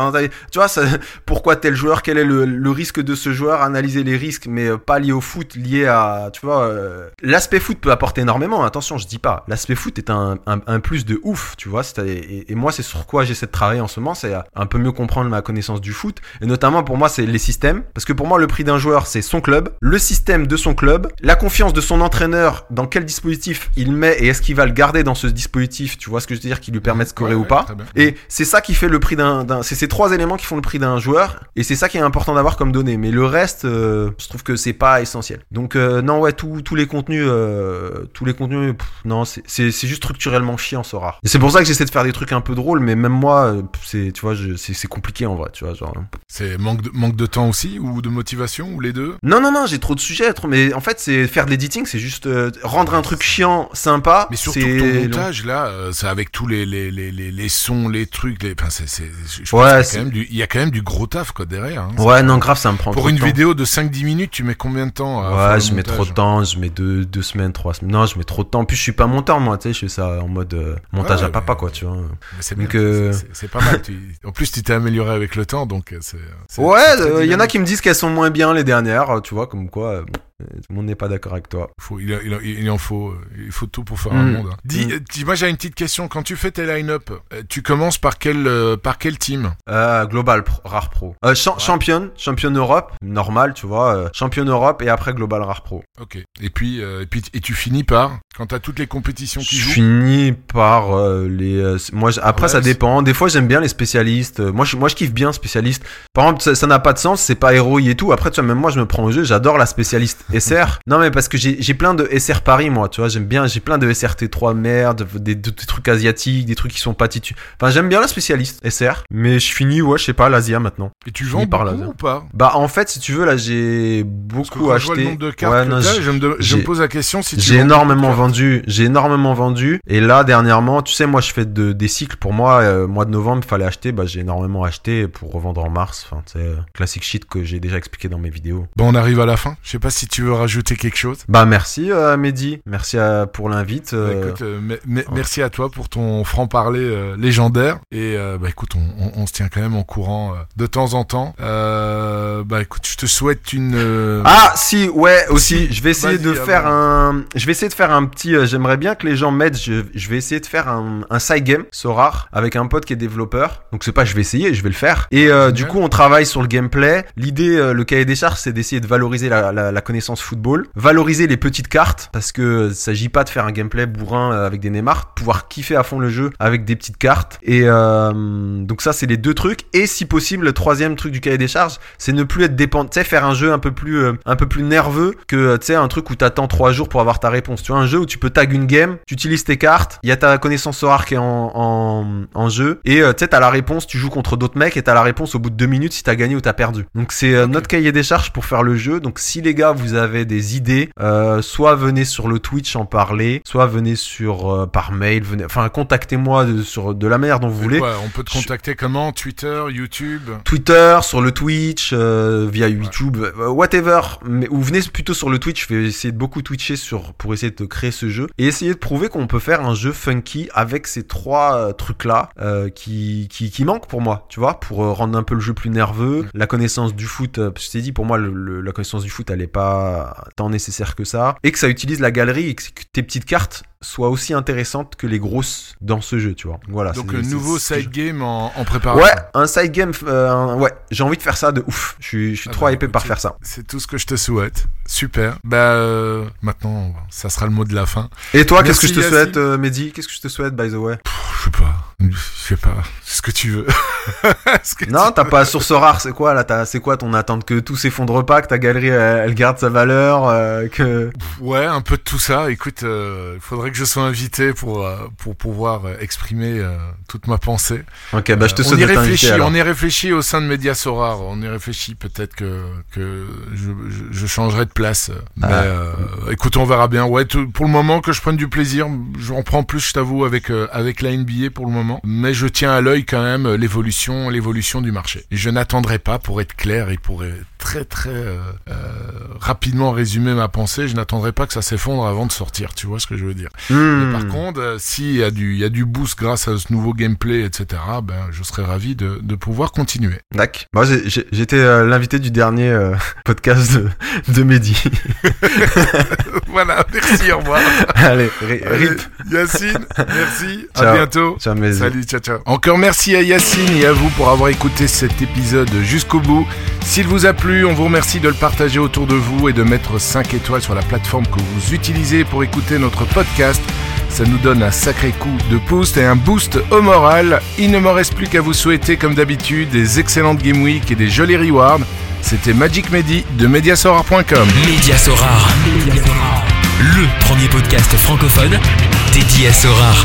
vois, ça, [laughs] pourquoi tel joueur, quel est le, le risque de ce joueur, analyser les risques, mais euh, pas liés au foot, liés à, tu vois, euh, l'aspect foot peut apporter énormément. Attention, je dis pas, l'aspect foot est un, un, un plus de ouf, tu vois. Et, et moi, c'est sur quoi j'essaie de travailler en ce moment, c'est un peu mieux comprendre ma connaissance du foot, et notamment pour moi, c'est les systèmes, parce que pour moi, le prix d'un joueur, c'est son club, le système de son club, la confiance de son entraîneur dans quel dispositif il met et est-ce qu'il va le garder dans ce dispositif, tu vois ce que je veux dire, qui lui permet de scorer Ouais, ou ouais, pas. Et c'est ça qui fait le prix d'un- c'est ces trois éléments qui font le prix d'un joueur, et c'est ça qui est important d'avoir comme données. Mais le reste, euh, je trouve que c'est pas essentiel. Donc euh, non, ouais, tous les contenus, euh, tous les contenus, pff, non, c'est, juste structurellement chiant, ce rare. Et c'est pour ça que j'essaie de faire des trucs un peu drôles, mais même moi, euh, c'est, tu vois, c'est, compliqué en vrai, tu vois, genre. C'est manque de, manque de temps aussi ou de motivation ou les deux? Non, non, non, j'ai trop de sujets, trop- mais en fait, c'est faire de l'editing, c'est juste euh, rendre un truc chiant, sympa. Mais surtout ton long. montage là, euh, c'est avec tous les les, les, les, les sons, les trucs, les. Enfin, c'est Ouais, quand même du, il y a quand même du gros taf quoi derrière. hein. Ouais, non, grave, ça me prend Pour une de vidéo de 5-10 minutes, tu mets combien de temps à faire Ouais, je mets trop de temps, je mets deux, deux semaines, trois semaines. Non, je mets trop de temps. En plus, je suis pas monteur, moi, tu sais, je fais ça en mode euh, montage Ouais, à papa, mais- quoi, tu vois. C'est euh, c'est- pas mal. tu- [laughs] En plus, tu t'es amélioré avec le temps, donc euh, c'est. Ouais, il y en a qui me disent qu'elles sont moins bien les dernières, tu vois, comme quoi, bon, tout le monde n'est pas d'accord avec toi. Faut- il, il, il en faut, euh, il faut tout pour faire un Mm. monde. hein. Dis, Mm. euh, dis- moi j'ai une petite question. Quand tu fais tes line-up, euh, tu commences par quel, euh, par quel team? Euh, Global Pro, Rare Pro. Euh, cha- Championne, championne Europe, normal, tu vois, euh, championne Europe et après Global Rare Pro. Ok. Et puis, euh, et puis, et tu finis par quand t'as toutes les compétitions qui Je jouent? finis par euh, les. euh, moi, je- après, Ouais, ça dépend. Des fois, j'aime bien les spécialistes. Euh, Moi, je, moi, je kiffe bien spécialiste. Par exemple, ça n'a pas de sens. C'est pas héroï et tout. Après, tu vois, même moi, je me prends au jeu. J'adore la spécialiste SR. non, mais parce que j'ai j'ai plein de SR Paris, moi. Tu vois, j'aime bien. J'ai plein de SRT3 merde, des, des trucs asiatiques, des trucs qui sont pas titus. Enfin, j'aime bien la spécialiste SR. Mais je finis, ouais, je sais pas, l'Asia maintenant. Et tu vends par beaucoup là, ou pas? Bah, en fait, si tu veux, là, j'ai Parce que beaucoup quand je vois acheté. le nombre de cartes Ouais, non, j'ai- je, me de- je me pose la question si tu j'ai énormément beaucoup vendu, j'ai énormément vendu. Et là, dernièrement, tu sais, moi, je fais de, des cycles. Pour moi, euh, mois de novembre, il fallait acheter. Bah, j'ai énormément acheté pour revendre en mars. Enfin, tu sais, euh, classic shit que j'ai déjà expliqué dans mes vidéos. Bon, on arrive à la fin. Je sais pas si tu veux rajouter quelque chose? Bah, merci, euh, Mehdi. Merci euh, pour l'invite. Bah, euh, écoute, me- merci à toi pour ton franc-parler euh, légendaire. Et bah écoute, on, on- on se tient quand même en courant de temps en temps. Bah écoute, je te souhaite une. Ah si ouais aussi je vais essayer de Vas-y, faire avant. un je vais essayer de faire un petit j'aimerais bien que les gens m'aident je, je vais essayer de faire un, un side game so rare avec un pote qui est développeur donc c'est pas je vais essayer je vais le faire et euh, du coup on travaille sur le gameplay l'idée euh, le cahier des charges c'est d'essayer de valoriser la, la, la connaissance football. Valoriser les petites cartes parce que il s'agit pas de faire un gameplay bourrin euh, avec des Neymar pouvoir kiffer à fond le jeu avec des petites cartes. Et euh, donc ça c'est les deux trucs. Et si possible le troisième truc du cahier des charges c'est ne plus être dépendant tu sais faire un jeu un peu plus euh, un peu plus nerveux que tu sais un truc où t'attends trois jours pour avoir ta réponse. Tu vois un jeu où tu peux tag une game tu utilises tes cartes il y a ta connaissance Sorar qui est en, en, en jeu. Et euh, tu sais t'as la réponse tu joues contre d'autres mecs et t'as la réponse au bout de deux minutes si t'as gagné ou t'as perdu. Donc c'est notre cahier des charges pour faire le jeu. Donc si les gars vous avez des idées euh, soit venez sur le Twitch en parler soit venez sur euh, par mail venez enfin contactez-moi de, sur de la manière dont vous voulez quoi, on peut te contacter comment? Twitter, YouTube? Twitter, sur le Twitch, euh, via YouTube, whatever. Mais, ou venez plutôt sur le Twitch. Je vais essayer de beaucoup twitcher sur, pour essayer de créer ce jeu. Et essayer de prouver qu'on peut faire un jeu funky avec ces trois trucs-là euh, qui, qui, qui manquent pour moi. Tu vois, pour rendre un peu le jeu plus nerveux. La connaissance du foot, je t'ai dit, pour moi, le, le- la connaissance du foot, elle est pas tant nécessaire que ça. Et que ça utilise la galerie et que, tes petites cartes soient aussi intéressantes que les grosses dans ce jeu, tu vois. Voilà. Donc le nouveau side game en, en préparation. Ouais, un side game. euh, ouais, j'ai envie de faire ça de ouf. Je suis, je suis Ah trop bah, hypé par faire ça. C'est tout ce que je te souhaite. Super. Bah euh, maintenant, ça sera le mot de la fin. Et toi, qu'est-ce que je te souhaite, euh, Mehdi? Qu'est-ce que je te souhaite, by the way? Pff, je sais pas. Je sais pas. Ce que tu veux. [laughs] Que Non, t'as pas source rare. C'est quoi là? T'as- C'est quoi ton attente que tout s'effondre pas, que ta galerie elle, elle garde sa valeur, euh, que Ouais, un peu de tout ça. Écoute, il faudrait que je sois invité pour euh, pour pouvoir euh, exprimer euh, toute ma pensée. Ok, bah je te Euh, on souhaite y réfléchit. On y réfléchit au sein de Média Sorar. On y réfléchit. Peut-être que que je, je, je changerai de place. Mais Ah. euh, écoute, on verra bien. Ouais, tout- pour le moment que je prenne du plaisir. J'en prends plus, je t'avoue, avec euh, avec la NBA pour le moment. Mais je tiens à l'œil quand même l'évolution l'évolution du marché. Et je n'attendrai pas, pour être clair et pour très très euh, rapidement résumer ma pensée, je n'attendrai pas que ça s'effondre avant de sortir. Tu vois ce que je veux dire? Hmm. mais par contre, euh, s'il y a du, y a du boost grâce à ce nouveau gameplay, etc., ben, je serais ravi de, de pouvoir continuer. Dac. Moi, j'étais euh, l'invité du dernier euh, [laughs] podcast de, de Mehdi. [laughs] voilà, merci, au revoir. [laughs] Allez, ri- Allez, rip. Yacine, merci, à bientôt. Ciao, Mehdi. Salut, ciao, ciao. Encore merci à Yacine et à vous pour avoir écouté cet épisode jusqu'au bout. S'il vous a plu, on vous remercie de le partager autour de vous et de mettre 5 étoiles sur la plateforme que vous utilisez pour écouter notre podcast. Ça nous donne un sacré coup de pouce et un boost au moral. Il ne me reste plus qu'à vous souhaiter, comme d'habitude, des excellentes Game Week et des jolis rewards. C'était Magic Mehdi de Mediasorar.com. Média Sorar. Le premier podcast francophone dédié à Sorar.